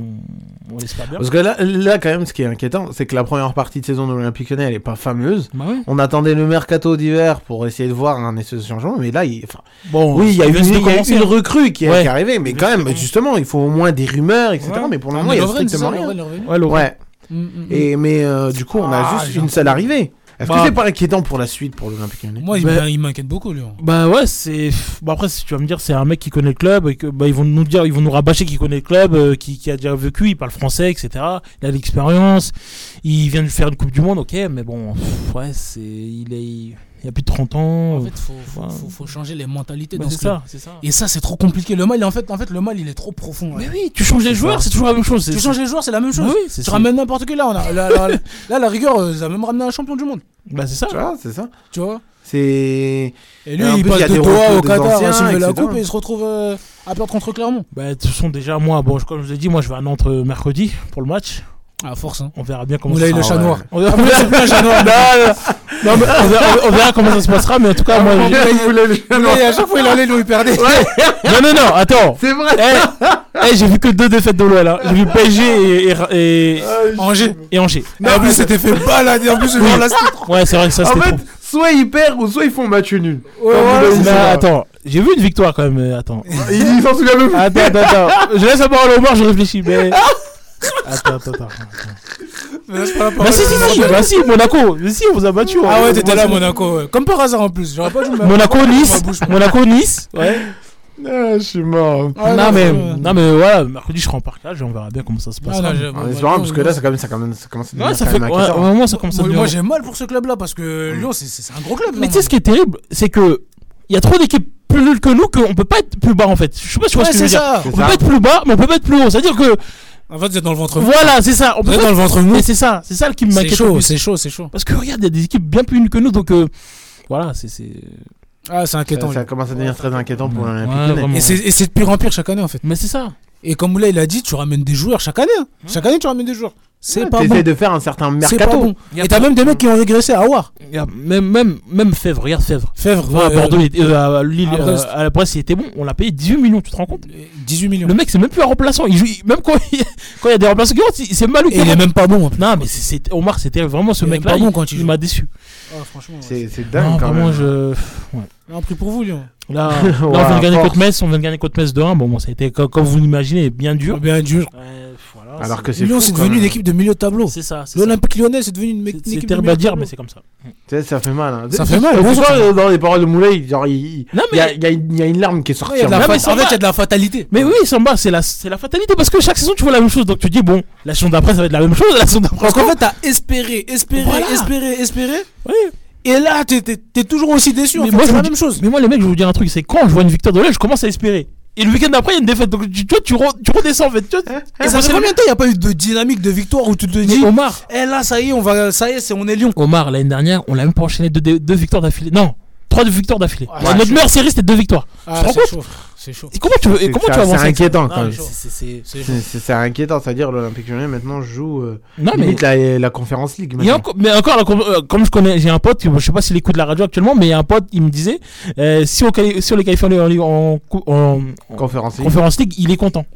on l'espère bien.
Parce que là, là, quand même, ce qui est inquiétant, c'est que la première partie de saison de l'Olympique Lyonnais, elle est pas fameuse.
Bah
on attendait le mercato d'hiver pour essayer de voir un essai de changement, mais là, il, oui, il y a eu une,
hein.
recrue qui, est arrivée, mais quand même, justement, il faut au moins des rumeurs, etc. Mais pour le
ah,
moment, il y a strictement rien.
Ouais,
mm,
mm, mm.
Et mais euh, du coup, on a
ah,
juste une seule arrivée. Est-ce que bah, c'est pas inquiétant pour la suite pour l'Olympique Lyonnais
Moi, il
bah,
m'inquiète beaucoup, Lyon.
Bah ouais, c'est. Bah après, si tu vas me dire, c'est un mec qui connaît le club et que bah ils vont nous dire, ils vont nous rabâcher qu'il connaît le club, euh, qui, qui, a déjà vécu, il parle français, etc. Il a l'expérience, il vient de faire une Coupe du Monde, ok, mais bon, ouais, c'est, il est il y a plus de 30 ans.
En fait, faut, faut, changer les mentalités
bah
dans ce
ça, ça,
Et ça, c'est trop compliqué. Le mal, en fait, en fait, le mal, il est trop profond.
Mais oui, tu changes les joueurs, c'est toujours la même chose.
Tu changes les joueurs, c'est la même
bah chose.
Tu ramènes n'importe qui là. On a, là, la rigueur, euh, ça a même ramené un champion du monde.
Bah, c'est ça.
Tu vois, c'est ça.
Tu vois.
C'est.
Et lui, il passe
il
de
doigts
au Qatar,
il
se la coupe et il se retrouve euh, à perdre contre Clermont.
Bah, de toute façon, déjà, moi, bon, comme je vous ai dit, moi, je vais à Nantes euh, mercredi pour le match.
À force. Hein.
On verra bien comment.
Moulay
ça
le chat noir.
On verra
le chat noir.
On, verra, comment ça se passera, mais en tout cas, moi,
Moulay,
Moulay,
le chat noir. à chaque fois il allait, nous il perdait.
Non, non, non, attends.
C'est vrai.
Eh, eh j'ai vu que deux défaites de l'OL. Hein. J'ai vu PSG et, et... Ah,
Angers.
Et Angers.
En plus, c'était fait balader. En plus,
oui.
là,
Ouais, c'est vrai que ça, c'était.
En
fait,
soit ils perdent ou soit ils font match nul.
Ouais, voilà,
attends. J'ai vu une victoire quand même, euh, attends.
Il s'en souvient même
Attends, attends, attends. Je laisse la parole au mort, je réfléchis, mais. Attends, attends, attends.
Mais c'est pas
bah si, si, si, bah, si, Monaco, mais si, on vous a battu. Hein.
Ah ouais, t'étais là, Monaco. Comme par hasard en plus, j'aurais pas dû
Monaco, Nice, Monaco, Nice, ouais.
Ah, je suis mort.
Ah,
non, non,
mais,
non, mais voilà, mercredi je serai en parcage et on verra bien comment ça se passe.
Ah, non,
en espérant, parce que là, ça, quand même, ça, quand même, ça commence à devenir.
Ouais,
ça
fait, ouais, ouais, ça commence à.
Moi, j'ai mal pour ce club-là parce que Lyon, c'est un gros club.
Mais tu sais, ce qui est terrible, c'est que il y a trop d'équipes plus nulles que nous qu'on peut pas être plus bas en fait. Je sais pas si tu vois ce que je veux dire. On peut pas être plus bas, mais on peut pas être plus haut. C'est-à-dire que
en fait, vous êtes dans le ventre mou.
Voilà, c'est ça. On
vous êtes dans le ventre mou.
C'est ça, c'est ça qui
me
m'inquiète. C'est
chaud, c'est chaud, c'est chaud.
Parce que regarde, il y a des équipes bien plus nuls que nous, donc euh, voilà, c'est.
Ah, c'est inquiétant.
Ça, commence à devenir très inquiétant pour l'Olympique.
Ouais,
et c'est de pire en pire chaque année en fait.
Mais c'est ça.
Et comme là, il a dit, tu ramènes des joueurs chaque année. Hein. Mmh. Chaque année, tu ramènes des joueurs. C'est pas bon.
de faire un certain mercato.
Bon. Et t'as même des mecs qui ont régressé à War.
Même, même, même Fèvre, regarde Fèvre.
Fèvre,
ouais, à
euh,
Bordeaux, euh, à, Lille,
à,
la euh, Bresse, il était bon. On l'a payé 18 millions, tu te rends compte?
18 millions.
Le mec, c'est même plus un remplaçant. Il joue, même quand il, y a des remplaçants qui rentrent, c'est mal.
Il est même pas bon.
Non, mais Omar, c'était vraiment ce mec-là. Il,
bon
m'a déçu.
Ah, franchement,
c'est, dingue
non,
quand même.
Je. Ouais.
On a pris pour vous, Lyon.
Là, on vient de gagner contre Metz, on vient de gagner contre Metz de 1. Bon, ça a été, comme, vous l'imaginez, bien dur.
Ah, bien dur.
Alors que
Lyon, c'est devenu une équipe de milieu de tableau.
C'est ça.
L'Olympique lyonnais, c'est devenu une, équipe de
terrible à dire, mais c'est comme ça.
Ça fait mal. Hein.
Ça fait mal.
Bon,
hein.
ça, dans les paroles de Moulay, il y, a, une larme qui est sortie. En
fait, il y a de la fatalité.
Mais oui, Samba, c'est la, la fatalité parce que chaque saison, tu vois la même chose. Donc tu dis, bon, la saison d'après, ça va être la même chose. La saison d'après.
Donc
en
fait, t'as espéré, espéré, espéré, espéré.
Oui.
Et là, t'es toujours aussi déçu.
Mais
en
fait,
c'est la même chose.
Mais moi, les mecs, je vais vous dire un truc c'est quand je vois une victoire de l'OL, je commence à espérer. Et le week-end d'après, il y a une défaite. Donc, tu, tu, tu, tu redescends, en fait. Tu, hein,
et ça fait combien de temps il n'y a pas eu de dynamique de victoire où tu te dis.
Omar.
Eh là, ça y est, on va, ça y est, est on est Lyon.
Omar, l'année dernière, on l'a même pas enchaîné deux victoires d'affilée. Non, Trois victoires d'affilée. Notre meilleure série, c'était deux victoires.
Ah, c'est chaud. C'est chaud.
Et comment tu veux, comment vas avancer C'est
inquiétant quand même.
C'est
inquiétant, c'est-à-dire l'Olympique Lyonnais maintenant joue euh, la, Conférence League.
Mais encore, euh, comme je connais, j'ai un pote, je sais pas s'il écoute la radio actuellement, mais il y a un pote, il me disait, euh, si, on, les qualifie en, en, en,
Conférence League,
il est content.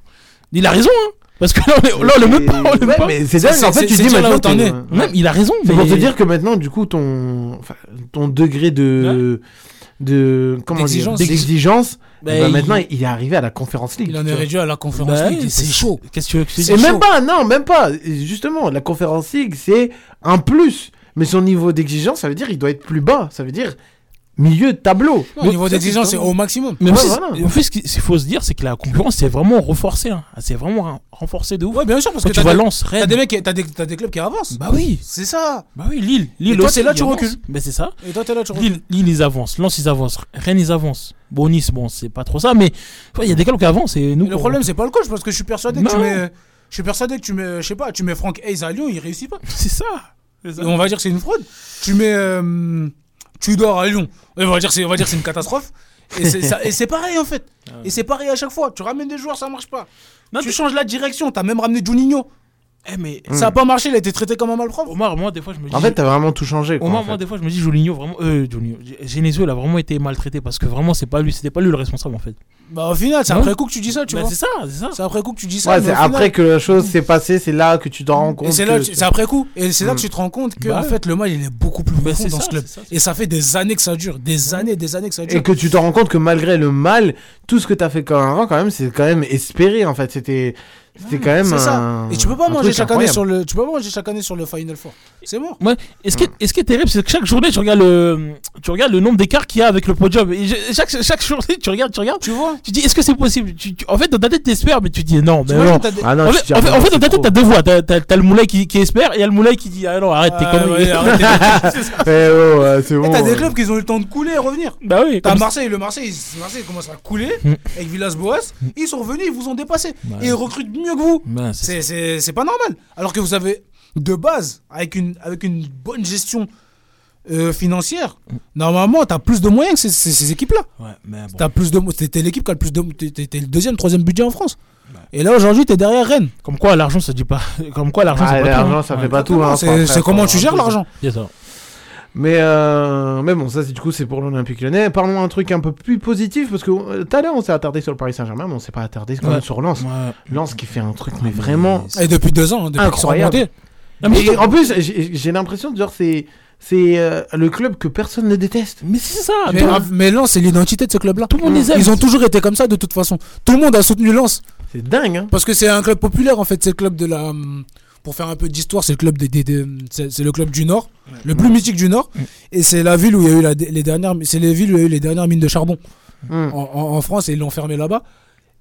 Il a raison, hein. Parce que là, on est, là, on pas. On
Ouais,
pas.
mais c'est dingue, en fait, tu dis maintenant.
Même, il a raison.
C'est pour te dire que maintenant, du coup, ton, enfin, ton degré de, de, comment dire,
D'exigence.
d'exigence,
Bah,
bah,
il-
maintenant, il est arrivé à la Conférence League.
Il en est réduit à la conférence
Bah,
League, c'est chaud.
Qu'est-ce que tu veux que dise
même pas, non, même pas. Justement, la Conférence League, c'est un plus. Mais son niveau d'exigence, ça veut dire il doit être plus bas. Ça veut dire milieu de tableau.
Au niveau d'exigence, c'est au maximum.
Mais
Ouais,
aussi,
voilà.
en fait, ce qu'il faut se dire, c'est que la concurrence s'est vraiment renforcée. hein. S'est vraiment ren- renforcée de ouf.
Ouais, bien sûr, parce
Quand
que
tu vois
des-
Lens,
T'as
Rennes.
des mecs, t'as des, t'as des clubs qui avancent.
Bah oui.
C'est ça.
Bah oui, Lille. Lille
Et toi, c'est là, tu recules.
Ben c'est ça.
Et toi, t'es là, tu recules.
Lille, Lille, ils avancent. Lens, ils avancent. Rennes, ils avancent. Bon, Nice, bon, c'est pas trop ça, mais ouais, il y a des clubs qui avancent. Et nous,
Mais le problème, c'est pas le coach, parce que je suis persuadé que tu mets. Je suis persuadé que tu mets, je sais pas, tu mets Franck Hayes à Lyon, il réussit pas.
C'est ça. C'est
on va dire que c'est une fraude. Tu mets euh, Tudor à Lyon, et on va dire que c'est, on va dire c'est une catastrophe. Et c'est, ça- et c'est pareil en fait. Et c'est pareil à chaque fois. Tu ramènes des joueurs, ça marche pas. tu changes la direction. T'as même ramené Juninho.
Eh, mais
Ça a pas marché, il a été traité comme un malpropre.
Omar, moi, des fois, je me dis.
En fait, t'as vraiment tout changé. Quoi,
Omar,
en
moi,
fait.
des fois, je me dis, Julinho, vraiment. Euh, Julinho. Genesio, il a vraiment été maltraité parce que vraiment, c'est pas lui, c'était pas lui le responsable en fait.
Bah au final, c'est après coup que tu dis ça, tu
Bah,
vois.
c'est ça, c'est ça.
C'est après coup que tu dis ça.
Ouais, c'est
final-
après que la chose s'est passée, c'est là que tu t'en rends compte.
Et c'est là,
que-
tu- c'est après coup. Et c'est là que tu te rends compte que
Bah
en fait le mal il est beaucoup plus profond
c'est
dans
ça,
ce club.
ça,
Et ça fait des années que ça dure, des années, des années que ça dure.
Et que tu te rends compte que malgré le mal, tout ce que t'as fait comme avant, quand même, c'est quand même espéré en fait. C'était, c'était quand même
C'est ça. Et tu peux pas manger chaque année sur le, tu peux pas manger chaque année sur le Final Four. C'est mort.
Ouais. Et ce qui est, et ce qui est terrible, c'est que chaque journée, tu regardes le, tu regardes le nombre d'écarts qu'il y a avec le podium. Et je- chaque, chaque journée, tu regardes, tu regardes.
Tu vois.
Tu dis, est-ce que c'est possible? Tu, tu- En fait, dans ta tête, t'espères, mais tu dis non. Mais
vois,
non.
t'as des-
Ah non,
en,
je
fait,
dis,
en, fait, en
non,
fait, dans ta tête, t'as deux voix. T'as, t'as, t'as le moulin qui, qui espère et il y a le moulin qui dit, ah non, arrête tes
Ah,
conneries.
ouais,
Eh oh, c'est
Et
bon.
t'as des clubs qui ont eu le temps de couler et revenir.
bah oui.
T'as
comme-
Marseille, le Marseille, commence à couler
Mm.
avec Villas-Boas. Ils sont revenus, ils vous ont dépassé. Et ils recrutent mieux que vous.
Ouais, c'est
pas normal. Alors que vous avez de base, avec une, avec une bonne gestion euh, financière, normalement, t'as plus de moyens que ces, ces- ces équipes-là.
Ouais, mais bon.
T'as plus de, t'es, t'es l'équipe qui a le plus de, t'es, le deuxième, troisième budget en France. Et là aujourd'hui, t'es derrière Rennes.
Comme quoi, l'argent, ça dit pas. Comme quoi, l'argent,
Ah, l'argent,
tout. hein.
ça
Ouais.
fait pas tout. Hein,
c'est, comment tu gères l'argent.
Mais, euh, mais bon, ça, c'est du coup, c'est pour l'Olympique lyonnais. Parlons un truc un peu plus positif, parce que euh, tout à l'heure, on s'est attardé sur le Paris Saint-Germain, mais on s'est pas attardé quand
Ouais.
même sur Lens.
Ouais.
Lens qui fait un truc, mais vraiment.
Et depuis deux ans, hein, depuis qu'ils sont
Incroyable.
remontés.
Non, mais
Et en plus, j'ai l'impression de dire c'est c'est euh, le club que personne ne déteste.
Mais c'est ça.
Mais, ah, mais Lens, c'est l'identité de ce club-là.
Tout le monde les aime.
Ils ont toujours été comme ça de toute façon. Tout le monde a soutenu Lens.
C'est dingue, hein.
Parce que c'est un club populaire en fait. C'est le club de la. Pour faire un peu d'histoire, c'est le club des, des- des- c'est c'est le club du Nord, le plus mythique du Nord, et c'est la ville où il y a eu la- les dernières, c'est les villes où il y a eu les dernières mines de charbon
Hmm.
en, en- en France et ils l'ont fermé là-bas.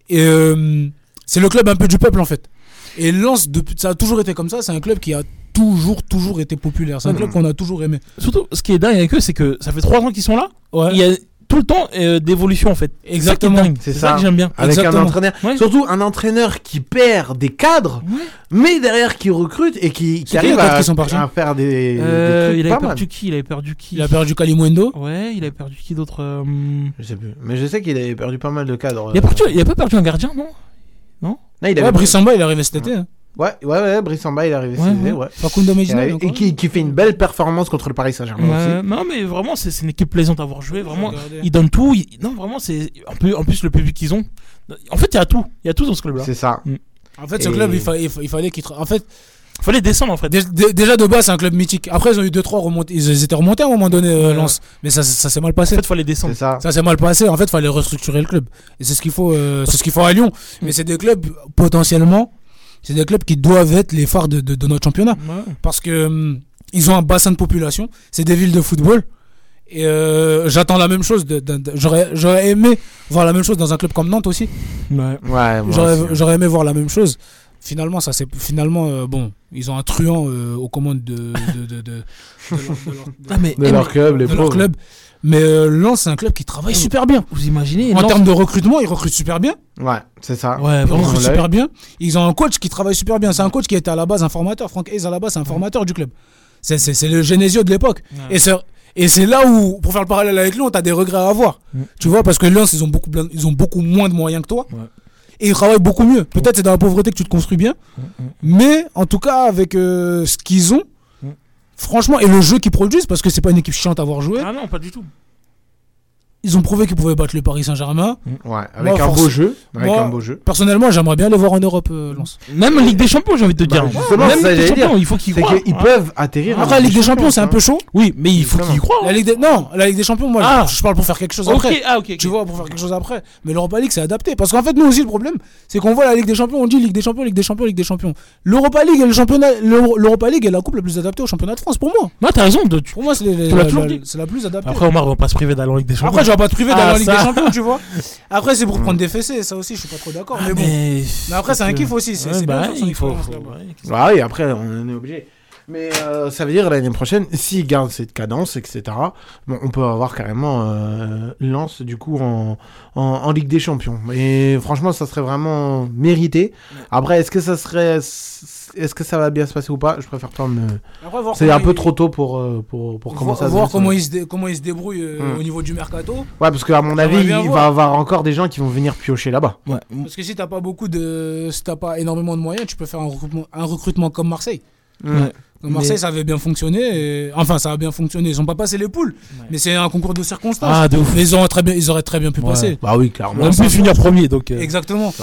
Et euh, c'est le club un peu du peuple en fait. Et Lens, depuis, ça a toujours été comme ça. C'est un club qui a toujours, toujours été populaire. C'est un
Hmm.
club qu'on a toujours aimé.
Surtout, ce qui est dingue avec eux, c'est que ça fait trois ans qu'ils sont là.
Ouais.
Il y a tout le temps euh, d'évolution en fait.
Exactement.
C'est ça.
ça que j'aime bien.
Avec
Exactement.
un entraîneur.
Ouais.
Surtout un entraîneur qui perd des cadres,
Ouais.
mais derrière qui recrute et qui, arrive à,
qui sont partis
à faire des, des
Euh,
trucs
il
pas
avait
mal.
perdu qui? Il avait perdu qui?
Il a perdu Kalimundo.
Ouais, il avait perdu qui d'autre euh,
Je sais plus. Mais je sais qu'il avait perdu pas mal de cadres.
Il a, perdu, il a pas perdu un gardien, non?
Non, il
Ouais,
avait
Brissamba, il est arrivé cet été. hein.
Ouais, ouais, ouais, Brissamba, il est arrivé
Ouais, ouais.
ouais.
Facundo
Et,
Medina. il
et qui, qui fait une belle performance contre le Paris Saint-Germain
Ouais,
aussi.
Non, mais vraiment, c'est une équipe plaisante à voir jouer. Vraiment, ils donnent tout. ils- Non, vraiment, c'est. En plus, en plus, le public qu'ils ont. En fait, il y a tout. Il y a tout dans ce club-là.
C'est ça.
En fait, ce
Et-
club, il, fa- il fa- il fallait qu'il. tra- En fait,
Fallait descendre en fait.
dé- dé- déjà de base, c'est un club mythique. Après, ils ont eu 2-3 remontées. Ils ils étaient remontés à un moment donné, euh,
Ouais.
Lens. Mais ça, ça s'est mal
En
passé.
fait, fallait descendre.
Ça.
Ça s'est mal passé. En fait, il fallait restructurer le club. Et c'est ce qu'il faut, euh, c'est ce qu'il faut à Lyon. Mais c'est des clubs, potentiellement, c'est des clubs qui doivent être les phares de, de- de notre championnat.
Ouais.
Parce que hum, ils ont un bassin de population. C'est des villes de football. Et euh, j'attends la même chose. de- de- de- J'aurais j'aurais aimé voir la même chose dans un club comme Nantes aussi.
Ouais.
Ouais, moi
J'aurais
aussi.
j'aurais aimé voir la même chose. Finalement, ça c'est finalement euh, bon. Ils ont un truand euh, aux commandes de, leur,
Ah, eh,
club, les
de leur club. Mais euh, Lens, c'est un club qui travaille super bien.
vous imaginez
En
Lens-
termes de recrutement, ils recrutent super bien.
Ouais, c'est ça.
Ouais,
Ils recrutent super bien. Ils ont un coach qui travaille super bien. C'est un coach qui était à la base un formateur. Franck Hayes, à la base, c'est un formateur du club. C'est- C'est c'est le Genesio de l'époque.
Ouais.
Et c'est et c'est là où, pour faire le parallèle avec Lyon, t'as des regrets à avoir.
Mm.
Tu vois, parce que Lens, ils ont beaucoup, ils ont beaucoup moins de moyens que toi.
Ouais.
Et ils travaillent beaucoup mieux. Peut-être c'est dans la pauvreté que tu te construis bien. Mais en tout cas, avec euh, ce qu'ils ont,
Mm.
Franchement, et le jeu qu'ils produisent, parce que c'est pas une équipe chiante à avoir joué.
Ah non, pas du tout.
Ils ont prouvé qu'ils pouvaient battre le Paris Saint-Germain.
Ouais, avec un beau jeu, avec
moi,
un beau jeu.
Personnellement, j'aimerais bien les voir en Europe, euh, Lens.
Même en Ligue des Champions, j'ai envie de te dire.
Bah, justement,
Même
ça,
Ligue des Champions,
dire.
il faut qu'ils croient.
qu'ils peuvent atterrir
Après, la Ligue des Champions, c'est un
hein.
peu chaud.
Oui, mais il faut qu'ils croient.
La Ligue des... Non, la Ligue des Champions, moi,
Ah.
je, je parle pour faire quelque chose après.
ah.
Tu vois, pour faire quelque chose après. Mais l'Europa League, c'est adapté. Parce qu'en fait, nous aussi, le problème, c'est qu'on voit la Ligue des Champions, on dit Ligue des Champions, Ligue des Champions, Ligue des Champions. L'Europa League et le championnat, l'Euro- l'Europa League est la coupe la plus adaptée au championnat de France, pour moi.
Non, t'as raison.
Pour moi, c'est la- plus adaptée.
Après, on va pas se priver d'aller en Ligue des Champions.
Après, je vais pas te priver d'aller
Ah,
en Ligue
ça.
des Champions, tu vois. Après, c'est pour prendre des fessées, ça aussi, je suis pas trop d'accord. mais bon.
mais-
Mais après, c'est un kiff aussi. C'est
Ouais,
c'est
bah,
bien
il faut-
expérience
faut-
là-bas.
Ah oui, après, on est obligé. Mais euh, ça veut dire l'année prochaine, s'ils gardent cette cadence, etc., bon, on peut avoir carrément euh, Lens du coup en, en, en Ligue des Champions. Et franchement, ça serait vraiment mérité. Après, est-ce que ça serait, est-ce que ça va bien se passer ou pas? Je préfère pas me.
Voir
C'est un peu
il-
trop tôt pour pour pour, pour
Voir,
commencer à se
voir
dire ça.
comment, il se comment il se débrouille euh,
Hmm.
au niveau du mercato.
Ouais, parce qu'à mon avis, il
voir.
va y avoir encore des gens qui vont venir piocher là-bas.
Parce que si t'as pas beaucoup de, si t'as pas énormément de moyens, tu peux faire un recrutement, un recrutement comme Marseille.
Ouais.
Comme Marseille,
Mais-
ça avait bien fonctionné. et- Enfin, ça a bien fonctionné. Ils ont pas passé les poules, mais c'est un concours de circonstances.
Ah, de ouf.
Mais ils auraient très bien, ils auraient très bien pu
Ouais.
passer.
Bah oui, clairement.
On a pu finir premier, donc. euh,
Exactement.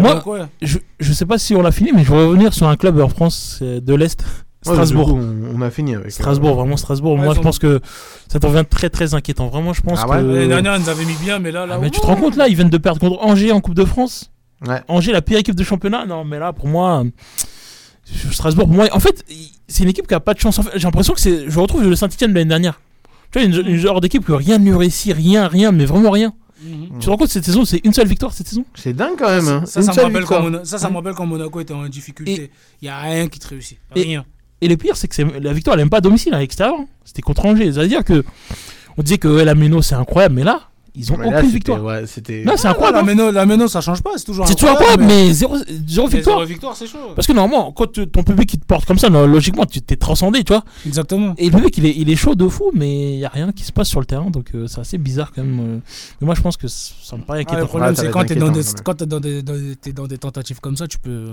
Moi,
Donc, ouais.
je, je sais pas si on l'a fini, mais je voudrais revenir sur un club en France euh, de l'Est, Strasbourg.
coup, on, on a fini avec. euh,
Strasbourg, vraiment Strasbourg.
Ouais,
Moi, je pense que ça devient très très inquiétant. Vraiment, je pense
Ah ouais
que.
L'année dernière, ils nous avaient mis bien, mais là, là.
Ah, mais tu te rends compte là, ils viennent de perdre contre Angers en Coupe de France.
Ouais.
Angers, la pire équipe de championnat. Non, mais là, pour moi, euh, Strasbourg, pour moi, en fait, c'est une équipe qui a pas de chance. En fait, J'ai l'impression que c'est. Je retrouve le Saint-Etienne de l'année dernière. Tu vois, une, une genre d'équipe que rien ne lui réussit, rien, rien, mais vraiment rien. Tu te rends compte, cette saison, c'est une seule victoire cette saison?
C'est dingue quand même. hein.
Ça, ça, me rappelle
victoire.
quand Mona- ça, ça me rappelle quand Monaco était en difficulté. Il y a rien qui te réussit.
Et-
Rien.
Et le pire, c'est que c'est- la victoire, elle aime pas à domicile, à l'extérieur. C'était contre Angers. Ça veut dire que. On disait que ouais, la Méno, c'est incroyable, mais là, ils ont
Mais
aucune victoire.
ouais, c'était-
Non, c'est
Ah,
incroyable.
La
hein.
Méno, la Méno, ça change pas. C'est toujours
C'est toujours incroyable, mais zéro, zéro
Mais
victoire.
zéro victoire, c'est chaud.
Parce que normalement, quand tu- ton public il te porte comme ça, logiquement, tu t'es transcendé, tu vois.
Exactement.
Et le mec, il est, il est chaud de fou, mais il y a rien qui se passe sur le terrain, donc euh, c'est assez bizarre quand même. euh. Mais moi, je pense que ça me paraît
Ah,
inquiétant.
le problème,
va
c'est quand t'es dans, des, quand t'es dans, des, dans, des- t'es dans des tentatives comme ça, tu peux.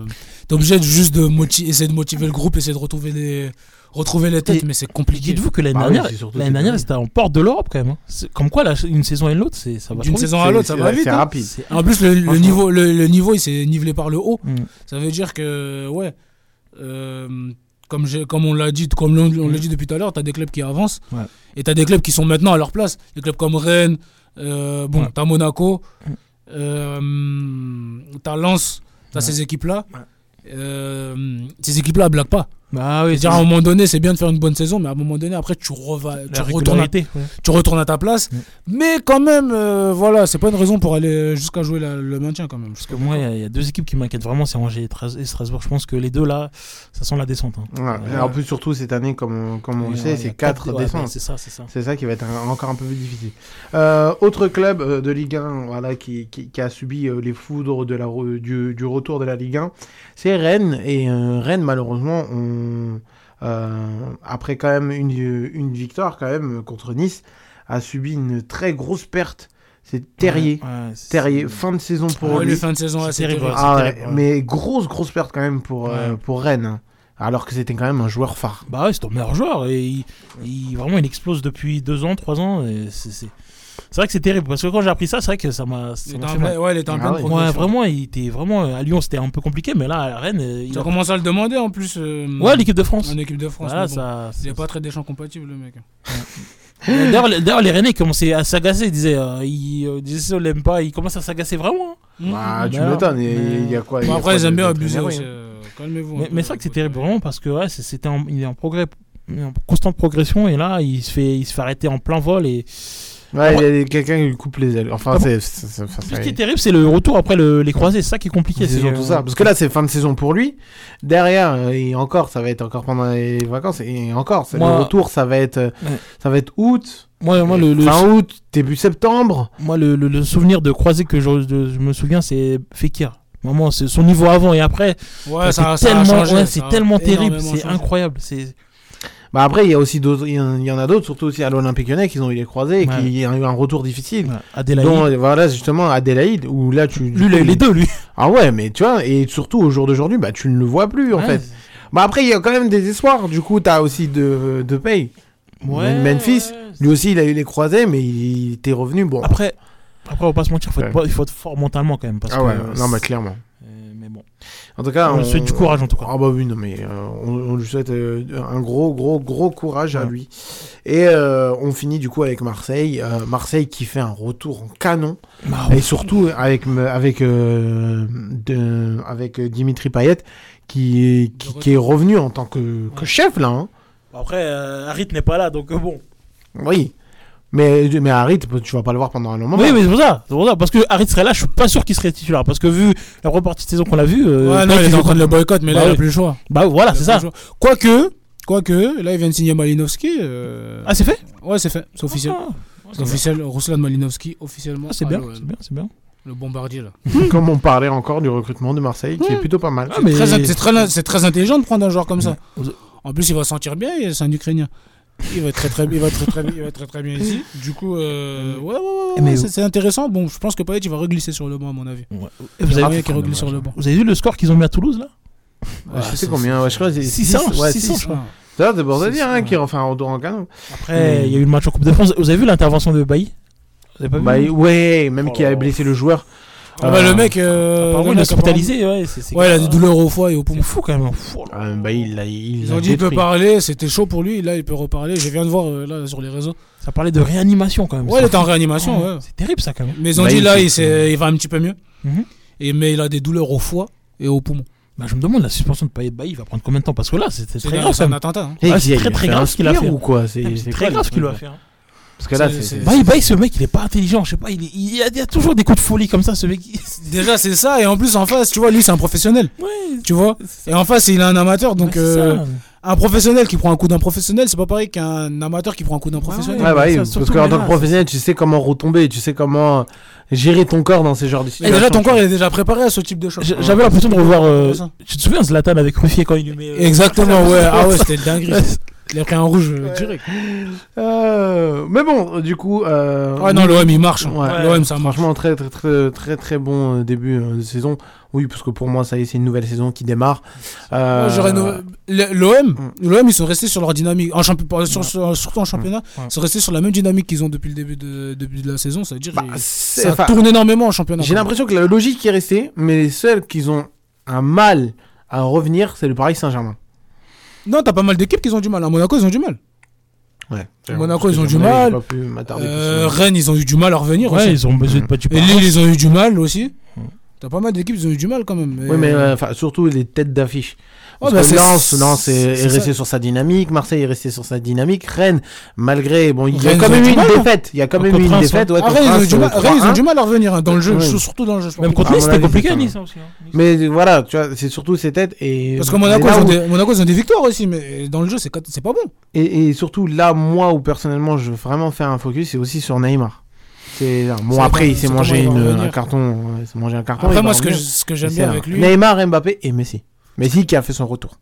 T'es obligé de juste de motiver, essayer de motiver le groupe, essayer de retrouver les, retrouver les têtes,
Et-
mais c'est compliqué.
Dites-vous que l'année
Bah oui,
dernière,
c'est
dernière, c'était en porte de l'Europe quand même. hein. C'est- Comme quoi, la- une saison et l'autre, c'est ça va
D'une saison à l'autre, ça
c'est-
va
c'est
vite. hein.
rapide.
C'est-
En plus, le, niveau, le, le niveau, il s'est nivelé par le haut.
Mm.
Ça veut dire que, ouais, euh, comme, j'ai- comme on l'a dit, comme l'on on l'a dit depuis tout à l'heure, t'as des clubs qui avancent
Ouais.
et t'as des clubs qui sont maintenant à leur place. Des clubs comme Rennes, euh, bon,
Ouais.
t'as Monaco,
Mm.
euh, t'as Lens, t'as
Ouais.
ces équipes-là. Euh, ces équipes-là blaguent pas.
Bah oui,
à un moment donné, c'est bien de faire une bonne saison, mais à un moment donné, après, tu, reva- tu, retournes, à,
ouais.
tu retournes à ta place. Mais quand même, euh, voilà, c'est pas une raison pour aller jusqu'à jouer la- le maintien quand même.
Parce que moi, il y a- il y, a deux équipes qui m'inquiètent vraiment, c'est Angers et Tras- et Strasbourg. Je pense que les deux là, ça sent la descente. hein.
Ouais,
Euh,
en plus, surtout cette année, comme on, comme on le
ouais,
sait, c'est
quatre-
4
ouais,
descentes.
c'est ça, c'est ça.
C'est ça qui va être un- encore un peu plus difficile. Euh, autre club euh, de Ligue 1 voilà, qui, qui, qui a subi les foudres de la, du, du retour de la Ligue 1, c'est Rennes. Et euh, Rennes, malheureusement, on, après quand même une, une victoire quand même contre Nice, a subi une très grosse perte. C'est Terrier.
Ouais, ouais, c'est-
Terrier, fin de saison pour
Ouais,
lui.
fins de saison,
c'est terrible.
Ah
terrible, ouais.
mais grosse, grosse perte quand même pour, euh, pour Rennes. hein. Alors que c'était quand même un joueur phare.
Bah ouais, c'est ton meilleur joueur et il, il- vraiment il explose depuis deux ans, trois ans. et C'est c'est- vrai que c'est terrible parce que quand j'ai appris ça, c'est vrai que ça m'a. ça
Il
m'a
était en
fait
plein-
mal.
ouais, il était en
Ah
pleine
ouais.
Progression.
vraiment, il était vraiment à Lyon, c'était un peu compliqué, mais là à Rennes, euh, il
Tu
a
as commencé à le demander en plus. euh,
Ouais, l'équipe de France.
En équipe de France.
Voilà,
mais bon,
ça.
Il pas très Deschamps compatible, le mec.
D'ailleurs, les- d'ailleurs, les Rennais commençaient à s'agacer. Ils disaient, euh, ils euh, disaient ça, on l'aime pas. Ils commencent à s'agacer vraiment. hein.
Bah, tu
Bah,
m'étonnes.
mais-
Il y a quoi il y
Bon, après, ils aiment
de-
bien abuser aussi.
hein.
euh, Calmez-vous. un
Mais,
peu,
mais c'est vrai que c'est terrible vraiment parce que ouais, c'est- c'était en- il est en progrès, en constante progression et là il se fait, il se fait arrêter en plein vol et.
Ouais, il y a quelqu'un qui lui coupe les ailes. Enfin,
Ah
c'est.
Ce qui est terrible, c'est le retour après le- les croisés. C'est ça qui est compliqué.
C'est surtout
euh,
ça. Parce que là, c'est fin de saison pour lui. Derrière, euh, et encore, ça va être encore pendant les vacances. Et encore, c'est-
Moi-
le retour, ça va être, euh,
Ouais.
ça va être août.
Moi, moi, le, le-
fin août, début septembre.
moi, le, le- le souvenir de croisé que je, de- je me souviens, c'est Fekir. Vraiment, c'est son niveau avant et après.
Ouais,
c'est
ça, ça a
tellement,
changé,
ouais,
ça
c'est tellement terrible, c'est incroyable. C'est
Bah après, il y a aussi d'autres, il y en il y en a d'autres, surtout aussi à l'Olympique Lyonnais, qui ont eu les croisés et
Ouais.
qui ont eu un retour difficile.
ouais, Adélaïde.
Euh, voilà, justement, Adélaïde, où là, tu.
lui,
coup,
les,
il-
deux, lui.
Ah ouais, mais tu vois, et surtout au jour d'aujourd'hui, bah tu ne le vois plus en fait. Bah après, il y a quand même des espoirs. Du coup, t'as aussi de, de paye.
Ouais,
Memphis. Lui aussi, il a eu les croisés, mais il était revenu. Bon.
Après, après on va pas se mentir, faut être-
Ouais.
il faut être fort mentalement quand même. Parce
ah ouais, non, mais clairement. En tout cas,
On lui souhaite du courage, en tout cas.
Ah bah oui, non mais euh, on, on lui souhaite euh, un gros, gros, gros courage à lui. Et euh, on finit du coup avec Marseille. Euh, Marseille qui fait un retour en canon.
Bah,
et surtout avec avec euh, de- avec Dimitri Payet qui qui, qui est revenu en tant que, que chef là. hein.
Après, euh, Harit n'est pas là, donc bon.
Oui. Mais mais Harit, tu vas pas le voir pendant un long moment.
Oui, mais c'est pour ça. C'est pour ça. Parce que Harit serait là, je suis pas sûr qu'il serait titulaire. Parce que vu la première partie de saison qu'on a vue. euh,
Ouais, non, il était en train de le boycott, mais là, il a plus le choix.
Bah voilà, c'est ça.
Quoique, quoique, là, il vient de signer Malinowski. euh,
Ah, c'est fait?
Ouais, c'est fait, c'est officiel.
Ah,
c'est officiel, Ruslan Malinowski, officiellement.
Ah, c'est bien, c'est bien, c'est bien.
Le bombardier, là.
Comme on parlait encore du recrutement de Marseille, qui est plutôt pas mal.
Ah, mais très c'est très, c'est très intelligent de prendre un joueur comme ça. En plus, il va sentir bien, et c'est un Ukrainien. Il va être très très, il va très, très, il va très, très bien ici. Du coup, euh, ouais, ouais, ouais, ouais, c'est- intéressant. Bon, je pense que Payet, il va reglisser sur le banc, à mon avis.
Et vous
a
avez,
reglisse sur le banc.
vous avez vu le score qu'ils ont mis à Toulouse là
Ouais, je sais combien, ouais, je crois que c'est
600,
600, ouais,
600,
600.
je crois.
Ça, c'est dire, hein, qui refait un retour en canon.
Après, il y a eu le match en Coupe de France. Vous avez vu l'intervention de Bailly Vous avez pas
Bah,
vu
ouais, même qui avait blessé le joueur.
Ah bah, le mec, euh,
Apparemment, il est hospitalisé, ouais, c'est- c'est
Ouais, il a des douleurs au foie et au poumon.
C'est fou quand même. Fou.
Ah, bah, il l'a- il
Ils
l'a
ont dit il peut
détruit.
parler, c'était chaud pour lui, là il peut reparler. Je viens de voir euh, là sur les réseaux.
Ça parlait de réanimation quand même.
Ouais, il était en réanimation,
Ouais. C'est terrible ça quand même.
Mais ils ont
Bah,
dit
il
là il, s'est- il va un petit peu mieux.
Mhm.
Et, mais il a des douleurs au foie et au poumon.
Bah, je me demande la suspension de Payet Bailly il va prendre combien de temps? Parce que là, c'était
C'est
très
un-
grave.
c'est
quand
un
même.
attentat, hein.
Et
Ouais,
qui
c'est
a-
très
il
très
fait
grave
un
ce qu'il a fait.
ou quoi C'est- c'est
C'est
quoi,
très
le
grave ce qu'il
truc,
a
là
fait. hein.
Parce que là,
C'est-
Bailly, Bailly, ce mec, il est pas intelligent. Je sais pas, il, est- il y a, il y a toujours des coups de folie comme ça, ce mec.
Déjà c'est ça et en plus en face, tu vois, lui c'est un professionnel.
Ouais,
Tu vois Et en face il a un amateur donc euh, un professionnel qui prend un coup d'un professionnel, c'est pas pareil qu'un amateur qui prend un coup d'un professionnel.
Ouais, bah oui,
ça,
parce
surtout
qu'en
les
tant que professionnel, tu sais comment retomber, tu sais comment gérer ton corps dans ces genres de
Et
situations.
déjà ton corps il est déjà préparé à ce type de choc.
J- J'avais l'impression de revoir. euh. Tu te souviens Zlatan avec Ruffier quand il lui met. euh,
Exactement, ouais. Ah ouais, c'était dingue. Il a pris un rouge euh, direct.
Euh, mais bon, du coup. Euh,
Ouais, non, l'OM il marche. hein.
Ouais.
L'OM ça marche.
Franchement, très très très très très bon début de saison. Oui, parce que pour moi, ça y est, c'est une nouvelle saison qui démarre. Euh,
no- le- L'OM, l'OM, ils sont restés sur leur dynamique. En champi- pas- sur- sur- surtout en championnat,
Ouais.
ils sont restés sur la même dynamique qu'ils ont depuis le début de, début de la saison. Ça veut dire
Bah,
ça
enfin,
tourne énormément en championnat.
J'ai l'impression que la logique est restée, mais les seuls qui ont un mal à revenir, c'est le Paris Saint-Germain.
Non, t'as pas mal d'équipes qui ont du mal. À Monaco, ils ont du mal.
Ouais.
Monaco, ils ont du mal. Euh. Rennes, ils ont eu du mal à revenir
Ouais,
aussi.
ils ont besoin de pas du
Et Lille, ils ont eu du mal aussi. T'as pas mal d'équipes, ils ont eu du mal quand même.
Oui, mais euh, surtout les têtes d'affiche. Parce
bah,
Lens, Lens est,
c'est
est resté sur sa dynamique, Marseille est resté sur sa dynamique, Rennes, malgré, bon, il y a quand même
eu
une
hein.
défaite, il y a quand même eu une défaite, ouais,
Ah, Rennes, ils ont du mal- Rennes, ils ont
3-1.
du mal à revenir hein, dans le jeu, surtout dans le jeu. je
Même contre Nice, c'était compliqué. Nice aussi. hein.
Mais voilà, tu vois, c'est surtout ces têtes et.
Parce que Monaco, ils ont
où-
des, Monaco, ils ont des victoires aussi, mais dans le jeu, c'est pas bon.
et, et surtout là, moi où personnellement je veux vraiment faire un focus, c'est aussi sur Neymar. Bon après il s'est mangé un carton, ouais, il s'est mangé un carton.
Après, moi, ce que, j'aime bien avec lui,
Neymar, Mbappé et Messi. Messi qui a fait son retour.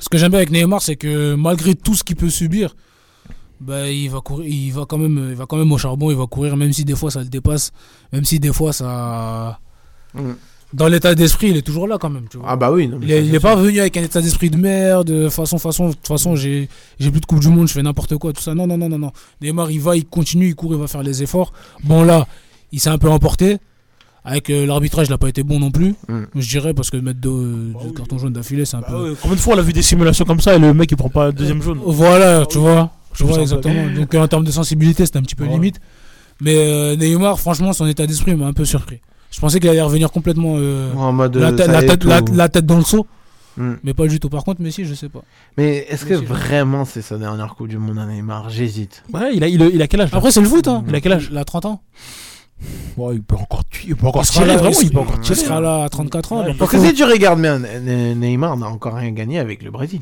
ce que j'aime bien avec Neymar, c'est que malgré tout ce qu'il peut subir, bah, il va courir, il va quand même, il va quand même au charbon, il va courir, même si des fois ça le dépasse, même si des fois ça, dans l'état d'esprit, il est toujours là quand même. Tu vois.
Ah bah oui. non, mais
Il
ça,
est, il
c'est
est pas venu avec un état d'esprit de merde, de façon, façon, de toute façon, j'ai, j'ai plus de Coupe du Monde, je fais n'importe quoi, tout ça. Non, non, non, non, non. Neymar, il va, il continue, il court, il va faire les efforts. Bon, là, il s'est un peu emporté. Avec euh, l'arbitrage, il n'a pas été bon non plus.
Mm.
Je dirais, parce que mettre deux, deux cartons jaunes d'affilée, c'est un
Bah
peu.
ouais, Combien de fois on a vu des simulations comme ça et le mec il prend pas le deuxième jaune
Voilà, tu vois. Tu
Je
vois, exactement. Donc, euh, en termes de sensibilité, c'était un petit peu
Ouais.
limite. Mais euh, Neymar, franchement, son état d'esprit m'a un peu surpris. Je pensais qu'il allait revenir complètement. euh,
En mode.
la,
euh,
tête-
ça
la
y est,
tête, la-
tout-
la tête dans le seau.
Mm.
Mais pas du tout. Par contre, Messi, je sais pas.
Mais est-ce que vraiment c'est sa dernière Coupe du Monde à Neymar? J'hésite.
Ouais, il a, il, a, il a quel âge
Après, c'est le foot. Hein.
Il a quel âge?
Il a 30 ans.
Ouais, il peut encore, tu- il peut encore
Il sera
tirer,
là,
vraiment,
il-
peut encore
il
tirer.
sera là à 34 ans.
Si tu regardes bien, Ne- Neymar n'a encore rien gagné avec le Brésil.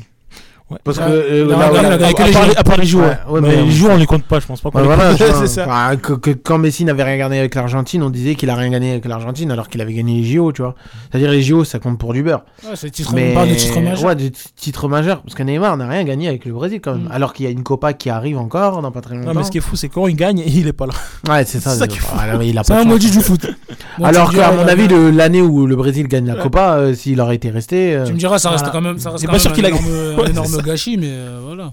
Ouais.
Parce que euh, là,
gagné avec
À
les
part
joueurs.
les- à part les joueurs.
Ouais, ouais,
mais
mais-
les joueurs, on les compte pas, je pense pas qu'on
voilà,
compte.
genre,
c'est ça.
enfin, que, que quand Messi n'avait rien gagné avec l'Argentine, on disait qu'il a rien gagné avec l'Argentine alors qu'il avait gagné les JO, tu vois. C'est-à-dire les JO, ça compte pour du beurre.
Ouais, c'est titre,
Mais
on parle de titre majeur.
Ouais, de t- titre majeur. Parce que Neymar n'a rien gagné avec le Brésil quand même.
Mm.
Alors qu'il y a une Copa qui arrive encore dans pas très longtemps.
Non, mais ce qui est fou, c'est quand il gagne, il est pas là.
Ouais, c'est ça.
c'est.
Ah,
un maudit du foot.
Alors qu'à mon
a-
avis, l'année où le Brésil gagne la Copa, euh, s'il aurait été resté. euh,
Tu me diras, ça reste quand même,
C'est pas sûr qu'il a-
énorme,
ça.
gâchis, mais euh, voilà.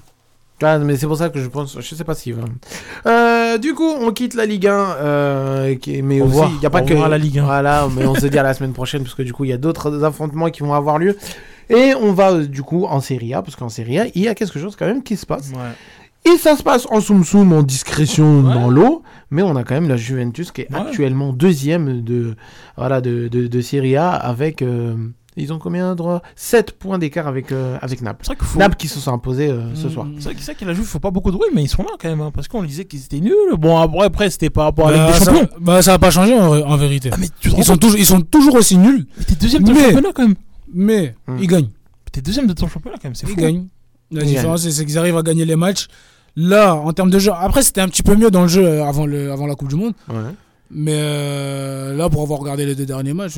Ah, mais c'est pour ça que je pense, je sais pas si. Euh, du coup, on quitte la Ligue 1, euh, qui, mais
Au
aussi, il y a pas que
la Ligue 1.
Voilà, mais on se dit à la semaine prochaine parce que du coup, il y a d'autres affrontements qui vont avoir lieu. Et on va euh, du coup en Serie A, parce qu'en Serie A, il y a quelque chose quand même qui se passe. Et ça se passe en soum soum, en discrétion dans l'eau, mais on a quand même la Juventus qui est
Ouais.
actuellement deuxième de, voilà, de, de, de Serie A avec. euh, ils ont combien droit? 7 points d'écart avec, euh, avec Naples.
faut-
Naples qui se sont imposés euh, ce
Mm.
soir.
C'est vrai qu'il a joué, faut pas beaucoup de bruit, mais ils sont là quand même, hein, parce qu'on disait qu'ils étaient nuls. Bon, après, après, c'était par rapport à la
Bah,
des
ça,
Champions.
bah, ça a pas changé en, en vérité.
rends
ils, sont toujours, ils sont toujours aussi nuls.
Mais t'es deuxième de ton
Mais-
championnat quand même.
Mais ils gagnent.
T'es deuxième de ton championnat quand même, c'est
Ils
fou.
gagnent. La
Ils
différence, c'est- c'est qu'ils arrivent à gagner les matchs. Là, en termes de jeu, après, c'était un petit peu mieux dans le jeu euh, avant, le, avant la Coupe du Monde. Mais euh, là, pour avoir regardé les deux derniers matchs.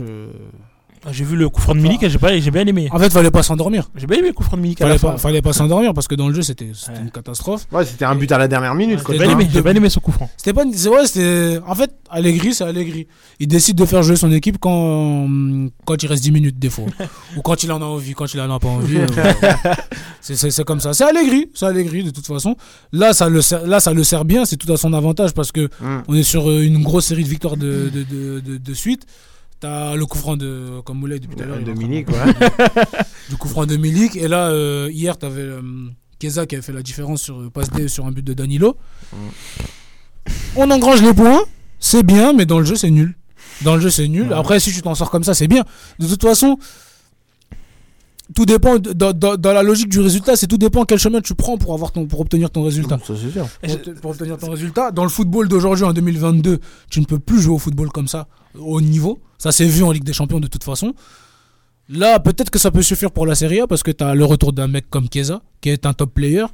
Ah, J'ai vu le coup franc de Milik et j'ai pas- j'ai bien aimé.
En fait, fallait pas s'endormir.
J'ai bien aimé le coup franc de Milik à
Fallait
fin.
pas, fallait pas s'endormir parce que dans le jeu, c'était c'était une catastrophe.
Ouais, c'était un but à la dernière minute. quoi.
J'ai bien aimé,
j'ai bien aimé ce coup franc.
C'était pas, une- c'est vrai, c'était. En fait, Allegri, c'est Allegri. Il décide de faire jouer son équipe quand, quand il reste 10 minutes des fois, ou quand il en a envie, quand il en a pas envie. euh, c'est, c'est, c'est comme ça. C'est Allegri, c'est Allegri de toute façon. Là, ça le sert, là, ça le sert bien. C'est tout à son avantage parce que
Mm.
on est sur euh, une grosse série de victoires de, de, de, de, de suite. T'as le coup franc de, comme Moulay depuis tout à l'heure. de-
Milik, ouais.
du coup franc de Milik. Et là, euh, hier, t'avais euh, Keza qui avait fait la différence sur euh, passe D sur un but de Danilo. On engrange les points, c'est bien, mais dans le jeu, c'est nul. Dans le jeu, c'est nul. Après, si tu t'en sors comme ça, c'est bien. De toute façon, tout dépend de- dans, dans- dans la logique du résultat. C'est tout dépend quel chemin tu prends pour avoir ton pour obtenir ton résultat.
Ça c'est sûr.
Pour, obte- pour obtenir ton résultat, dans le football d'aujourd'hui en 2022, tu ne peux plus jouer au football comme ça au niveau. Ça s'est vu en Ligue des Champions de toute façon. Là, peut-être que ça peut suffire pour la Serie A parce que tu as le retour d'un mec comme Keza qui est un top player.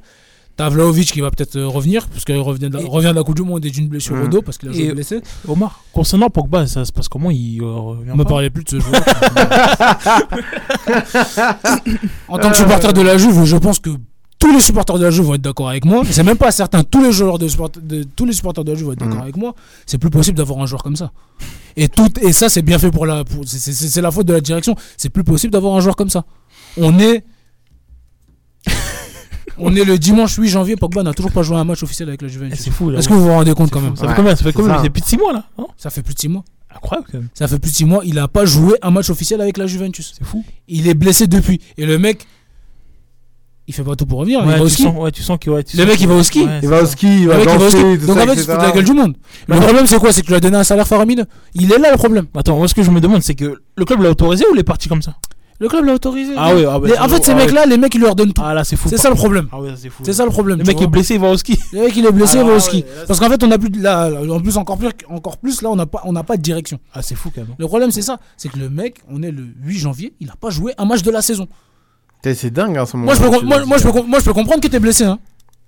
T'as Vlaovic qui va peut-être euh, revenir parce qu'il revient, de la- revient de la Coupe du Monde et d'une blessure au
Mhm.
dos parce qu'il a joué
Et
blessé.
Omar, concernant Pogba, ça se passe comment? Il euh, revient
On me parlait plus de ce joueur. en tant que supporter de la Juve, je pense que tous les supporters de la Juve vont être d'accord avec moi. C'est même pas certain. Tous les joueurs de, support- de- tous les supporters de la Juve vont être d'accord
Mhm.
avec moi. C'est plus possible d'avoir un joueur comme ça. Et tout et ça c'est bien fait pour la. pour- c'est- c'est c'est la faute de la direction. C'est plus possible d'avoir un joueur comme ça. On est. On est le dimanche 8 janvier, Pogba n'a toujours pas joué un match officiel avec la Juventus.
C'est fou. là.
Est-ce que vous vous rendez compte quand
fou.
même
Ça fait combien Ça fait combien C'est plus de 6 mois là non
Ça fait plus de 6 mois.
Incroyable quand même.
Ça fait plus de 6 mois, il a pas joué un match officiel avec la Juventus.
C'est fou.
Il est blessé depuis. Et le mec, il fait pas tout pour revenir. il
Ouais,
va au
tu
ski.
sens- ouais, tu sens que- ouais, tu
le
sens
mec,
que-
il va au ski.
ouais,
Il va au ski, il
Le
va
mec, il va au ski. Donc
ça,
en fait, il se fout de la gueule du monde. Le problème, c'est quoi? C'est que tu lui as donné un salaire faramineux. Il est là le problème.
Attends, moi ce que je me demande, c'est que le club l'a autorisé ou il est parti comme ça?
Le club l'a autorisé.
Ah ouais, ah bah,
Les- en fait, ces
Ah ouais.
mecs-là, les mecs, ils leur donnent tout.
Ah là, c'est fou.
C'est ça le problème.
Ah ouais, ça, c'est fou.
C'est ça le problème.
Le
tu
mec
vois.
est blessé, il va au ski.
Le mec, il est blessé,
Ah
il va au
ouais,
ski. Parce qu'en fait, on a plus de, là, en plus, encore plus, encore plus, là, on n'a pas, on n'a pas de direction.
Ah, c'est fou quand même.
Le problème, c'est ça. C'est que le mec, on est le 8 janvier, il a pas joué un match de la saison.
Putain, C'est dingue en ce moment.
Moi, je peux, com- moi, moi, je peux, com- moi, je peux comprendre que t'es blessé, hein.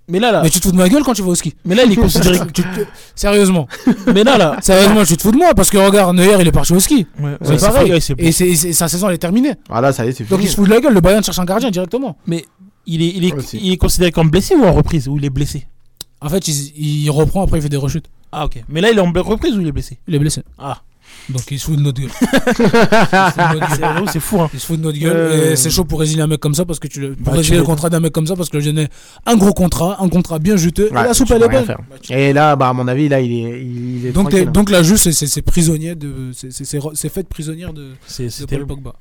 Mais là, là.
Mais tu te fous de ma gueule quand tu vas au ski.
Mais là, il est considéré.
Tu te- Sérieusement.
Mais là, là.
Sérieusement, tu te fous de moi parce que regarde, Neuer, il est parti au ski.
Ouais,
c'est
ouais, c'est
pareil.
c'est-
et, sa saison, elle est terminée.
Ah là, ça y est, c'est
Donc
fini.
il se fout de la gueule. Le Bayern cherche un gardien directement.
Mais il est, il est,
Aussi.
il est considéré comme blessé ou en reprise Ou il est blessé?
En fait, il, il reprend, après il fait des rechutes.
Ah, ok. Mais là, il est en reprise ou il est blessé?
Il est blessé.
Ah.
Donc il se fout de notre gueule.
C'est fou, hein.
Il se fout de notre gueule.
Euh.
Et c'est chaud pour résilier un mec comme ça parce que tu le, pour
Bah, tu
résilier le contrat d'un mec comme ça parce que le jeune est un gros contrat, un contrat bien juteux.
Ouais,
et la soupe elle est
faire. Et là, bah, à mon avis, là, il est, il, il est
Donc, les-
hein.
donc la juge, c'est- c'est c'est prisonnier de, c'est- c'est c'est- c'est fait prisonnière de,
C'est
de Paul. Pogba.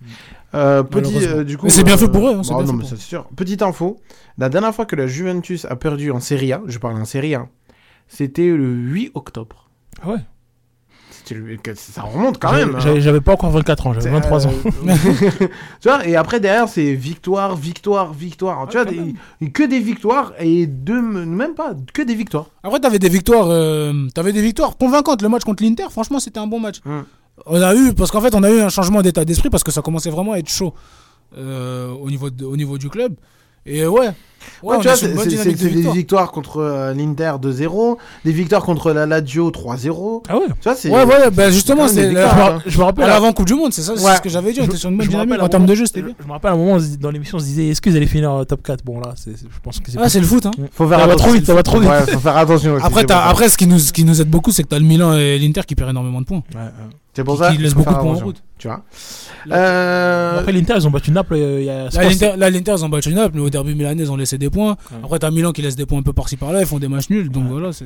Euh, petit, euh, du coup,
Mais c'est bien
euh,
fait pour eux, hein, c'est
bah,
bien
non,
fait
mais
pour
ça, c'est sûr. Petite info, la dernière fois que la Juventus a perdu en Serie A, je parle en Serie A, c'était le 8 octobre.
Ah ouais.
Ça remonte quand
J'avais-
même. hein.
J'avais pas encore 24 ans, j'avais
C'est,
23 ans.
euh, tu vois, et après derrière, c'est victoire, victoire, victoire. tu vois, des- que des victoires et deux, même pas, que des victoires.
Après, t'avais des victoires, euh, t'avais des victoires convaincantes. Le match contre l'Inter, franchement, c'était un bon match.
Hmm.
On a eu, parce qu'en fait, on a eu un changement d'état d'esprit parce que ça commençait vraiment à être chaud euh, au niveau de- au niveau du club. Et ouais, ouais,
Ouais,
on
tu
est
vois,
sur
c'est des
victoire.
victoires contre euh, l'Inter 2-0, des victoires contre la Lazio 3-0.
Ah ouais
Tu vois, c'est.
Ouais, ouais, bah justement, c'est
hein.
Je me rappelle.
à l'avant Coupe du Monde, c'est ça, c'est
Ouais.
ce que j'avais dit. On était sur une bonne dynamique en termes de
moment-
jeu, c'était
je-
bien.
Je me rappelle à un moment, dans l'émission, on se disait est-ce vous allez finir euh, top 4 Bon, là, je pense que c'est
Ah, c'est le foot, hein.
Faut faire
Ça va
attention.
trop vite, ça va trop vite.
Ouais, faut faire attention aussi.
Après, ce qui nous, ce qui nous aide beaucoup, c'est que t'as le Milan et l'Inter qui perdent énormément de points.
C'est pour
qui-
ça
qui laisse
faut
beaucoup de points en route.
Tu vois. Euh,
Après, l'Inter, ils ont battu Naples euh, il y a.
là, l'Inter, ils ont battu Naples, mais au derby milanais, ils ont laissé laisser des points. Après, t'as Milan qui laisse des points un peu par-ci par-là, ils font des matchs nuls. Donc voilà, c'est.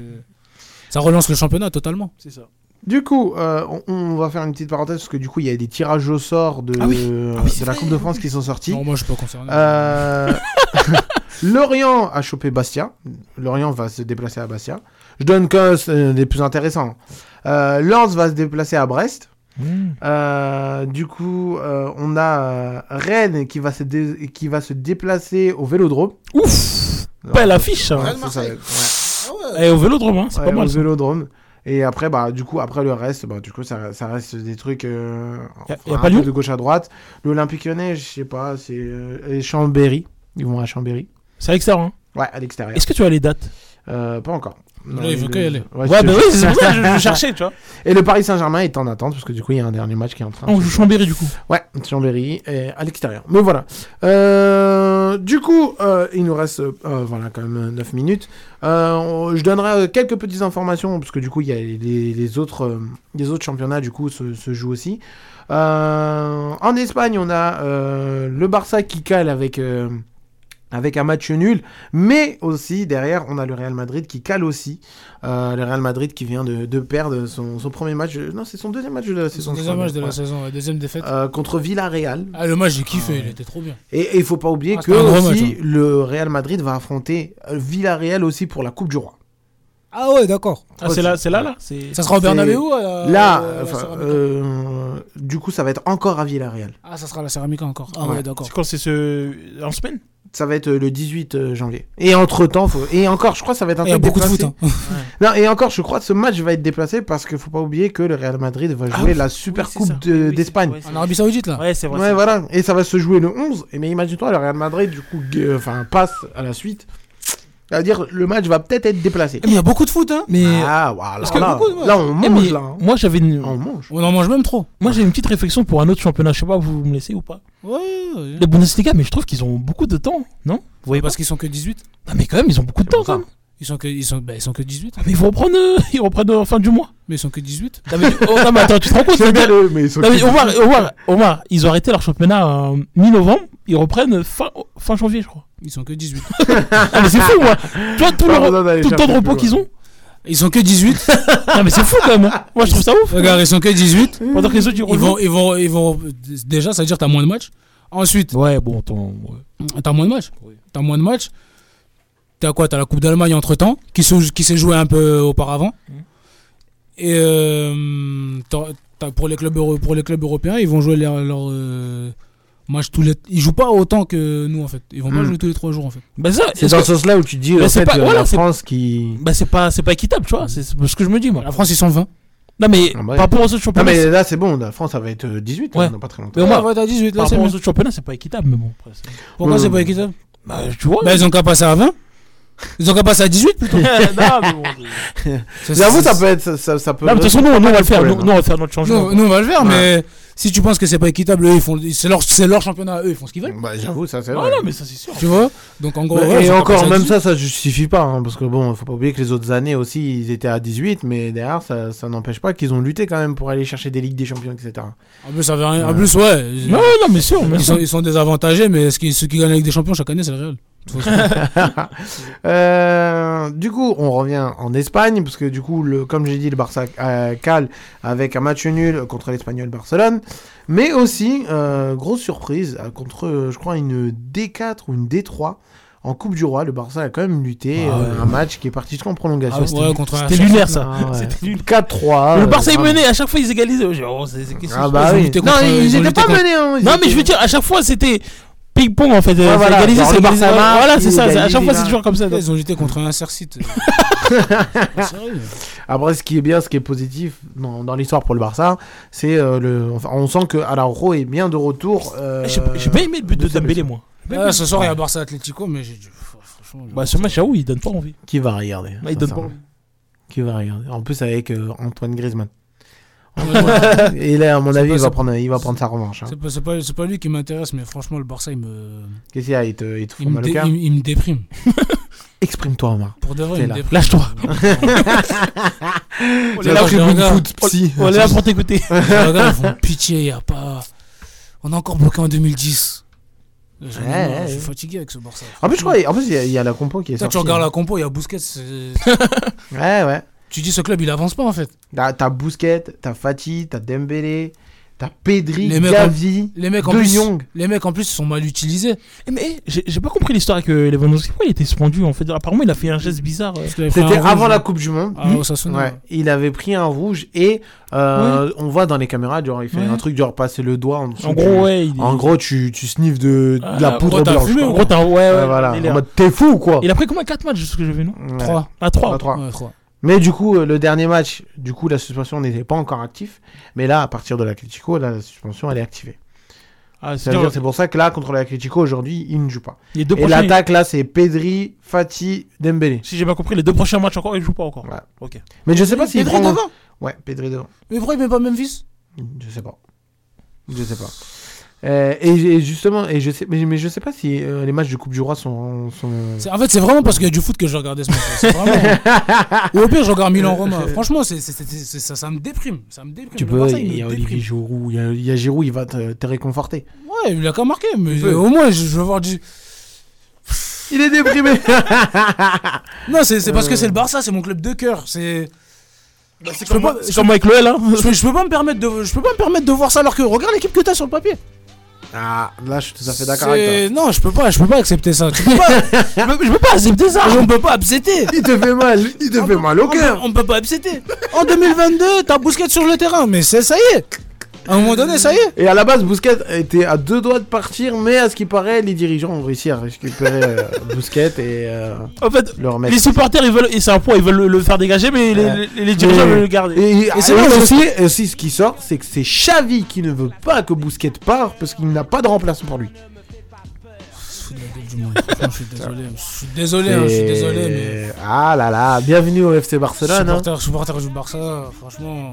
Ça relance le championnat totalement.
C'est ça.
Du coup, euh, on, on va faire une petite parenthèse parce que du coup, il y a des tirages au sort de,
Ah oui.
de la Coupe de France qui sont sortis.
Non, moi, je suis pas concerné.
Euh, Lorient a chopé Bastia. Lorient va se déplacer à Bastia. Je donne que les plus intéressants. Euh, Lens va se déplacer à Brest.
Hmm.
Euh, du coup, euh, on a euh, Rennes qui va, se dé- qui va se déplacer au Vélodrome.
Ouf Belle affiche, hein.
Ça, être- ouais.
Et au vélodrome, hein, c'est
Ouais,
pas mal.
Au
ça.
Vélodrome. Et après, bah, du coup, après le reste, bah, du coup, ça, ça reste des trucs. Euh,
Y a-
enfin,
y a
un
pas
peu
Lyon
de gauche à droite. L'Olympique lyonnais, je sais pas, c'est euh, Chambéry. Ils vont à Chambéry.
C'est à l'extérieur. Hein.
Ouais, à l'extérieur.
Est-ce que tu as les dates?
Euh, pas encore.
Là, il veut que y aller.
Ouais,
je-
bah oui, c'est pour ça que je- je cherchais, tu vois.
Et le Paris Saint-Germain est en attente parce que du coup, il y a un dernier match qui est en train.
On joue Chambéry du coup.
Ouais, Chambéry et à l'extérieur. Mais voilà. Euh, du coup, euh, il nous reste euh, voilà quand même 9 minutes. Je donnerai quelques petites informations parce que du coup, il y a les, les autres les autres championnats du coup se, se jouent aussi. En Espagne, on a le Barça qui cale avec avec un match nul, mais aussi derrière, on a le Real Madrid qui cale aussi. Euh, le Real Madrid qui vient de, de perdre son, son premier match. Non, c'est son deuxième match de la saison.
deuxième match de la
ouais.
saison, ouais, deuxième défaite.
Euh, contre Villarreal.
Ah, le match, j'ai kiffé, il était trop bien.
Et il faut pas oublier
Ah,
que aussi,
match, hein.
le Real Madrid va affronter euh, Villarreal aussi pour la Coupe du Roi.
Ah ouais, d'accord.
Ah, c'est là, c'est là, là?
Ça sera au à la-
Là,
la
enfin, euh, du coup, ça va être encore à Villarreal.
Ah, ça sera à la Ceramica encore. Ah ouais,
Ouais.
d'accord.
C'est quand c'est ce. En semaine?
Ça va être euh, le 18 euh, janvier. Et entre temps, faut... et encore, je crois que ça va être un
Il y a
peu
beaucoup de
déplacé.
foot. hein.
Non, et encore, je crois que ce match va être déplacé parce qu'il faut pas oublier que le Real Madrid va jouer
oui,
la Super
oui,
Coupe
ça.
de-
Oui,
d'Espagne.
En Arabie Saoudite, là.
Ouais, c'est vrai.
Ouais, voilà. Et ça va se jouer le 11. Et mais imagine-toi, le Real Madrid, du coup, enfin, passe à la suite. C'est-à-dire, le match va peut-être être déplacé.
Mais il y a beaucoup de foot, hein.
Mais.
Ah, voilà.
Parce que
là,
beaucoup, ouais.
là, on
Eh,
mange,
mais
là. hein.
Moi j'avais une...
On mange.
On en mange même trop.
Moi j'ai une petite réflexion pour un autre championnat. Je sais pas, vous me laissez ou pas
Ouais, ouais.
Les Bundesliga, mais je trouve qu'ils ont beaucoup de temps, non? Vous voyez pas?
Parce qu'ils sont que 18.
Non, mais quand même, ils ont beaucoup de temps quand même.
Ils sont que, ils sont, bah, ils sont que 18.
Ah, mais ils vont reprendre, euh, ils reprennent en fin du mois.
Mais ils sont que 18.
Non, mais, oh, non, mais attends, tu te rends compte
J'aime bien le- mais ils sont
Non, mais
que-
Omar, Omar, Omar, ils ont arrêté leur championnat en mi-novembre. Ils reprennent fin, fin janvier, je crois.
Ils sont que 18.
Ah, mais c'est fou, moi. Tu vois, tout,
d'aller
tout le temps de repos qu'ils ont.
Ils sont que 18.
Non, mais c'est fou quand même. hein. Moi, je trouve ça ouf.
Regarde, ils sont que 18.
Pendant que les autres, ils
Ils vont, ils vont, ils vont. Déjà, ça veut dire que t'as moins de matchs. Ensuite,
Ouais, bon, ouais.
t'as moins de matchs.
Oui.
T'as moins de matchs. T'as quoi T'as la Coupe d'Allemagne entre temps, qui se- qui s'est jouée un peu auparavant.
Mhm.
Et euh, t'as- t'as- pour, les clubs, pour les clubs européens, ils vont jouer leur, leur, euh, match tous les. Ils jouent pas autant que nous, en fait. Ils vont pas
Mhm.
jouer tous les trois jours, en fait.
Bah, ça,
C'est dans ce sens-là où tu dis,
Mais
en
c'est
fait,
pas-
euh,
voilà,
la
c'est-
France qui...
bah, c'est pas, c'est pas équitable, tu vois. C'est c'est ce que je me dis, moi.
La France, ils sont 20.
Non, mais
Ah, bah,
par rapport aux autres
Non,
championnats.
mais
c'est-
là, c'est bon. La France, ça va être euh, 18,
Ouais.
hein, dans pas très longtemps.
Mais Omar,
Ouais, ouais, t'as 18, là,
par
c'est
rapport aux autres championnats, c'est pas équitable, mais bon. après, c'est-
Pourquoi
Ouais,
c'est pas
ouais.
équitable?
Bah, tu vois.
Bah, ils ont qu'à passer à 20. Ils ont qu'à passer à 18 plutôt.
non, mais bon.
C'est-
J'avoue, ça peut être... Ça, ça, ça peut
Non, mais de toute façon, nous, nous, on va le faire. Nous, on va faire notre changement.
Nous, nous, on va le faire,
Ouais.
mais si tu penses que c'est pas équitable, eux, ils font, c'est leur, c'est leur championnat, eux, ils font ce qu'ils veulent.
Bah, j'avoue, ça, c'est
Non,
vrai.
non, mais ça, c'est sûr.
Tu vois? Donc, en gros,
Bah,
ouais,
et encore, même
18.
ça, ça justifie pas, hein, parce que bon, faut pas oublier que les autres années aussi, ils étaient à 18, mais derrière, ça, ça n'empêche pas qu'ils ont lutté quand même pour aller chercher des ligues des champions, etc.
En plus, ça veut rien. En plus, ouais.
Non, non, mais sûr. mais
Ils
sûr.
sont, ils sont désavantagés, mais ceux qui gagnent avec des champions chaque année, c'est le Real.
Euh, du coup, on revient en Espagne, parce que du coup, le, comme j'ai dit, le Barça euh, cale avec un match nul contre l'Espagnol Barcelone, mais aussi, euh, grosse surprise, euh, contre, je crois, une D4 ou une D3. En Coupe du Roi, le Barça a quand même lutté
Ah ouais.
un match qui est parti jusqu'en prolongation.
Ah ouais,
Ouais,
C'était lunaire, ça.
Ah ouais.
C'était lunaire.
4-3.
Le Barça est mené, à chaque fois ils égalisaient. Oh,
Ah bah
Ils
oui. Non, ils
ils ont
étaient
lutté
pas menés. Hein,
Non, mais je veux dire, à chaque fois c'était ping-pong en fait.
Ouais,
c'est
voilà,
égalisé, c'est.
Barça
Voilà, c'est ça. À chaque fois c'est
a-
toujours comme ça.
Ils ont lutté contre un Cercite.
Après, ce qui est bien, ce qui est positif dans, dans l'histoire pour le Barça, c'est euh, le. Enfin, on sent que Araujo est bien de retour. euh,
J'ai pas aimé le but de
de
Dembélé, moi.
Ah, ce soir, il y a Barça Atlético, mais j'ai le
Bah, ce match, j'avoue, il donne pas envie.
Qui va regarder
Ouais, il donne pas envie.
Qui va regarder En plus, avec euh, Antoine Griezmann. Et là, à mon avis,
pas-
il va prendre, il va prendre sa revanche. hein.
C'est pas, c'est pas, c'est pas lui qui m'intéresse, mais franchement, le Barça, il me,
Qu'est-ce qu'il y a? Il te, il te fout
il
mal au cœur?
il, il me déprime.
Exprime-toi, Omar.
Pour de vrai,
T'es
il me
là.
déprime.
Lâche-toi.
On
est là pour-
psy.
On est là pour t'écouter.
Les gars, ils font pitié, y a pas. On a encore bloqué en 2010. J'en ai
Ouais,
marre,
ouais.
Je suis fatigué avec ce Barça.
En plus, je crois, en plus, il y a- il y, a la compo qui est
Toi,
sortie.
tu regardes la compo, il y a Busquets.
Ouais, ouais.
Tu dis ce club, il avance pas en fait.
T'as t'as Bousquet, t'as Fati, t'as Dembélé, t'as Pedri,
Les mecs,
Gavi,
en, les mecs en
De
plus,
Jong.
les mecs en plus sont mal utilisés.
Eh, Mais j'ai j'ai pas compris l'histoire avec euh, Lewandowski. Pourquoi il était suspendu en fait? Apparemment, il a fait un geste bizarre. euh.
C'était avant la Coupe du Monde.
Ah, Osasuna,
Ouais.
ouais.
Il avait pris un rouge et euh, on voit dans les caméras, genre, il fait
Ouais.
un truc genre passer le doigt en dessous.
En
du-
gros, ouais, il
En gros, tu, tu sniffes de, de
Ah,
la
en
poudre blanche.
fumé, en gros,
voilà. t'es fou ou quoi
Il a pris combien? 4 matchs, ce que j'ai vu, non?
Ouais.
3.
Ah, 3.
Ah, trois.
Ouais, trois.
Mais du coup, euh, le dernier match, du coup, la suspension n'était pas encore active. Mais là, à partir de l'Atletico, là, la suspension, elle est activée.
Ah, c'est
C'est-à-dire,
bien.
c'est pour ça que là, contre l'Atletico, aujourd'hui, il ne joue pas.
Les deux
Et
prochains-
l'attaque, là, c'est Pedri, Fati, Dembélé.
Si j'ai bien compris, les deux prochains matchs encore, il joue pas encore.
Ouais.
Ok.
Mais je sais pas s'il
Pedri
prend...
devant
Ouais, Pedri devant.
Mais pourquoi il met pas Memphis?
Je sais pas. Je sais pas. Euh, et, et justement, et je sais, mais, mais je sais pas si euh, les matchs de Coupe du Roi sont.
En fait, c'est vraiment parce qu'il y a du foot que je regardais ce match. C'est vraiment. Ou au pire, je regarde Milan-Roma. Franchement, c'est, c'est- c'est- c'est- ça, ça me déprime. Ça me déprime.
Tu peux, il y a. Olivier Giroud, il y a, il y a Giroud, il va te, te réconforter.
Ouais, il a qu'à marquer, mais au moins, je, je veux voir du.
Il est déprimé.
non, c'est, c'est parce que
Euh.
c'est le Barça, c'est mon club de cœur. C'est.
c'est
Je peux
comme-
pas-
c'est
je-
comme avec l'OL, hein.
Je, peux- je peux pas me permettre de, je peux pas me permettre de voir ça alors que regarde l'équipe que t'as sur le papier.
Ah, là, je suis tout à fait d'accord avec
C'est- Non, je peux pas, je peux pas accepter ça. Tu peux pas, je, peux, je peux pas accepter ça. On peut pas accepter.
Il te fait mal, il te fait mal au
On
cœur.
on peut pas accepter. En 2022, t'as Bousquet sur le terrain, mais c'est ça y est. À un moment donné, ça y est.
Et à la base, Bousquet était à deux doigts de partir, mais à ce qui paraît, les dirigeants ont réussi à récupérer euh, Bousquet et euh,
En fait,
le remettre.
les supporters, ils veulent, et c'est un point, ils veulent le, le faire dégager, mais les,
Ouais.
les- les dirigeants veulent le garder.
Et, et-
c'est
aussi, et aussi, ce qui sort, c'est que c'est Xavi qui ne veut pas que Bousquet parte parce qu'il n'a pas de remplaçant pour lui.
Je suis désolé. Je suis désolé, hein, je suis désolé, mais.
Ah là là, bienvenue au FC Barcelone. hein.
Supporter, supporter du Barça, franchement,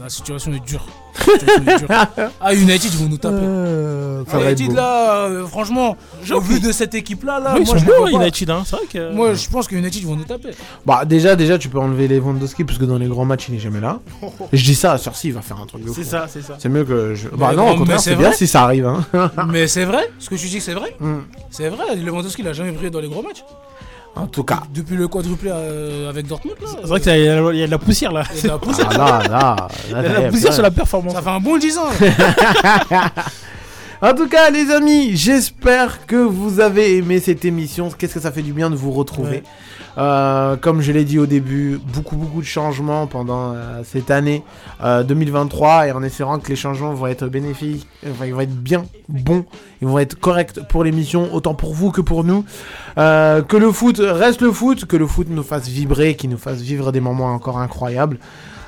la situation est dure. La situation est dure. Ah, United, ils vont nous taper.
Euh, ça être
United, là, euh, franchement, au vu de cette équipe-là, là,
Oui,
moi, je les.
United, hein, c'est vrai que.
Moi, je pense que United, ils vont nous taper.
Bah déjà, déjà, tu peux enlever Lewandowski parce que dans les grands matchs, il n'est jamais là. Je dis ça, Cersei, il va faire un truc de.
C'est ça, c'est ça.
C'est mieux que je. Bah
Mais
non, au contraire,
mais c'est
bien
vrai.
si ça arrive. Hein.
Mais c'est vrai, ce que tu dis, c'est vrai.
Mm.
C'est vrai, Lewandowski, il a jamais brillé dans les gros matchs.
En tout cas.
Depuis le quadruplé euh, avec Dortmund, là.
C'est vrai qu'il y, a il y a de la poussière là.
Il y a de la poussière.
Ah là, là, là,
Il y a de la poussière sur la performance.
Ça fait un bon 10 ans.
En tout cas, les amis, j'espère que vous avez aimé cette émission. Qu'est-ce que ça fait du bien de vous retrouver.
Ouais.
Euh, comme je l'ai dit au début, beaucoup beaucoup de changements pendant euh, cette année euh, 2023 et en espérant que les changements vont être bénéfiques, enfin, ils vont être bien bons, ils vont être corrects pour l'émission, autant pour vous que pour nous. Euh, que le foot reste le foot, que le foot nous fasse vibrer, qu'il nous fasse vivre des moments encore incroyables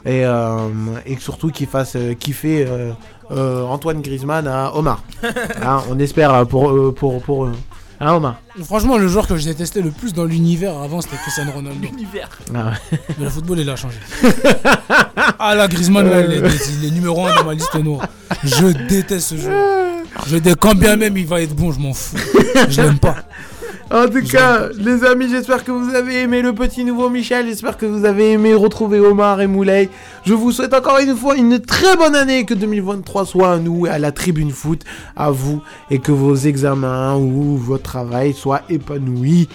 et, euh, et surtout qu'il fasse euh, kiffer euh, euh, Antoine Griezmann à Omar. Hein, on espère euh, pour pour, pour eux. Hein, Omar
Franchement, le joueur que je détestais le plus dans l'univers avant, c'était Cristiano Ronaldo.
L'univers.
Ah ouais.
Mais le football, il a changé. ah là, Griezmann, là, il, est, il est numéro 1 dans ma liste noire. Je déteste ce joueur. Je dé... Quand bien même il va être bon, je m'en fous. Je l'aime pas.
En tout cas, les amis, j'espère que vous avez aimé le petit nouveau Michel. J'espère que vous avez aimé retrouver Omar et Moulay. Je vous souhaite encore une fois une très bonne année. Que 2023 soit à nous, à la tribune foot, à vous. Et que vos examens ou votre travail soient épanouis.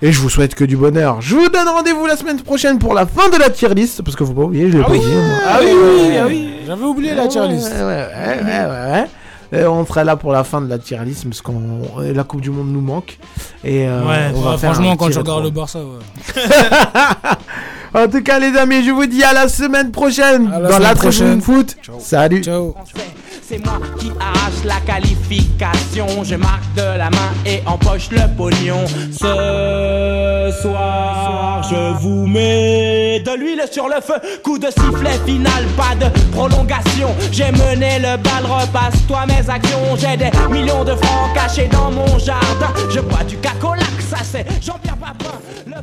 Et je vous souhaite que du bonheur. Je vous donne rendez-vous la semaine prochaine pour la fin de la tier list. Parce que faut pas oublier, je l'ai pas dit. moi.
Ah oui, oui, oui, ah oui. J'avais oublié la tier list.
Ouais, ouais, ouais, ouais. Et on sera là pour la fin de la tier list parce que la Coupe du Monde nous manque. Et euh,
Ouais,
on va
ouais,
faire
franchement, quand je regarde le Barça, ouais.
En tout cas, les amis, je vous dis à la semaine prochaine
la
dans
semaine
la
prochaine.
foot. Salut.
Ciao.
C'est moi qui arrache la qualification. Je marque de la main et empoche le pognon. Ce soir, je vous mets de l'huile sur le feu. Coup de sifflet final, pas de prolongation. J'ai mené le bal, repasse-toi mes actions. J'ai des millions de francs cachés dans mon jardin. Je bois du cacolac, ça c'est Jean-Pierre Papin. Le